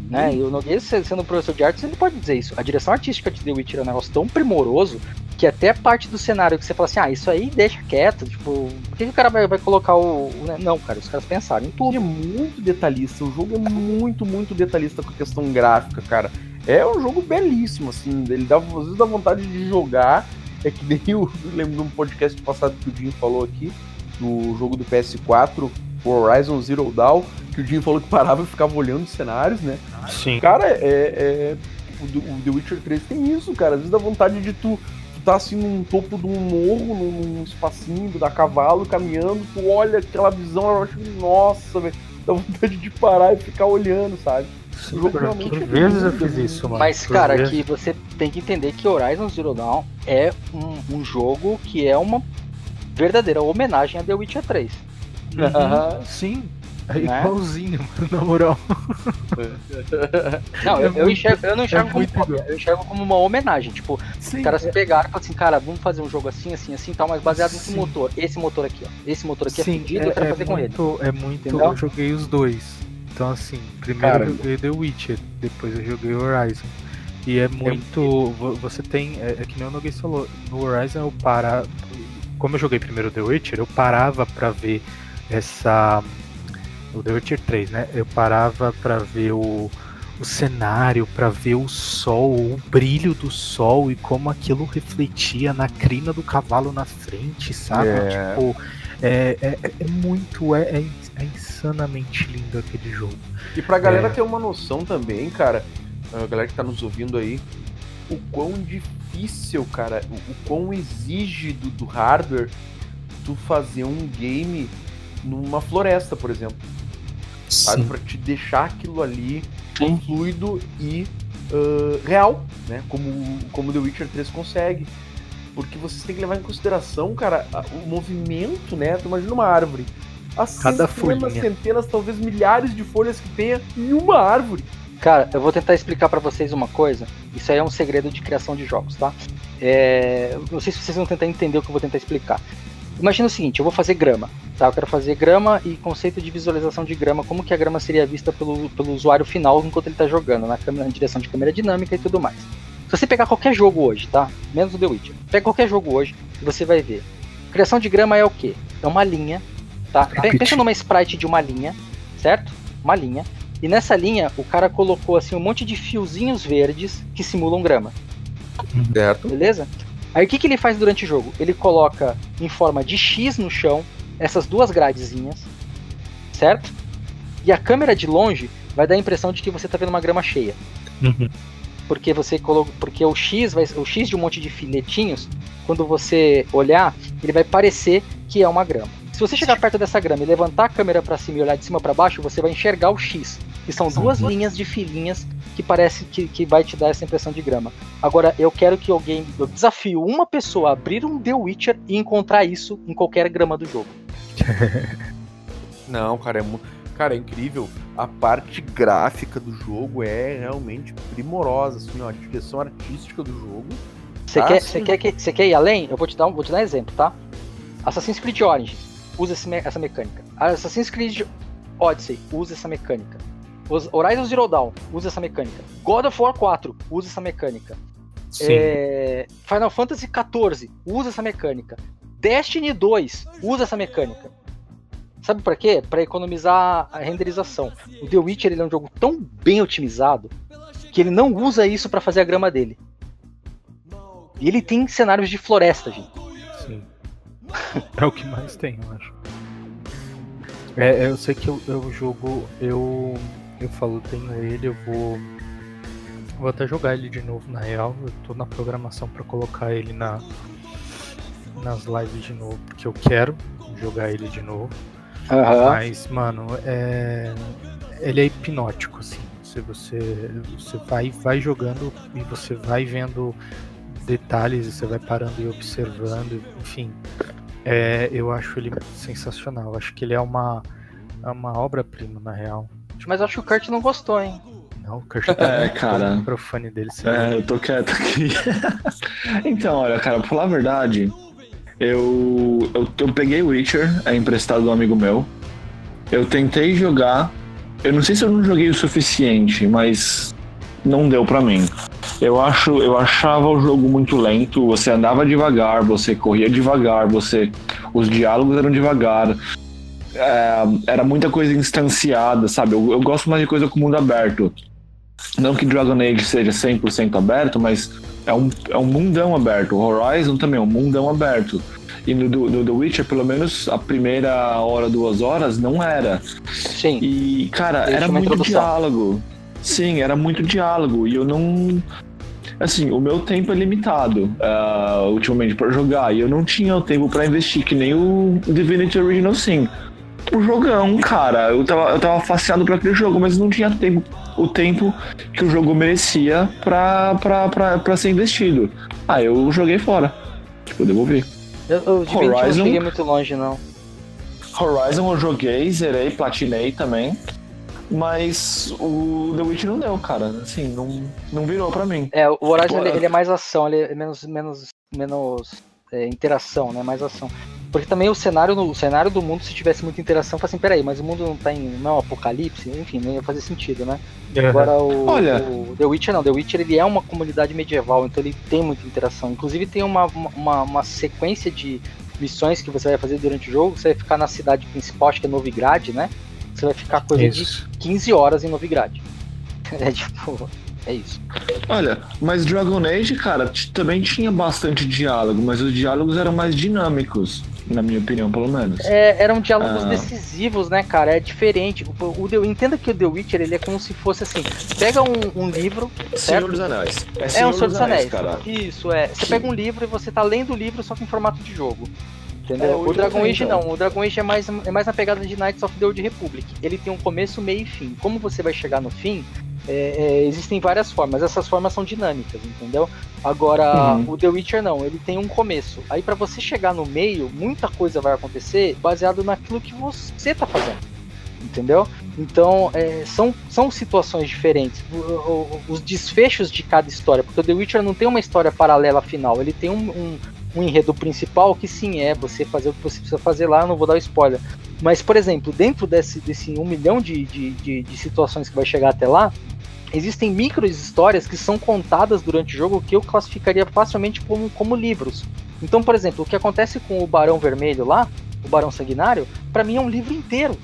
né? E o Nogueira, se- sendo professor de artes, ele pode dizer isso. A direção artística de The Witcher é um negócio tão primoroso que até parte do cenário que você fala assim, ah, isso aí deixa quieto, tipo, por que, que o cara vai, vai colocar o, o- né? Não, cara, os caras pensaram em Ele tudo. é muito detalhista, o jogo é muito, muito detalhista com a questão gráfica, cara. É um jogo belíssimo, assim, ele dá, às vezes dá vontade de jogar. É que nem (laughs) eu lembro de um podcast passado que o Jim falou aqui, no jogo do PS4, o Horizon Zero Dawn, que o Jim falou que parava e ficava olhando os cenários, né? Sim. Cara, é, é- o, The- o The Witcher 3 tem isso, cara. Às vezes dá vontade de tu, tu tá assim num topo de um morro, num, num espacinho, da cavalo, caminhando, tu olha aquela visão, eu acho, nossa, velho, dá vontade de parar e ficar olhando, sabe? É vezes eu fiz né? isso, mano. Mas, Por cara, vezes. que você tem que entender que Horizon Zero Dawn é um, um jogo que é uma verdadeira homenagem a The Witcher 3. Uhum, sim. É Né? igualzinho, mano, na moral. Não, É eu, eu, muito- enxergo, eu não enxergo é como muito cópia, igual. eu enxergo como uma homenagem. Tipo, Sim, os caras é- pegaram e falaram assim, cara, vamos fazer um jogo assim, assim, assim, tal, mas baseado nesse motor. Esse motor aqui, ó. Esse motor aqui é Sim, fudido, eu quero fazer com ele. muito, É muito. Entendeu? Eu joguei os dois. Então, assim, primeiro Cara, eu joguei The Witcher, depois eu joguei Horizon. E é muito. vo- Você tem. É, é que nem o Noguês falou. No Horizon eu para. Como eu joguei primeiro The Witcher, eu parava pra ver essa. O The Witcher 3, né? Eu parava pra ver o, o cenário, pra ver o sol, o brilho do sol e como aquilo refletia na crina do cavalo na frente, sabe? É. Tipo, é, é, é- é muito. É, é, é insanamente lindo aquele jogo. E pra galera É. ter uma noção também, cara, a galera que tá nos ouvindo aí, o quão difícil, cara, o, o quão exige do, hardware tu fazer um game numa floresta, por exemplo. Sabe? Pra te deixar aquilo ali Sim. fluido e ah, real, né? Como, como The Witcher 3 consegue. Porque vocês têm que levar em consideração, cara, o movimento, né? Tu imagina uma árvore. As Cada centenas, folhinha. centenas, talvez milhares de folhas que tenha em uma árvore. Cara, eu vou tentar explicar pra vocês uma coisa. Isso aí é um segredo de criação de jogos, tá? É... Não sei se vocês vão tentar entender o que eu vou tentar explicar. Imagina o seguinte, eu vou fazer grama, tá? Eu quero fazer grama e conceito de visualização de grama, como que a grama seria vista pelo, pelo usuário final enquanto ele tá jogando, na, câmera, na direção de câmera dinâmica e tudo mais. Se você pegar qualquer jogo hoje, tá? Menos o The Witcher. Pega qualquer jogo hoje e você vai ver. Criação de grama é o quê? É uma linha, tá? Pensa numa sprite de uma linha, certo? Uma linha. E nessa linha, o cara colocou assim um monte de fiozinhos verdes que simulam grama, Certo. beleza? Aí o que, que ele faz durante o jogo? Ele coloca em forma de X no chão essas duas gradezinhas, certo? E a câmera de longe vai dar a impressão de que você tá vendo uma grama cheia. Uhum. porque você colocou, porque o X vai, o X de um monte de filetinhos, quando você olhar, ele vai parecer que é uma grama. Se você chegar perto dessa grama e levantar a câmera para cima e olhar de cima para baixo, você vai enxergar o X, que são duas linhas de filinhas que parece que, que vai te dar essa impressão de grama. Agora, eu quero que alguém, eu desafio uma pessoa a abrir um The Witcher e encontrar isso em qualquer grama do jogo. (laughs) Não, cara, é, mu- cara, é incrível. A parte gráfica do jogo é realmente primorosa, assim, ó, a direção artística do jogo. Você Ah, quer, sim. você quer, que- quer ir além? Eu vou te dar um, vou te dar um exemplo, tá? Assassin's Creed Origins usa essa mecânica. Assassin's Creed Odyssey usa essa mecânica. Horizon Zero Dawn usa essa mecânica. God of War 4 usa essa mecânica. É, Final Fantasy XIV usa essa mecânica. Destiny 2 usa essa mecânica. Sabe pra quê? Pra economizar a renderização. O The Witcher ele é um jogo tão bem otimizado que ele não usa isso pra fazer a grama dele. E ele tem cenários de floresta, gente. (laughs) É o que mais tem, eu acho. É, eu sei que eu, eu jogo. Eu. Eu falo, tenho ele, eu vou. Vou até jogar ele de novo, na real. Eu tô na programação pra colocar ele na. Nas lives de novo, porque eu quero jogar ele de novo. Mas, mano, é. Ele é hipnótico, assim. Se você, você vai, vai jogando e você vai vendo detalhes, e você vai parando e observando, enfim. É, eu acho ele sensacional. Acho que ele é uma, é uma obra-prima, na real. Mas eu acho que o Kurt não gostou, hein? Não, o Kurt tá É, cara. microfone dele. É, eu tô quieto aqui. (laughs) então, olha, cara, pra falar a verdade, eu, eu, eu peguei o Witcher, é emprestado de um amigo meu. Eu tentei jogar. Eu não sei se eu não joguei o suficiente, mas não deu pra mim. Eu acho, eu achava o jogo muito lento. Você andava devagar, você corria devagar, você, os diálogos eram devagar. É, era muita coisa instanciada, sabe? Eu, eu gosto mais de coisa com mundo aberto. Não que Dragon Age seja 100% aberto, mas é um, é um mundão aberto. O Horizon também é um mundão aberto. E no, no The Witcher, pelo menos a primeira hora, duas horas, não era. Sim. E, cara, Deixa era muito introdução. diálogo. Sim, era muito diálogo. E eu não. Assim, o meu tempo é limitado ah, ultimamente pra jogar. E eu não tinha o tempo pra investir, que nem o Divinity Original Sin. O jogão, cara. Eu tava, eu tava fascinado por aquele jogo, mas não tinha tempo, o tempo que o jogo merecia pra, pra, pra, pra ser investido. Ah, eu joguei fora. Tipo, devolvi. Eu, eu Divinity não Horizon. cheguei muito longe, não. Horizon eu joguei, zerei, platinei também. Mas o The Witch não deu, cara. Assim, não, não virou pra mim. É, o Horizon ele, ele é mais ação, ele é menos, menos, menos é, interação, né? Mais ação. Porque também o cenário, no- o cenário do mundo, se tivesse muita interação, fala assim, peraí, mas o mundo não tá em. não é um apocalipse? Enfim, não ia fazer sentido, né? Agora o, Olha. o The Witcher não, The Witcher ele é uma comunidade medieval, então ele tem muita interação. Inclusive tem uma, uma, uma sequência de missões que você vai fazer durante o jogo, você vai ficar na cidade principal, acho que é Novigrad, né? Você vai ficar coisa Isso. de 15 horas em Novigrad. (laughs) É tipo, é isso. Olha, mas Dragon Age, cara, também tinha bastante diálogo, mas os diálogos eram mais dinâmicos, na minha opinião, pelo menos. É, eram diálogos Ah. decisivos, né, cara? É diferente. O, o The- entenda que o The Witcher ele é como se fosse assim: pega um, um livro, Senhor certo? dos Anéis. É, É um Senhor dos Anéis. cara. Isso, é. Você pega um livro e você tá lendo o livro só que em formato de jogo. Entendeu? É, o Dragon Age então. não. O Dragon Age é mais, é mais na pegada de Knights of the Old Republic. Ele tem um começo, meio e fim. Como você vai chegar no fim, é, é, existem várias formas. Essas formas são dinâmicas, entendeu? Agora, Uhum. o The Witcher não. Ele tem um começo. Aí pra você chegar no meio, muita coisa vai acontecer baseado naquilo que você tá fazendo. Entendeu? Então, é, são, são situações diferentes. O- o- os desfechos de cada história, porque o The Witcher não tem uma história paralela final, ele tem um, um, um enredo principal que sim é você fazer o que você precisa fazer lá, não vou dar o spoiler. Mas, por exemplo, dentro desse, desse um milhão de, de, de, de situações que vai chegar até lá, existem micro histórias que são contadas durante o jogo que eu classificaria facilmente como, como livros. Então, por exemplo, o que acontece com o Barão Vermelho lá, o Barão Sanguinário, pra mim é um livro inteiro.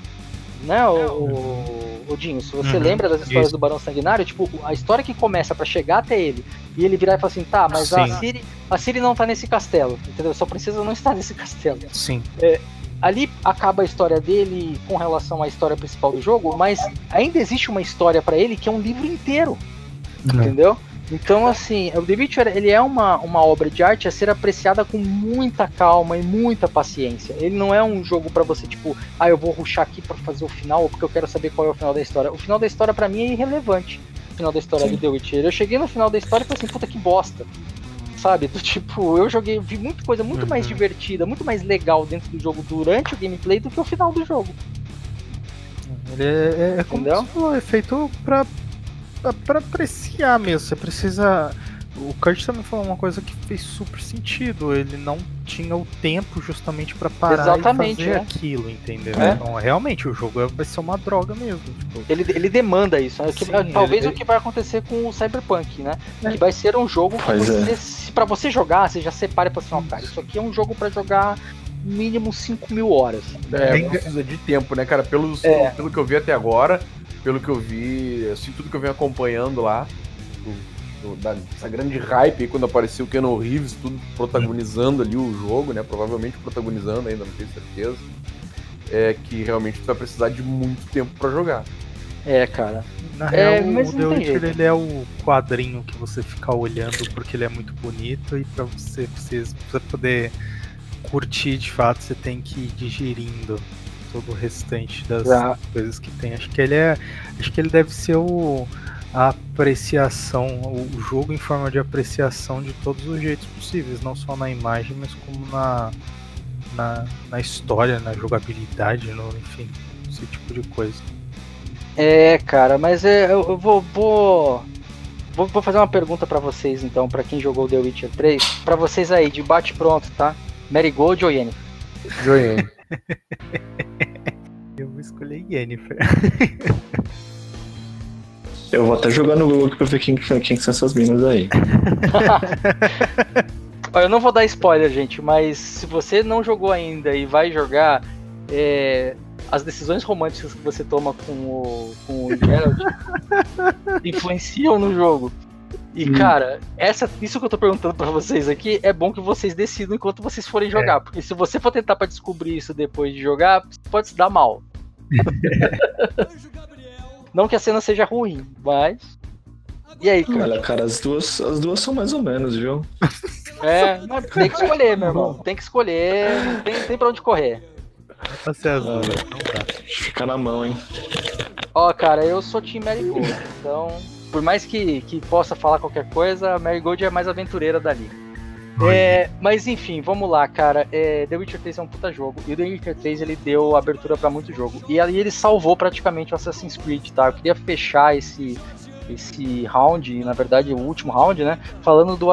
Né, o, o, o Dinho, se você Uhum, lembra das histórias isso. do Barão Sanguinário, tipo, a história que começa pra chegar até ele e ele virar e falar assim, tá, mas a Sim. Ciri, a Ciri não tá nesse castelo, entendeu? Sua princesa não está nesse (laughs) castelo Sim. ali acaba a história dele com relação à história principal do jogo, mas ainda existe uma história pra ele que é um livro inteiro, Não. entendeu? Então, assim, o The Witcher ele é uma, uma obra de arte a ser apreciada com muita calma e muita paciência. Ele não é um jogo para você, tipo, ah, eu vou ruxar aqui para fazer o final, porque eu quero saber qual é o final da história. O final da história para mim é irrelevante. O final da história Sim. do The Witcher. Eu cheguei no final da história e falei assim, puta que bosta. Sabe? Do tipo, eu joguei, vi muita coisa muito uhum. mais divertida, muito mais legal dentro do jogo durante o gameplay do que o final do jogo. Ele é, é, é como você falou, é feito pra para apreciar mesmo. Você precisa. O Kurt também falou uma coisa que fez super sentido. Ele não tinha o tempo justamente para parar Exatamente, e fazer é. aquilo, entendeu? É. Então, realmente, o jogo vai ser uma droga mesmo. Tipo... Ele, ele demanda isso. Né? Sim, talvez ele... o que vai acontecer com o Cyberpunk, né? É. Que vai ser um jogo que você, é. para você jogar, você já separe para assim, cara, isso aqui é um jogo para jogar mínimo 5 mil horas. É, Tem... precisa de tempo, né, cara? Pelos, é. Pelo que eu vi até agora, pelo que eu vi, assim, tudo que eu venho acompanhando lá, do, do, da, essa grande hype aí, quando apareceu o Keanu Reeves, tudo protagonizando ali o jogo, né? Provavelmente protagonizando ainda, não tenho certeza. É que realmente tu vai precisar de muito tempo para jogar. É, cara. Na é, real, o The Witcher ele é o quadrinho que você fica olhando porque ele é muito bonito e para você, você, você poder curtir de fato, você tem que ir digerindo todo o restante das coisas que tem. Acho que ele é. Acho que ele deve ser o a apreciação, o jogo em forma de apreciação de todos os jeitos possíveis, não só na imagem, mas como na, na, na história, na jogabilidade, no, enfim, esse tipo de coisa. É, cara, mas é, eu, eu vou, vou, vou, vou fazer uma pergunta para vocês então, para quem jogou The Witcher 3, para vocês aí, de bate pronto, tá? Marigold ou Yennefer? Yennefer. (laughs) Eu vou escolher Yennefer. Eu vou até jogar no Google pra ver quem, quem são essas minas aí. (laughs) eu não vou dar spoiler, gente, mas se você não jogou ainda e vai jogar, é, as decisões românticas que você toma com o, com o Geralt (laughs) influenciam no jogo. E, hum. cara, essa, isso que eu tô perguntando para vocês aqui é bom que vocês decidam enquanto vocês forem jogar. É. Porque se você for tentar para descobrir isso depois de jogar, pode se dar mal. (laughs) Não que a cena seja ruim, mas. E aí, cara? Olha, cara, as duas, as duas são mais ou menos, viu? É, tem que escolher, meu irmão. Tem que escolher, não tem, tem pra onde correr. Tá certo, ah, Fica na mão, hein? Ó, cara, eu sou Team Marigold, então por mais que, que possa falar qualquer coisa, a Marigold é a mais aventureira dali. É, mas enfim, vamos lá, cara. É, The Witcher 3 é um puta jogo. E o The Witcher 3 ele deu abertura para muito jogo. E ali ele salvou praticamente o Assassin's Creed, tá? Eu queria fechar esse, esse round, na verdade o último round, né? Falando do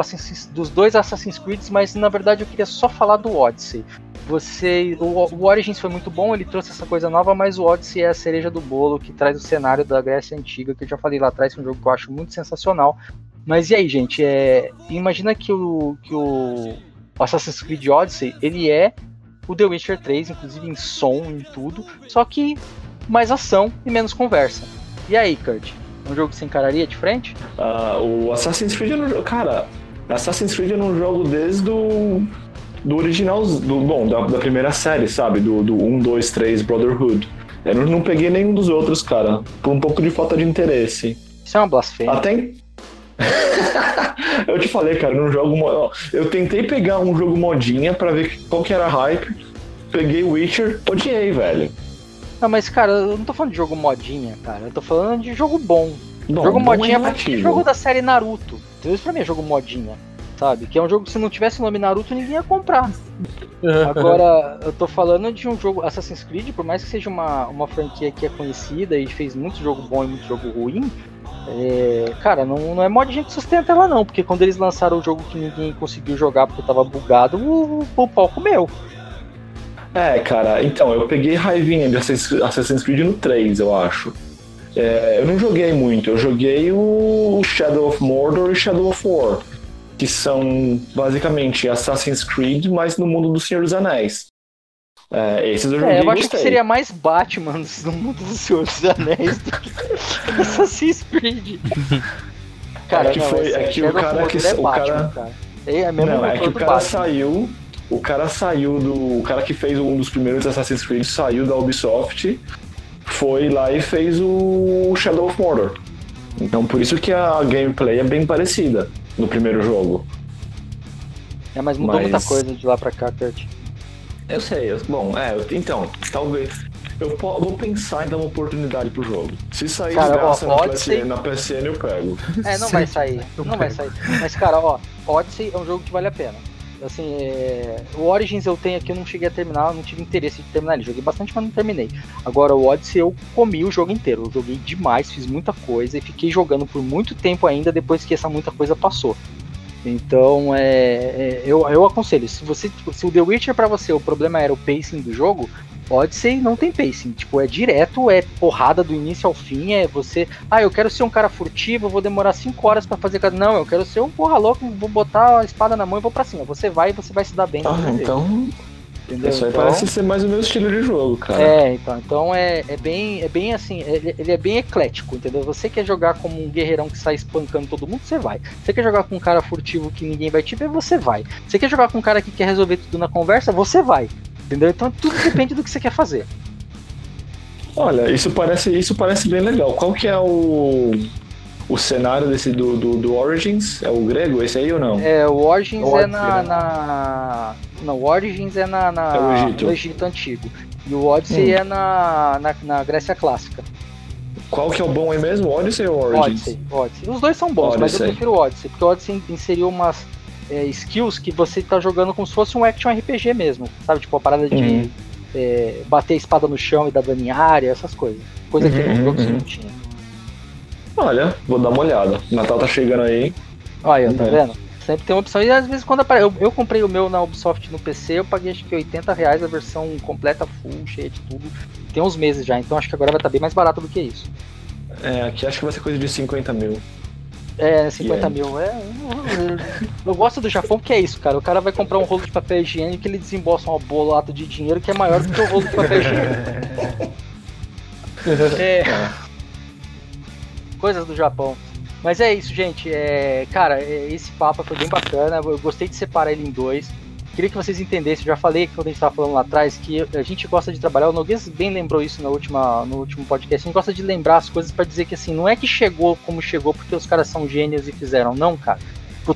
dos dois Assassin's Creed, mas na verdade eu queria só falar do Odyssey. Você, o, o, Origins foi muito bom, ele trouxe essa coisa nova, mas o Odyssey é a cereja do bolo que traz o cenário da Grécia Antiga, que eu já falei lá atrás, que é um jogo que eu acho muito sensacional. Mas e aí, gente? É, imagina que o, que o Assassin's Creed Odyssey ele é o The Witcher 3, inclusive em som, em tudo, só que mais ação e menos conversa. E aí, Kurt? Um jogo que você encararia de frente? Uh, o Assassin's Creed, não, cara, Assassin's Creed eu não jogo desde o do original, do, bom, da, da, primeira série, sabe? Do, do 1, 2, 3 Brotherhood. Eu não, não peguei nenhum dos outros, cara, por um pouco de falta de interesse. Isso é uma blasfêmia. Até. (laughs) eu te falei, cara, não jogo. Eu tentei pegar um jogo modinha para ver qual que era a hype. Peguei Witcher, odiei, velho. Não, mas, cara, eu não tô falando de jogo modinha, cara. Eu tô falando de jogo bom. bom jogo bom modinha é, jogo da série Naruto. Então, isso pra mim é jogo modinha sabe? Que é um jogo que se não tivesse o nome Naruto, ninguém ia comprar. (laughs) Agora, eu tô falando de um jogo Assassin's Creed, por mais que seja uma, uma franquia que é conhecida e fez muito jogo bom e muito jogo ruim, é, cara, não, não é mod gente sustenta ela não, porque quando eles lançaram o jogo que ninguém conseguiu jogar porque tava bugado, o, o pau comeu. É, cara, então, eu peguei raivinha de Assassin's Creed no 3, eu acho. É, eu não joguei muito, eu joguei o Shadow of Mordor e Shadow of War que são basicamente Assassin's Creed, mas no mundo do Senhor dos Anéis. É, esses eu joguei é, eu acho que seria mais Batman (laughs) no mundo do Senhor dos Anéis do que (laughs) Assassin's Creed. Cara, é que, foi, é que o cara que. É o cara, cara. É, é, não, é que o cara Batman. saiu. O cara saiu do. O cara que fez um dos primeiros Assassin's Creed saiu da Ubisoft, foi lá e fez o Shadow of Mordor. Então por isso que a gameplay é bem parecida no primeiro jogo. É, mas mudou Mas- muita coisa de lá pra cá, Kurt. Eu sei, eu- bom, é, eu- então, talvez. Eu po- vou pensar em dar uma oportunidade pro jogo. Se sair Cara, graça ó, na, Odyssey- PSN, na PSN, eu pego. É, não vai sair. Não vai sair. Mas, cara, ó, Odyssey é um jogo que vale a pena. Assim, é... o Origins eu tenho aqui, eu não cheguei a terminar, não tive interesse de terminar ele. Joguei bastante, mas não terminei. Agora, o Odyssey eu comi o jogo inteiro. Eu joguei demais, fiz muita coisa e fiquei jogando por muito tempo ainda depois que essa muita coisa passou. Então, é, é, eu, eu aconselho, se você se o The Witcher pra você o problema era o pacing do jogo, Odyssey não tem pacing, tipo, é direto, é porrada do início ao fim, é você, ah, eu quero ser um cara furtivo, eu vou demorar 5 horas pra fazer cada. Não, eu quero ser um porra louco, vou botar a espada na mão e vou pra cima. Você vai e você vai se dar bem. Ah, então. entendeu? Isso aí Então- parece ser mais o meu estilo de jogo, cara. é, então, então é, é bem, é bem assim, ele, ele é bem eclético, entendeu? Você quer jogar como um guerreirão que sai espancando todo mundo, você vai. Você quer jogar com um cara furtivo que ninguém vai te ver, você vai. Você quer jogar com um cara que quer resolver tudo na conversa, você vai. Entendeu? Então tudo depende do que você quer fazer. Olha, isso parece, isso parece bem legal. Qual que é o, o cenário desse do, do, do Origins? É o grego, esse aí ou não? É, o Origins é Odyssey, na, né? na- Não, o Origins é na, na- É o Egito. no Egito Antigo. E o Odyssey Hum. é na, na, na Grécia Clássica. Qual que é o bom aí mesmo? Odyssey ou Origins? Odyssey, Odyssey. Os dois são bons, mas eu Odyssey. prefiro o Odyssey, porque o Odyssey inseriu umas é, skills que você tá jogando como se fosse um action RPG mesmo, sabe? Tipo, a parada de Uhum. é, bater a espada no chão e dar dano em área, essas coisas. Coisa que Uhum, no jogo você uhum. não tinha. Olha, vou dar uma olhada. Natal tá chegando aí. Olha, tá É. vendo? Sempre tem uma opção. E às vezes quando apare... eu, eu comprei o meu na Ubisoft no PC, eu paguei acho que 80 reais a versão completa, full, cheia de tudo. Tem uns meses já, então acho que agora vai estar bem mais barato do que isso. É, aqui acho que vai ser coisa de 50 mil. É, 50 E aí? mil. É, eu, gosto do Japão porque é isso, cara. O cara vai comprar um rolo de papel higiênico e ele desembolsa uma bolota de dinheiro que é maior do que o rolo de papel higiênico. (laughs) É. Coisas do Japão. Mas é isso, gente. É, cara, é, esse papo foi bem bacana. Eu gostei de separar ele em dois. Queria que vocês entendessem, eu já falei quando a gente estava falando lá atrás, que a gente gosta de trabalhar. O Noguês bem lembrou isso na última, no último podcast. A gente gosta de lembrar as coisas para dizer que assim, não é que chegou como chegou porque os caras são gênios e fizeram, não, cara.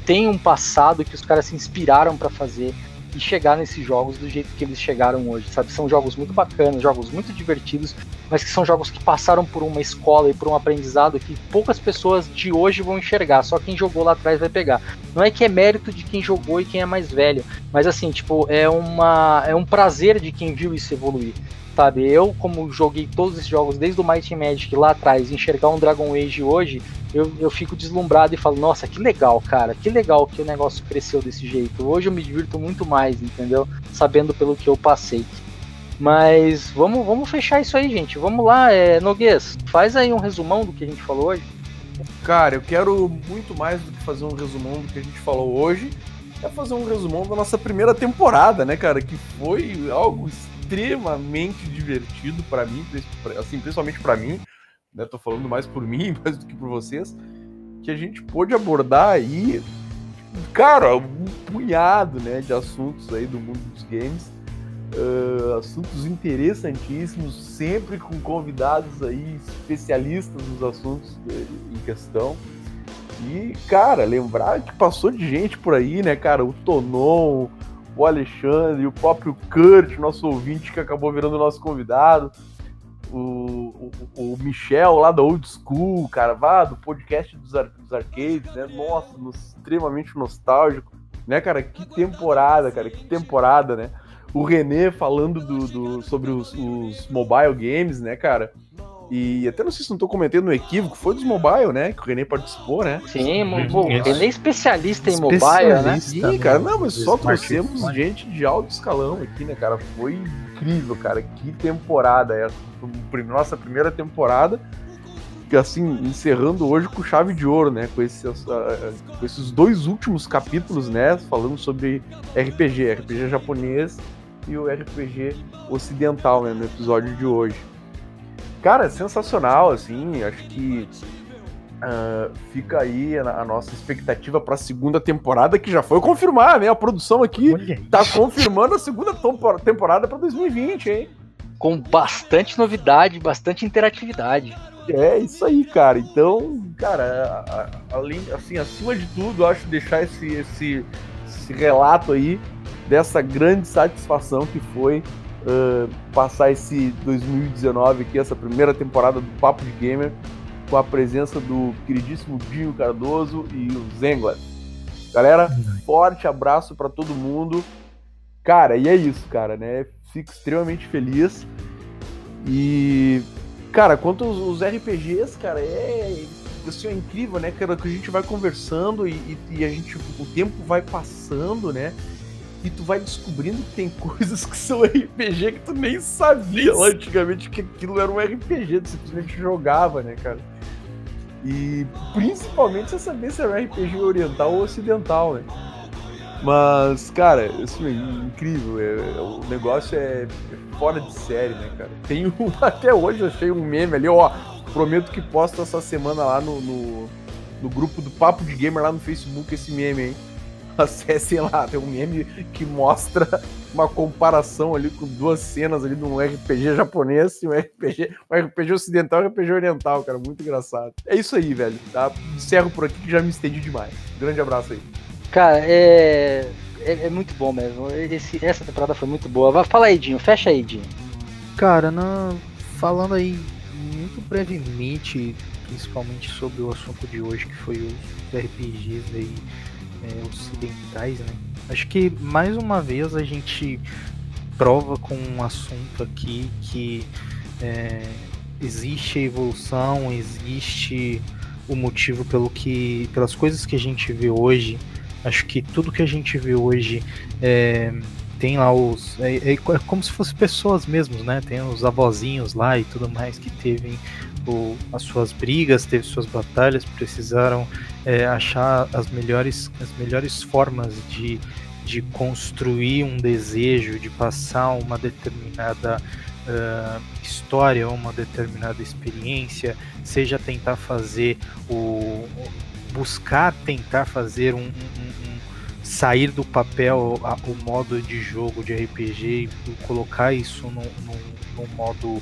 Tem um passado que os caras se inspiraram para fazer e chegar nesses jogos do jeito que eles chegaram hoje, sabe? São jogos muito bacanas, jogos muito divertidos, mas que são jogos que passaram por uma escola e por um aprendizado que poucas pessoas de hoje vão enxergar, só quem jogou lá atrás vai pegar. Não é que é mérito de quem jogou e quem é mais velho, mas assim, tipo, é uma é um prazer de quem viu isso evoluir. Sabe, eu como joguei todos esses jogos desde o Might and Magic lá atrás, enxergar um Dragon Age hoje, eu, eu fico deslumbrado e falo, nossa, que legal, cara, que legal que o negócio cresceu desse jeito. Hoje eu me divirto muito mais, entendeu? Sabendo pelo que eu passei. Mas vamos, vamos fechar isso aí, gente. Vamos lá, é, Noguês, faz aí um resumão do que a gente falou hoje. Cara, eu quero muito mais do que fazer um resumão do que a gente falou hoje. É fazer um resumão da nossa primeira temporada, né, cara? Que foi algo extremamente divertido pra mim, assim, principalmente pra mim, né? Tô falando mais por (laughs) mim, mais do que por vocês. Que a gente pôde abordar aí, cara, um punhado, né, de assuntos aí do mundo dos games. Ah, assuntos interessantíssimos, sempre com convidados aí especialistas nos assuntos em questão. E, cara, lembrar que passou de gente por aí, né, cara? O Tonon, o Alexandre, o próprio Kurt, nosso ouvinte que acabou virando nosso convidado. O, o, o Michel lá da Old School, cara, vá, do podcast dos, ar- dos arcades, né? Nossa, no- extremamente nostálgico, né, cara? Que temporada, cara, que temporada, né? O René falando do, do- sobre os, os mobile games, né, cara? E até não sei se não tô comentando no equívoco, foi dos mobile, né? Que o René participou, né? Sim, o. René é especialista em mobile, né? Sim, cara, não, mas só trouxemos gente de alto escalão aqui, né, cara? Foi incrível, cara. Que temporada essa. Foi a prim- Nossa primeira temporada. Que assim, encerrando hoje com chave de ouro, né? Com esses, ah, com esses dois últimos capítulos, né? Falando sobre RPG, RPG japonês e o RPG ocidental, né? No episódio de hoje. Cara, é sensacional, assim. Acho que ah, fica aí a, a nossa expectativa para a segunda temporada, que já foi confirmar, né? A produção aqui Olha aí. tá confirmando a segunda tempor- temporada para 2020, hein? com bastante novidade, bastante interatividade. É isso aí, cara. Então, cara, a- a- além, assim, acima de tudo, eu acho deixar esse, esse, esse relato aí dessa grande satisfação que foi ah, passar esse 2019 aqui, essa primeira temporada do Papo de Gamer, com a presença do queridíssimo Dinho Cardoso e o Zengler. Galera, forte abraço pra todo mundo. Cara, e é isso, cara, né? Fico extremamente feliz. E, cara, quanto aos, os RPGs, cara, é, assim, é incrível, né, cara, que a gente vai conversando e, e- e a gente, o tempo vai passando, né? E tu vai descobrindo que tem coisas que são (laughs) RPG que tu nem sabia lá antigamente que aquilo era um RPG, tu simplesmente jogava, né, cara? E principalmente você saber se era um RPG oriental ou ocidental, né? Mas, cara, assim, é incrível. é- o negócio é, é fora de série, né, cara? Tem um, (laughs) até hoje eu achei um meme ali, ó. Prometo que posto essa semana lá no, no, no grupo do Papo de Gamer lá no Facebook esse meme, hein? Acessem lá, tem um meme que mostra uma comparação ali com duas cenas ali de um RPG japonês e um RPG, um RPG ocidental e um RPG oriental, cara. Muito engraçado. É isso aí, velho. Tá? Encerro por aqui que já me estendi demais. Grande abraço aí. Cara, é, é, é muito bom mesmo. Esse- essa temporada foi muito boa. Vai, fala aí, Dinho. Fecha aí, Dinho. Cara, na- falando aí muito brevemente, principalmente sobre o assunto de hoje, que foi os RPGs aí é, ocidentais, né? Acho que mais uma vez a gente prova com um assunto aqui que é, existe evolução, existe o motivo pelo que, pelas coisas que a gente vê hoje. Acho que tudo que a gente vê hoje é, tem lá os. É, é é como se fossem pessoas mesmos, né? Tem os avózinhos lá e tudo mais que teve o- as suas brigas, teve suas batalhas, precisaram é, achar as melhores, as melhores formas de, de construir um desejo, de passar uma determinada ah, história, uma determinada experiência, seja tentar fazer o. buscar tentar fazer um- um- um- sair do papel a- o modo de jogo de RPG e colocar isso num- num modo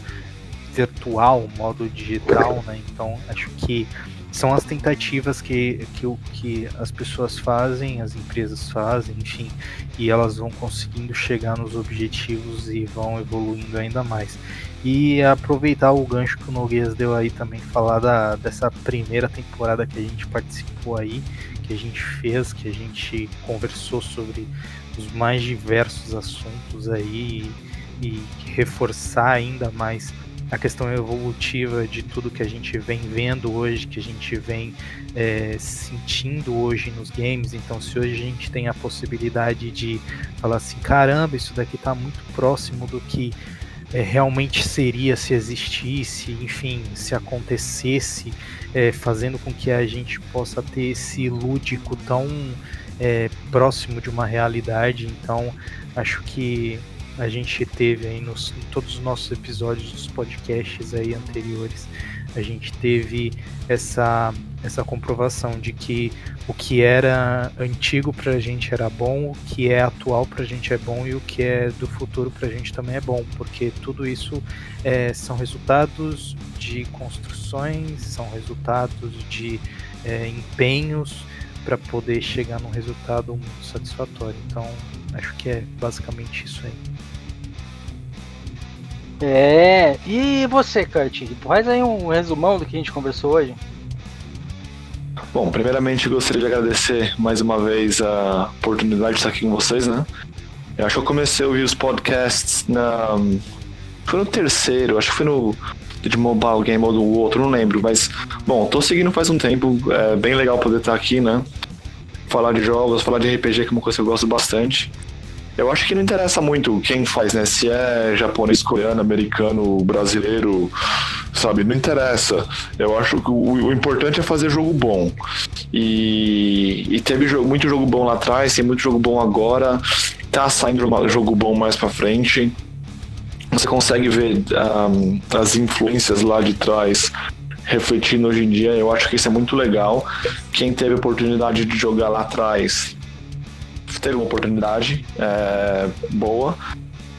virtual, modo digital, né? Então acho que são as tentativas que, que, que as pessoas fazem, as empresas fazem, enfim, e elas vão conseguindo chegar nos objetivos e vão evoluindo ainda mais. E aproveitar o gancho que o Noguês deu aí também, falar da, dessa primeira temporada que a gente participou aí, que a gente fez, que a gente conversou sobre os mais diversos assuntos aí e, e reforçar ainda mais a questão evolutiva de tudo que a gente vem vendo hoje, que a gente vem é, sentindo hoje nos games. Então, se hoje a gente tem a possibilidade de falar assim, caramba, isso daqui tá muito próximo do que é, realmente seria se existisse, enfim, se acontecesse, é, fazendo com que a gente possa ter esse lúdico tão é, próximo de uma realidade. Então, acho que a gente teve aí nos em todos os nossos episódios dos podcasts aí anteriores, a gente teve essa essa comprovação de que o que era antigo pra gente era bom, o que é atual pra gente é bom e o que é do futuro pra gente também é bom, porque tudo isso é, são resultados de construções, são resultados de é, empenhos para poder chegar num resultado muito satisfatório. Então, acho que é basicamente isso aí. É, e você, Kurt? Faz aí um resumão do que a gente conversou hoje. Bom, primeiramente gostaria de agradecer mais uma vez a oportunidade de estar aqui com vocês, né? Eu acho que eu comecei a ouvir os podcasts na. Foi no terceiro, acho que foi no de Mobile Game ou do outro, não lembro, mas bom, tô seguindo faz um tempo, é bem legal poder estar aqui, né? Falar de jogos, falar de RPG, que é uma coisa que eu gosto bastante. Eu acho que não interessa muito quem faz, né? Se é japonês, coreano, americano, brasileiro, sabe? Não interessa. Eu acho que o, o importante é fazer jogo bom. E, e teve muito jogo bom lá atrás, tem muito jogo bom agora. Tá saindo jogo- bom mais pra frente. Você consegue ver ahm, as influências lá de trás refletindo hoje em dia. Eu acho que isso é muito legal. Quem teve oportunidade de jogar lá atrás teve uma oportunidade é, boa.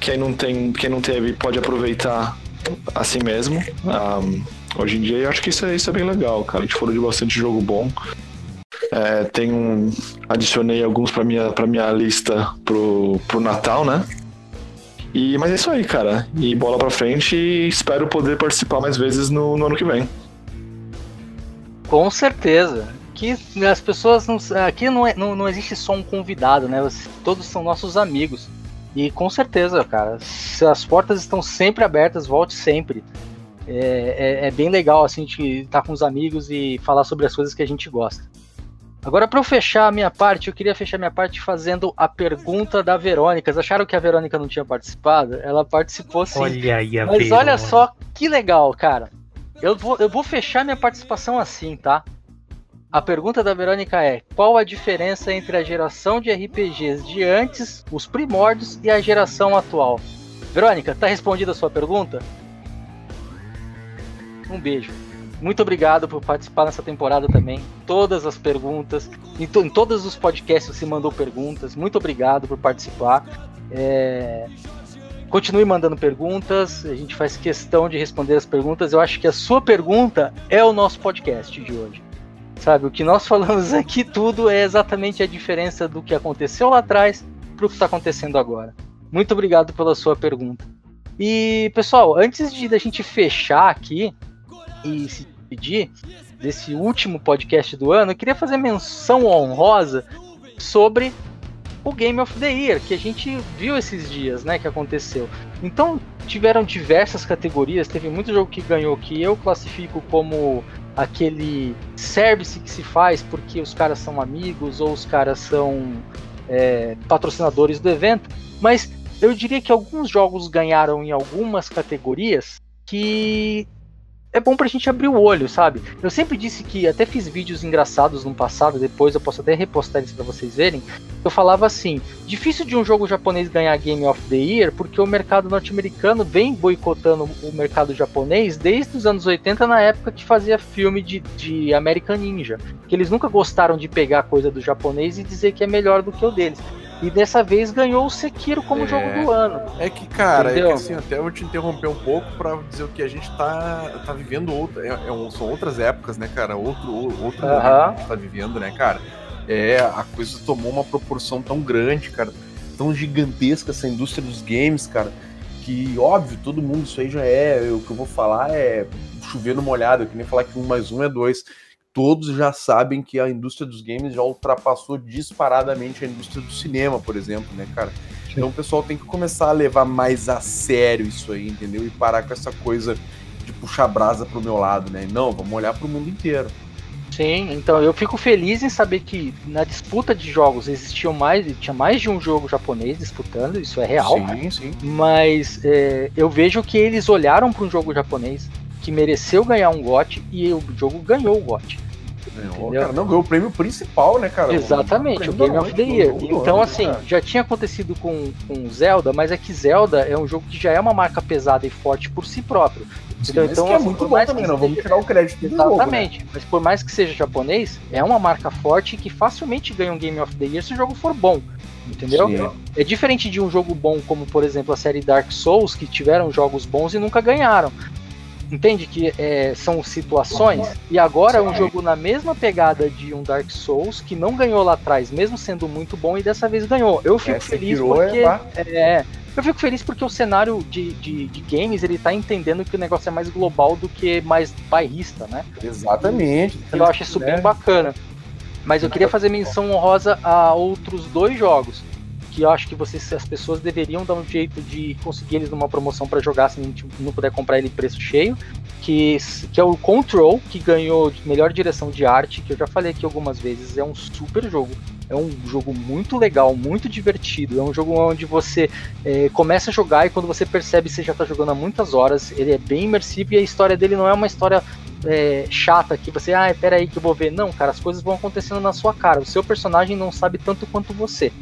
quem não tem, quem não teve pode aproveitar assim mesmo. Um, hoje em dia eu acho que isso é, isso é bem legal, cara. A gente falou de bastante jogo bom. É, tem um, adicionei alguns para minha para minha lista pro, pro Natal, né? E mas é isso aí, cara. E bola para frente e espero poder participar mais vezes no, no ano que vem. Com certeza. Aqui as pessoas não, aqui não, é, não, não existe só um convidado, né? Todos são nossos amigos. E com certeza, cara, as portas estão sempre abertas, volte sempre. É, é, é bem legal assim de estar com os amigos e falar sobre as coisas que a gente gosta. Agora, para eu fechar a minha parte, eu queria fechar minha parte fazendo a pergunta da Verônica. Vocês acharam que a Verônica não tinha participado? Ela participou sim. Olha aí a Mas Verônica. olha só que legal, cara. Eu vou, eu vou fechar minha participação assim, tá? A pergunta da Verônica é: qual a diferença entre a geração de RPGs de antes, os primórdios, e a geração atual? Verônica, tá respondida a sua pergunta? Um beijo. Muito obrigado por participar nessa temporada também. Todas as perguntas, em, to em todos os podcasts você mandou perguntas. Muito obrigado por participar. É... Continue mandando perguntas, a gente faz questão de responder as perguntas. Eu acho que a sua pergunta é o nosso podcast de hoje. Sabe, o que nós (laughs) falamos aqui tudo é exatamente a diferença do que aconteceu lá atrás para o que está acontecendo agora. Muito obrigado pela sua pergunta. E pessoal, antes de a gente fechar aqui e se pedir desse último podcast do ano, eu queria fazer menção honrosa sobre o Game of the Year, que a gente viu esses dias, né, que aconteceu. Então, tiveram diversas categorias, teve muito jogo que ganhou que eu classifico como aquele service que se faz porque os caras são amigos ou os caras são é, patrocinadores do evento, mas eu diria que alguns jogos ganharam em algumas categorias que é bom pra gente abrir o olho, sabe? Eu sempre disse que até fiz vídeos engraçados no passado, depois eu posso até repostar eles para vocês verem. Eu falava assim: difícil de um jogo japonês ganhar Game of the Year, porque o mercado norte-americano vem boicotando o mercado japonês desde os anos 80, na época que fazia filme de, de American Ninja. Que eles nunca gostaram de pegar coisa do japonês e dizer que é melhor do que o deles. E dessa vez ganhou o Sekiro como É. jogo do ano. É que, cara, é Entendeu? que assim, até eu vou te interromper um pouco pra dizer o que a gente tá, tá vivendo outra, é, é são outras épocas, né, cara? Outro, outro Aham. momento que a gente tá vivendo, né, cara? É, a coisa tomou uma proporção tão grande, cara, tão gigantesca essa indústria dos games, cara, que óbvio, todo mundo isso aí já é, o que eu vou falar é chover no molhado, que nem falar que um mais um é dois. Todos já sabem que a indústria dos games já ultrapassou disparadamente a indústria do cinema, por exemplo, né, cara? Então o pessoal tem que começar a levar mais a sério isso aí, entendeu? E parar com essa coisa de puxar brasa pro meu lado, né? Não, vamos olhar pro mundo inteiro. Sim, então eu fico feliz em saber que na disputa de jogos existiam mais, tinha mais de um jogo japonês disputando, isso é real. Sim, sim. Mas é, eu vejo que eles olharam para um jogo japonês que mereceu ganhar um GOT e o jogo ganhou o GOT. Ganhou, cara, não, ganhou o prêmio principal, né, cara? Exatamente, o prêmio Game of the Year. Então, assim, cara. já tinha acontecido com, com Zelda, mas é que Zelda é um jogo que já é uma marca pesada e forte por si próprio. Sim, Então, mas então, que é assim, muito bom também, não vamos seja- tirar o crédito do jogo, né? Exatamente. Mas por mais que seja japonês, é uma marca forte que facilmente ganha um Game of the Year se o jogo for bom. Entendeu? Sim. É diferente de um jogo bom como, por exemplo, a série Dark Souls, que tiveram jogos bons e nunca ganharam. Entende que é, são situações? E agora é um jogo na mesma pegada de um Dark Souls, que não ganhou lá atrás, mesmo sendo muito bom, e dessa vez ganhou. Eu fico É, feliz porque. É, eu fico feliz porque o cenário de, de, de games ele tá entendendo que o negócio é mais global do que mais bairrista, né? Exatamente. Eu acho isso bem É. bacana. Mas eu queria fazer menção honrosa a outros dois jogos. Que eu acho que vocês, as pessoas deveriam dar um jeito de conseguir eles numa promoção para jogar se não, t- não puder comprar ele preço cheio. Que, que é o Control, que ganhou melhor direção de arte, que eu já falei aqui algumas vezes, é um super jogo. É um jogo muito legal, muito divertido. É um jogo onde você é, começa a jogar e quando você percebe você já está jogando há muitas horas. Ele é bem imersivo e a história dele não é uma história é, chata que você, ah, pera aí que eu vou ver. Não, cara, as coisas vão acontecendo na sua cara. O seu personagem não sabe tanto quanto você.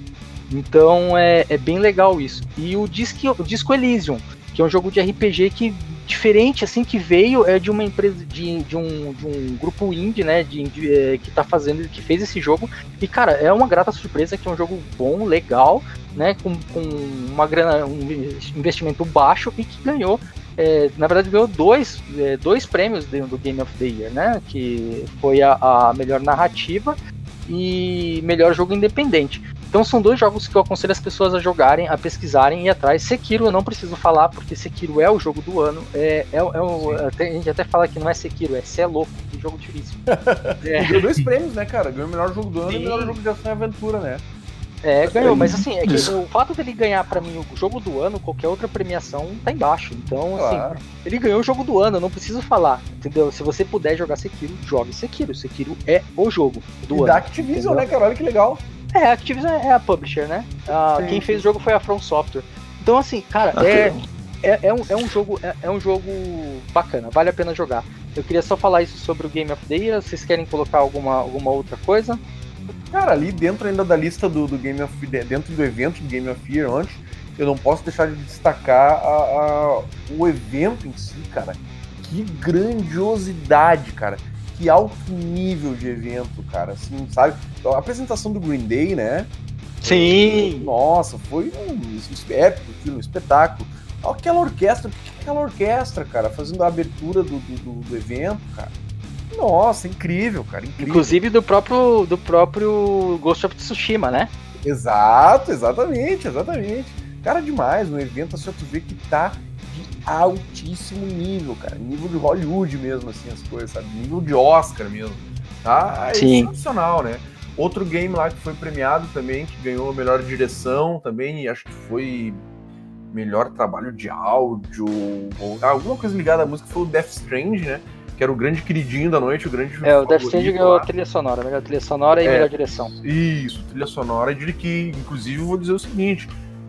Então é, é bem legal isso. E o Disco, o Disco Elysium, que é um jogo de RPG que diferente assim que veio é de uma empresa de, de, um, de um grupo indie, né, de, de é, que tá fazendo, que fez esse jogo. E cara, é uma grata surpresa que é um jogo bom, legal, né, com, com uma grana, um investimento baixo e que ganhou é, na verdade ganhou dois, é, dois prêmios do Game of the Year, né? Que foi a, a melhor narrativa e melhor jogo independente. Então são dois jogos que eu aconselho as pessoas a jogarem, a pesquisarem e ir atrás. Sekiro eu não preciso falar, porque Sekiro é o jogo do ano. É, é, é o, até, a gente até fala que não é Sekiro, é Cê é louco, que jogo difícil. (laughs) é. Ganhou dois prêmios, né, cara? Ganhou o melhor jogo do ano Sim. e o melhor jogo de ação e aventura, né? É, ganhou, mas assim, é que o fato dele ganhar para mim o jogo do ano, qualquer outra premiação, tá embaixo. Então, assim, claro. assim, ele ganhou o jogo do ano, eu não preciso falar, entendeu? Se você puder jogar Sekiro, jogue Sekiro. Sekiro é o jogo do e ano. da Activision, entendeu? né, cara? Olha que legal. É, a Activision é a publisher, né? Ah, quem fez o jogo foi a From Software. Então, assim, cara, ah, é, é, é, um, é um jogo é, é, um jogo bacana, vale a pena jogar. Eu queria só falar isso sobre o Game of the Year. Vocês querem colocar alguma, alguma outra coisa? Cara, ali dentro ainda da lista do, do Game of dentro do evento do Game of Year antes, eu não posso deixar de destacar a, a, o evento em si, cara. Que grandiosidade, cara. Que alto nível de evento, cara. Assim, sabe? A apresentação do Green Day, né? Sim! Nossa, foi um épico, um espetáculo. Aquela orquestra, aquela orquestra, cara, fazendo a abertura do, do, do evento, cara nossa, incrível, cara. Incrível. Inclusive do próprio, do próprio Ghost of Tsushima, né? Exato, exatamente, exatamente. Cara, demais, um evento assim, tu vê que tá altíssimo nível, cara. Nível de Hollywood mesmo, assim, as coisas, sabe? Nível de Oscar mesmo. Tá? É Sim. excepcional, né? Outro game lá que foi premiado também, que ganhou a melhor direção também, acho que foi melhor trabalho de áudio, ou alguma coisa ligada à música, foi o Death Strange, né? que era o grande queridinho da noite, o grande. É, o Death Stranding ganhou a trilha sonora, melhor trilha sonora e é, melhor direção. Isso, trilha sonora, e que, inclusive, vou dizer o seguinte: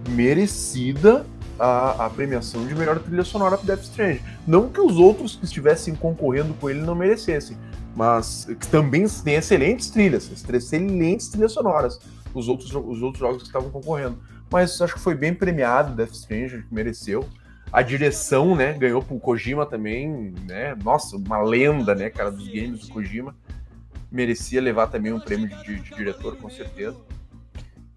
merecida a, a premiação de melhor trilha sonora para Death Stranding. Não que os outros que estivessem concorrendo com ele não merecessem, mas também tem excelentes trilhas, excelentes trilhas sonoras, os outros, os outros jogos que estavam concorrendo. Mas acho que foi bem premiado Death Stranding, que mereceu. A direção, né, ganhou pro Kojima também, né? Nossa, uma lenda, né, cara, dos games do Kojima. Merecia levar também um prêmio de, de, de diretor, com certeza.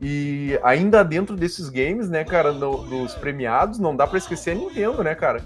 E ainda dentro desses games, né, cara, no, dos premiados, não dá para esquecer a Nintendo, né, cara?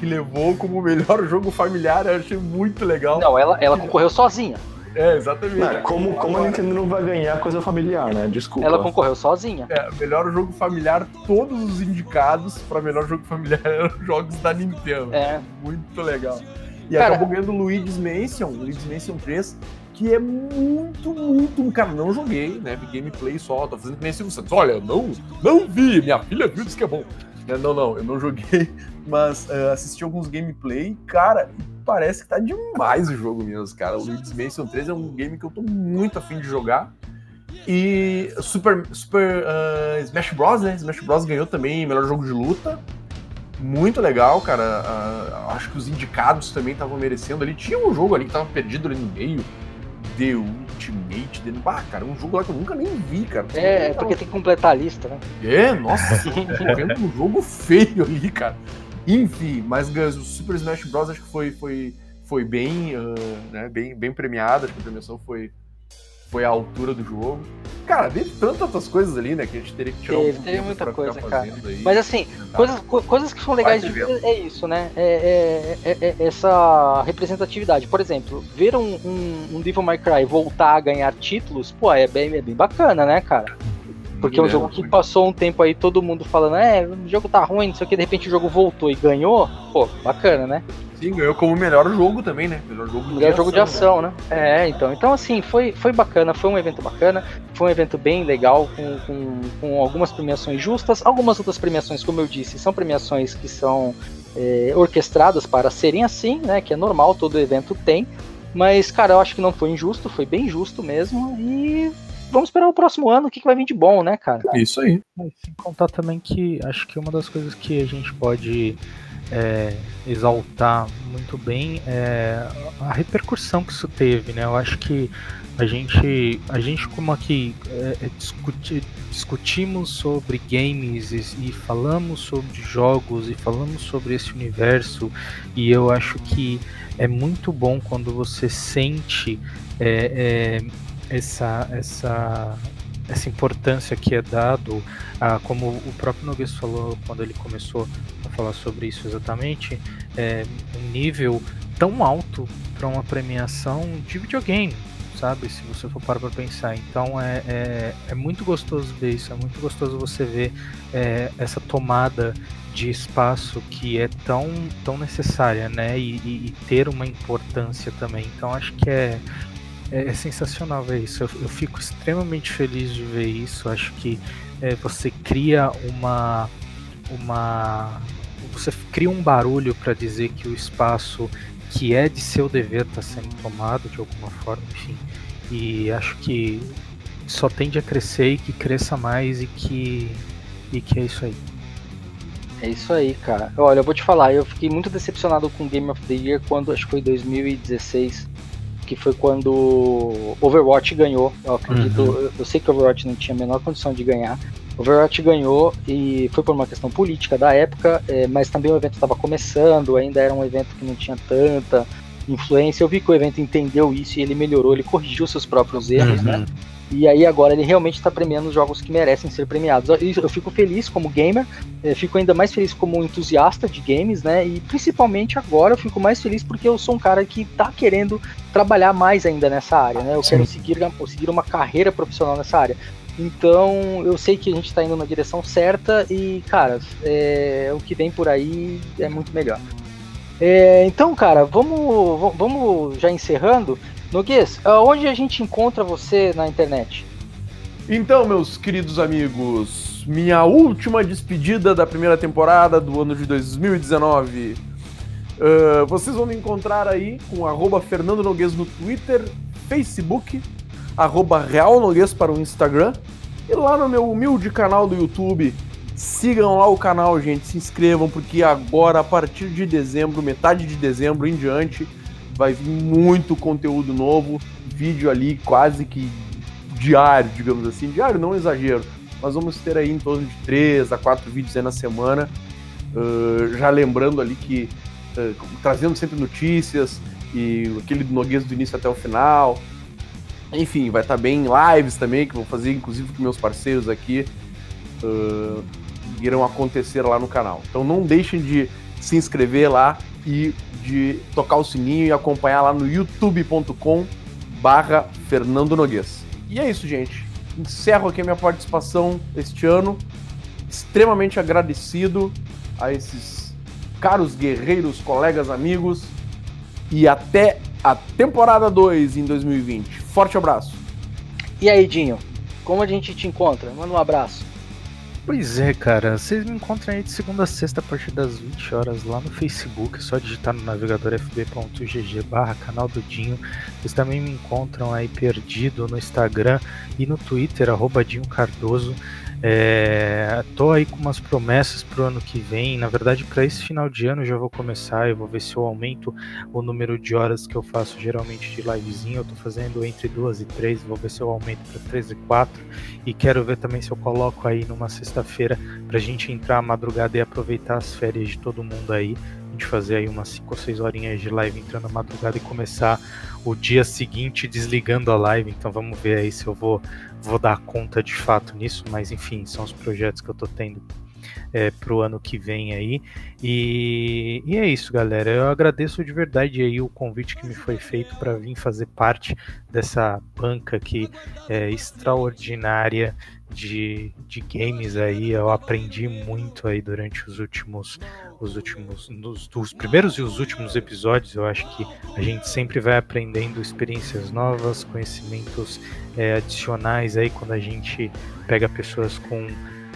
Que levou como melhor (laughs) jogo familiar, eu achei muito legal. Não, ela, ela concorreu sozinha. É, exatamente. Não, como, como a Nintendo não vai ganhar coisa familiar, né? Desculpa. Ela concorreu sozinha. É, melhor jogo familiar, todos os indicados para melhor jogo familiar (laughs) eram jogos da Nintendo. É. Muito legal. E Cara, acabou ganhando Luigi's Mansion, Luigi's Mansion 3, que é muito, muito. Cara, não joguei, né? Vi gameplay só, tô fazendo que nem Silvio Santos. Olha, não, não vi, minha filha viu, disse que é bom. Não, não, eu não joguei, (laughs) mas uh, assisti alguns gameplay, cara, parece que tá demais o jogo mesmo, cara. O Luigi's Mansion 3 é um game que eu tô muito afim de jogar. E Super, Super uh, Smash Bros, né? Smash Bros ganhou também melhor jogo de luta. Muito legal, cara. Uh, acho que os indicados também estavam merecendo ali. Tinha um jogo ali que tava perdido ali no meio. The Ultimate. The... Ah, cara, um jogo lá que eu nunca nem vi, cara. É, é porque tem que completar a lista, né? É, nossa, (laughs) tô um jogo feio ali, cara. Enfim, mas o Super Smash Bros. acho que foi, foi, foi bem, uh, né, bem, bem premiado, acho que a premiação foi, foi à altura do jogo. Cara, teve tantas outras coisas ali, né, que a gente teria que tirar teve, um teve muita coisa, cara. Aí, Mas assim, coisas, coisas que são legais de ver é isso, né? É, é, é, é, essa representatividade. Por exemplo, ver um, um, um Devil May Cry voltar a ganhar títulos, pô, é bem, é bem bacana, né, cara? Porque é um jogo que passou um tempo aí todo mundo falando, é, o jogo tá ruim, não sei o que, de repente o jogo voltou e ganhou, pô, bacana, né? Sim, ganhou como melhor jogo também, né? Melhor jogo de, melhor ação, jogo de ação, né? né? É, então. Então, assim, foi, foi bacana, foi um evento bacana, foi um evento bem legal, com, com, com algumas premiações justas, algumas outras premiações, como eu disse, são premiações que são é, orquestradas para serem assim, né? Que é normal, todo evento tem. Mas, cara, eu acho que não foi injusto, foi bem justo mesmo. E vamos esperar o próximo ano, o que, que vai vir de bom, né, cara? Isso aí. Sem contar também que acho que uma das coisas que a gente pode é, exaltar muito bem é, a repercussão que isso teve, né? Eu acho que a gente, a gente como aqui é, é discuti, discutimos sobre games e, e, falamos sobre jogos e falamos sobre esse universo e eu acho que é muito bom quando você sente é, é, essa, essa, essa importância que é dado, a, como o próprio Noguês falou quando ele começou a falar sobre isso exatamente, é, um nível tão alto para uma premiação de videogame sabe? Se você for parar para pensar. Então é, é, é, muito gostoso ver isso, é muito gostoso você ver é, essa tomada de espaço que é tão, tão necessária, né? E, e, e ter uma importância também. Então acho que é, é, é sensacional ver isso. Eu, eu, fico extremamente feliz de ver isso. Acho que é, você cria uma. uma você cria um barulho para dizer que o espaço que é de seu dever está sendo tomado de alguma forma, enfim. E acho que só tende a crescer e que cresça mais e que e que é isso aí. É isso aí, cara. Olha, eu vou te falar, eu fiquei muito decepcionado com Game of the Year quando acho que foi 2016, que foi quando Overwatch ganhou. Eu acredito, uhum. eu, eu sei que Overwatch não tinha a menor condição de ganhar, Overwatch ganhou e foi por uma questão política da época, é, mas também o evento estava começando, ainda era um evento que não tinha tanta influência. Eu vi que o evento entendeu isso e ele melhorou, ele corrigiu seus próprios erros, né? uhum. né? E aí agora ele realmente está premiando os jogos que merecem ser premiados. Eu fico feliz como gamer, é, fico ainda mais feliz como entusiasta de games, né? E principalmente agora eu fico mais feliz porque eu sou um cara que está querendo trabalhar mais ainda nessa área, né? Eu Sim. quero seguir, seguir uma carreira profissional nessa área. Então eu sei que a gente está indo na direção certa e, cara, é, o que vem por aí é muito melhor. É, então, cara, vamos, vamos já encerrando. Noguês, onde a gente encontra você na internet? Então, meus queridos amigos, minha última despedida da primeira temporada do ano de 2019. Uh, vocês vão me encontrar aí com arroba Fernando Noguês no Twitter, Facebook, arroba Real Noguês para o Instagram. E lá no meu humilde canal do YouTube, sigam lá o canal, gente, se inscrevam, porque agora, a partir de dezembro, metade de dezembro em diante, vai vir muito conteúdo novo, vídeo ali quase que diário, digamos assim. Diário não exagero, mas vamos ter aí em torno de 3 a 4 vídeos aí na semana. Uh, já lembrando ali que uh, trazendo sempre notícias e aquele do Noguês do início até o final, enfim, vai estar tá bem em lives também, que vou fazer inclusive com meus parceiros aqui. Uh, irão acontecer lá no canal. Então não deixem de se inscrever lá e de tocar o sininho e acompanhar lá no youtube.com barra Fernando Noguês. E é isso, gente. Encerro aqui a minha participação este ano. Extremamente agradecido a esses caros guerreiros, colegas, amigos. E até a temporada 2 em 2020. Forte abraço. E aí, Dinho, como a gente te encontra? Manda um abraço. Pois é, cara. Vocês me encontram aí de segunda a sexta a partir das 20 horas lá no Facebook. É só digitar no navegador fb.gg barra canal do Dinho. Vocês também me encontram aí perdido no Instagram e no Twitter, arroba Dinho Cardoso. É, tô aí com umas promessas pro ano que vem. Na verdade, para esse final de ano já vou começar. Eu vou ver se eu aumento o número de horas que eu faço geralmente de livezinho. Eu tô fazendo entre duas e três. Vou ver se eu aumento para três e quatro. E quero ver também se eu coloco aí numa sexta-feira pra gente entrar à madrugada e aproveitar as férias de todo mundo aí gente fazer aí umas 5 ou 6 horinhas de live entrando na madrugada e começar o dia seguinte desligando a live. Então vamos ver aí se eu vou, vou dar conta de fato nisso. Mas enfim, são os projetos que eu tô tendo é, pro ano que vem aí. E, e, é isso, galera. Eu agradeço de verdade aí o convite que me foi feito para vir fazer parte dessa banca aqui é, extraordinária de, de games aí. Eu aprendi muito aí durante os últimos, os últimos, nos, os primeiros e os últimos episódios. Eu acho que a gente sempre vai aprendendo experiências novas, conhecimentos é, adicionais aí quando a gente pega pessoas com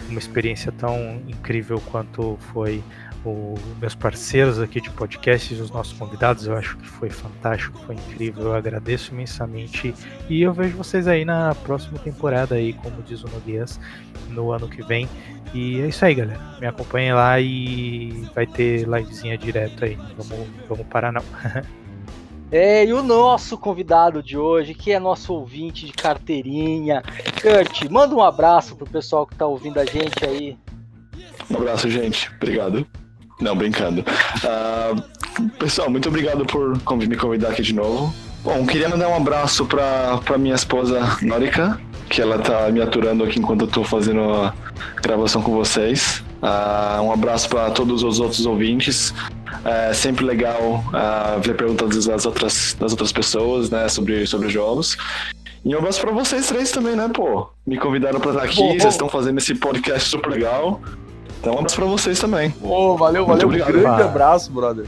uma experiência tão incrível quanto foi o, meus parceiros aqui de podcast e os nossos convidados. Eu acho que foi fantástico, foi incrível. Eu agradeço imensamente. E eu vejo vocês aí na próxima temporada aí, como diz o Noguês, no ano que vem. E é isso aí, galera. Me acompanhem lá e vai ter livezinha direto aí. Vamos, vamos parar não. (laughs) É, e o nosso convidado de hoje, que é nosso ouvinte de carteirinha, Kurt, manda um abraço pro pessoal que tá ouvindo a gente aí. Um abraço, gente. Obrigado. Não, brincando. Uh, pessoal, muito obrigado por me convidar aqui de novo. Bom, queria mandar um abraço pra, pra minha esposa Norika, que ela tá me aturando aqui enquanto eu tô fazendo a gravação com vocês. Uh, um abraço para todos os outros ouvintes. É sempre legal uh, ver perguntas das outras, das outras pessoas, né, sobre, sobre jogos. E um abraço pra vocês três também, né, pô? Me convidaram pra estar aqui, vocês estão fazendo esse podcast super legal. Então, um abraço pra vocês também. Pô, valeu, valeu. Um grande abraço, brother.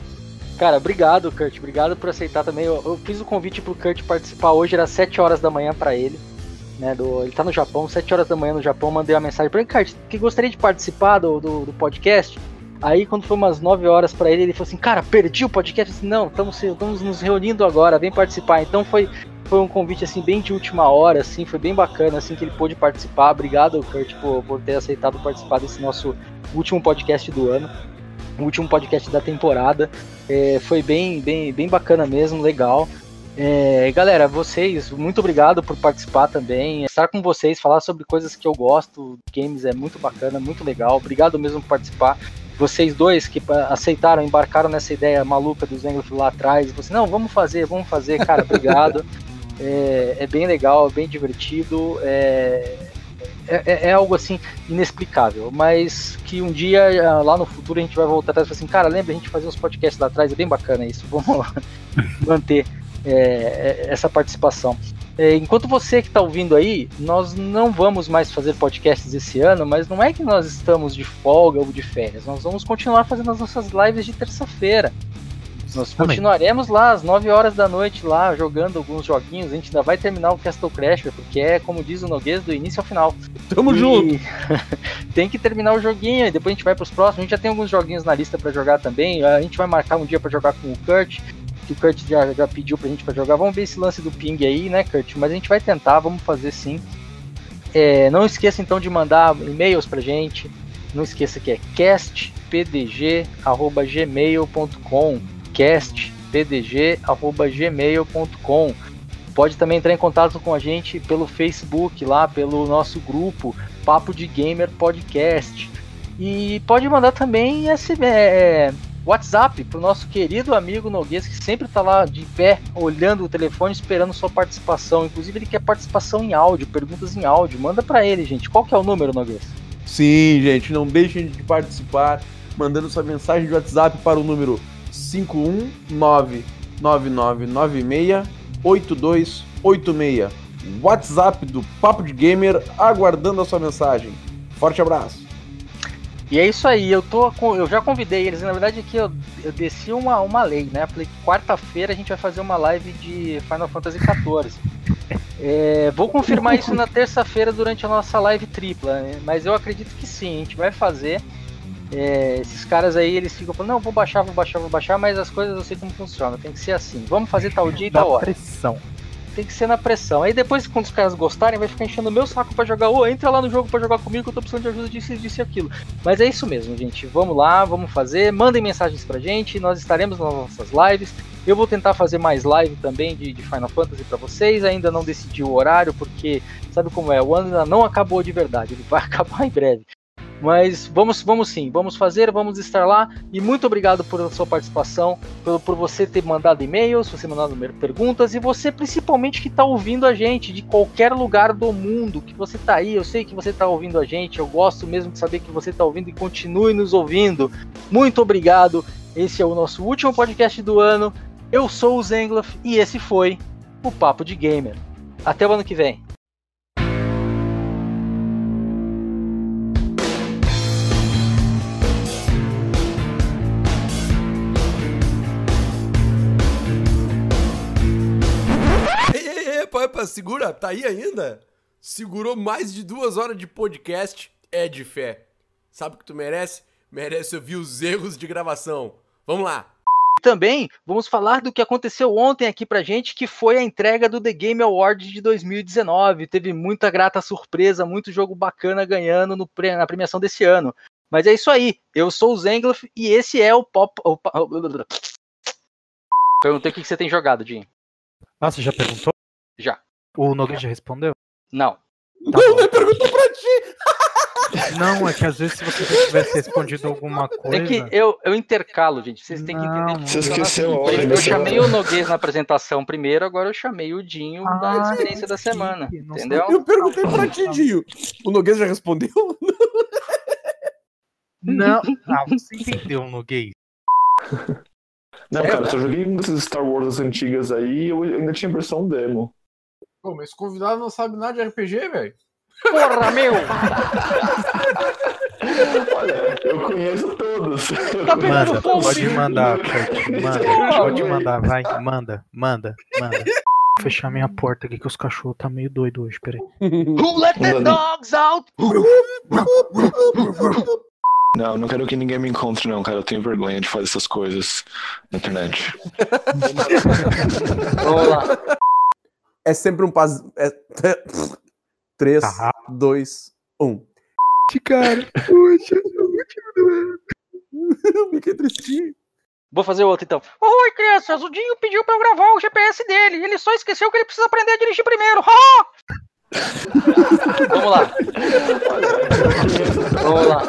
Cara, obrigado, Kurt. Obrigado por aceitar também. Eu, eu, fiz o convite pro Kurt participar hoje, era 7 horas da manhã para ele. Né, do, ele tá no Japão, 7 horas da manhã no Japão, mandei uma mensagem pra ele, Kurt, que gostaria de participar do, do, do podcast. Aí quando foi umas 9 horas para ele, ele falou assim, cara, perdi o podcast. Eu disse, não, estamos nos reunindo agora, vem participar. Então foi, foi um convite assim bem de última hora, assim, foi bem bacana assim que ele pôde participar. Obrigado, Kurt, por, por ter aceitado participar desse nosso último podcast do ano, o último podcast da temporada. É, foi bem, bem, bem bacana mesmo, legal. É, galera, vocês, muito obrigado por participar também. Estar com vocês, falar sobre coisas que eu gosto, games é muito bacana, muito legal. Obrigado mesmo por participar vocês dois que aceitaram, embarcaram nessa ideia maluca do Zengloff lá atrás, você, assim, não, vamos fazer, vamos fazer, cara, obrigado. (laughs) é, é, bem legal, é bem divertido, é, é, é, é, algo assim inexplicável, mas que um dia ah, lá no futuro a gente vai voltar atrás e falar assim, cara, lembra a gente fazer uns podcasts lá atrás, é bem bacana isso, (laughs) vamos (laughs) manter é, é, essa participação. É, enquanto você que está ouvindo aí, nós não vamos mais fazer podcasts esse ano, mas não é que nós estamos de folga ou de férias. Nós vamos continuar fazendo as nossas lives de terça-feira. Nós continuaremos lá às 9 horas da noite lá jogando alguns joguinhos. A gente ainda vai terminar o Castle Crash, porque é, como diz o Noguês, do início ao final. Tamo e... junto! (laughs) tem que terminar o joguinho e depois a gente vai para os próximos. A gente já tem alguns joguinhos na lista para jogar também. A gente vai marcar um dia para jogar com o Kurt que o Kurt já, já pediu pra gente pra jogar. Vamos ver esse lance do ping aí, né, Kurt? Mas a gente vai tentar, vamos fazer sim. É, não esqueça então de mandar e-mails pra gente. Não esqueça que é castpdg.gmail.com castpdg.gmail.com Pode também entrar em contato com a gente pelo Facebook, lá pelo nosso grupo Papo de Gamer Podcast. E pode mandar também esse, é, WhatsApp para o nosso querido amigo Noguês, que sempre está lá de pé, olhando o telefone, esperando sua participação. Inclusive, ele quer participação em áudio, perguntas em áudio. Manda para ele, gente. Qual que é o número, Noguês? Sim, gente, não deixem de participar, mandando sua mensagem de WhatsApp para o número 51999968286. WhatsApp do Papo de Gamer, aguardando a sua mensagem. Forte abraço! E é isso aí, eu tô eu já convidei eles, na verdade aqui eu, eu desci uma, uma lei, né? Falei que quarta-feira a gente vai fazer uma live de Final Fantasy XIV. (laughs) É, vou confirmar isso na terça-feira durante a nossa live tripla, né? mas eu acredito que sim, a gente vai fazer. É, esses caras aí, eles ficam falando, não, vou baixar, vou baixar, vou baixar, mas as coisas eu sei como funciona, tem que ser assim. Vamos fazer tal dia e tal hora. pressão tem que ser na pressão. Aí depois, quando os caras gostarem, vai ficar enchendo o meu saco para jogar. Ô, oh, entra lá no jogo para jogar comigo que eu tô precisando de ajuda disso, disso e aquilo. Mas é isso mesmo, gente. Vamos lá, vamos fazer. Mandem mensagens pra gente. Nós estaremos nas nossas lives. Eu vou tentar fazer mais live também de, de Final Fantasy para vocês. Ainda não decidi o horário, porque sabe como é? O ano ainda não acabou de verdade. Ele vai (laughs) acabar em breve. Mas vamos, vamos sim, vamos fazer, vamos estar lá. E muito obrigado por sua participação, por, por você ter mandado e-mails, você mandado perguntas e você principalmente que está ouvindo a gente de qualquer lugar do mundo, que você está aí. Eu sei que você está ouvindo a gente, eu gosto mesmo de saber que você está ouvindo e continue nos ouvindo. Muito obrigado. Esse é o nosso último podcast do ano. Eu sou o Zengloff e esse foi o Papo de Gamer. Até o ano que vem. Segura, tá aí ainda? Segurou mais de duas horas de podcast, é de fé. Sabe o que tu merece? merece ouvir os erros de gravação. Vamos lá. E também vamos falar do que aconteceu ontem aqui pra gente, que foi a entrega do The Game Award de 2019. Teve muita grata surpresa, muito jogo bacana ganhando no, pre- na premiação desse ano. Mas é isso aí. Eu sou o Zengloff e esse é o Pop. o Perguntei o que que você tem jogado, Jim. Ah, você já perguntou? Já. O Nogueira já respondeu? Não. Tá não, ele perguntou pra ti. Não, é que às vezes se você já tivesse respondido alguma coisa. É que eu, eu intercalo, gente. Vocês têm que entender. que Você esqueceu a assim. ordem Eu da chamei o Noguês na apresentação primeiro, agora eu chamei o Dinho da Ah, experiência da semana. Entendeu? Eu perguntei pra ti, Dinho. O Noguês já respondeu? Não, (laughs) ah, você entendeu, Nogueira. Não, cara, eu só joguei um desses Star Wars antigas aí e eu ainda tinha versão demo. Pô, mas esse convidado não sabe nada de RPG, velho. Porra, meu! Olha, eu conheço todos. Tá Manda, pode mandar, Kurt. Manda, pode mandar, vai, manda, manda, manda. Vou fechar minha porta aqui que os cachorros tá meio doido hoje, peraí. Who let the dogs out? Não, não quero que ninguém me encontre, não, cara. Eu tenho vergonha de fazer essas coisas na internet. Vamos lá. É sempre um pas... É... (laughs) 3, Tá 2, 1. Cara, (laughs) Fiquei tristinho. Vou fazer outro então. Oi, crianças. O Dinho pediu pra eu gravar o GPS dele. Ele só esqueceu que ele precisa aprender a dirigir primeiro. Ha! (laughs) Vamos lá. Vamos lá.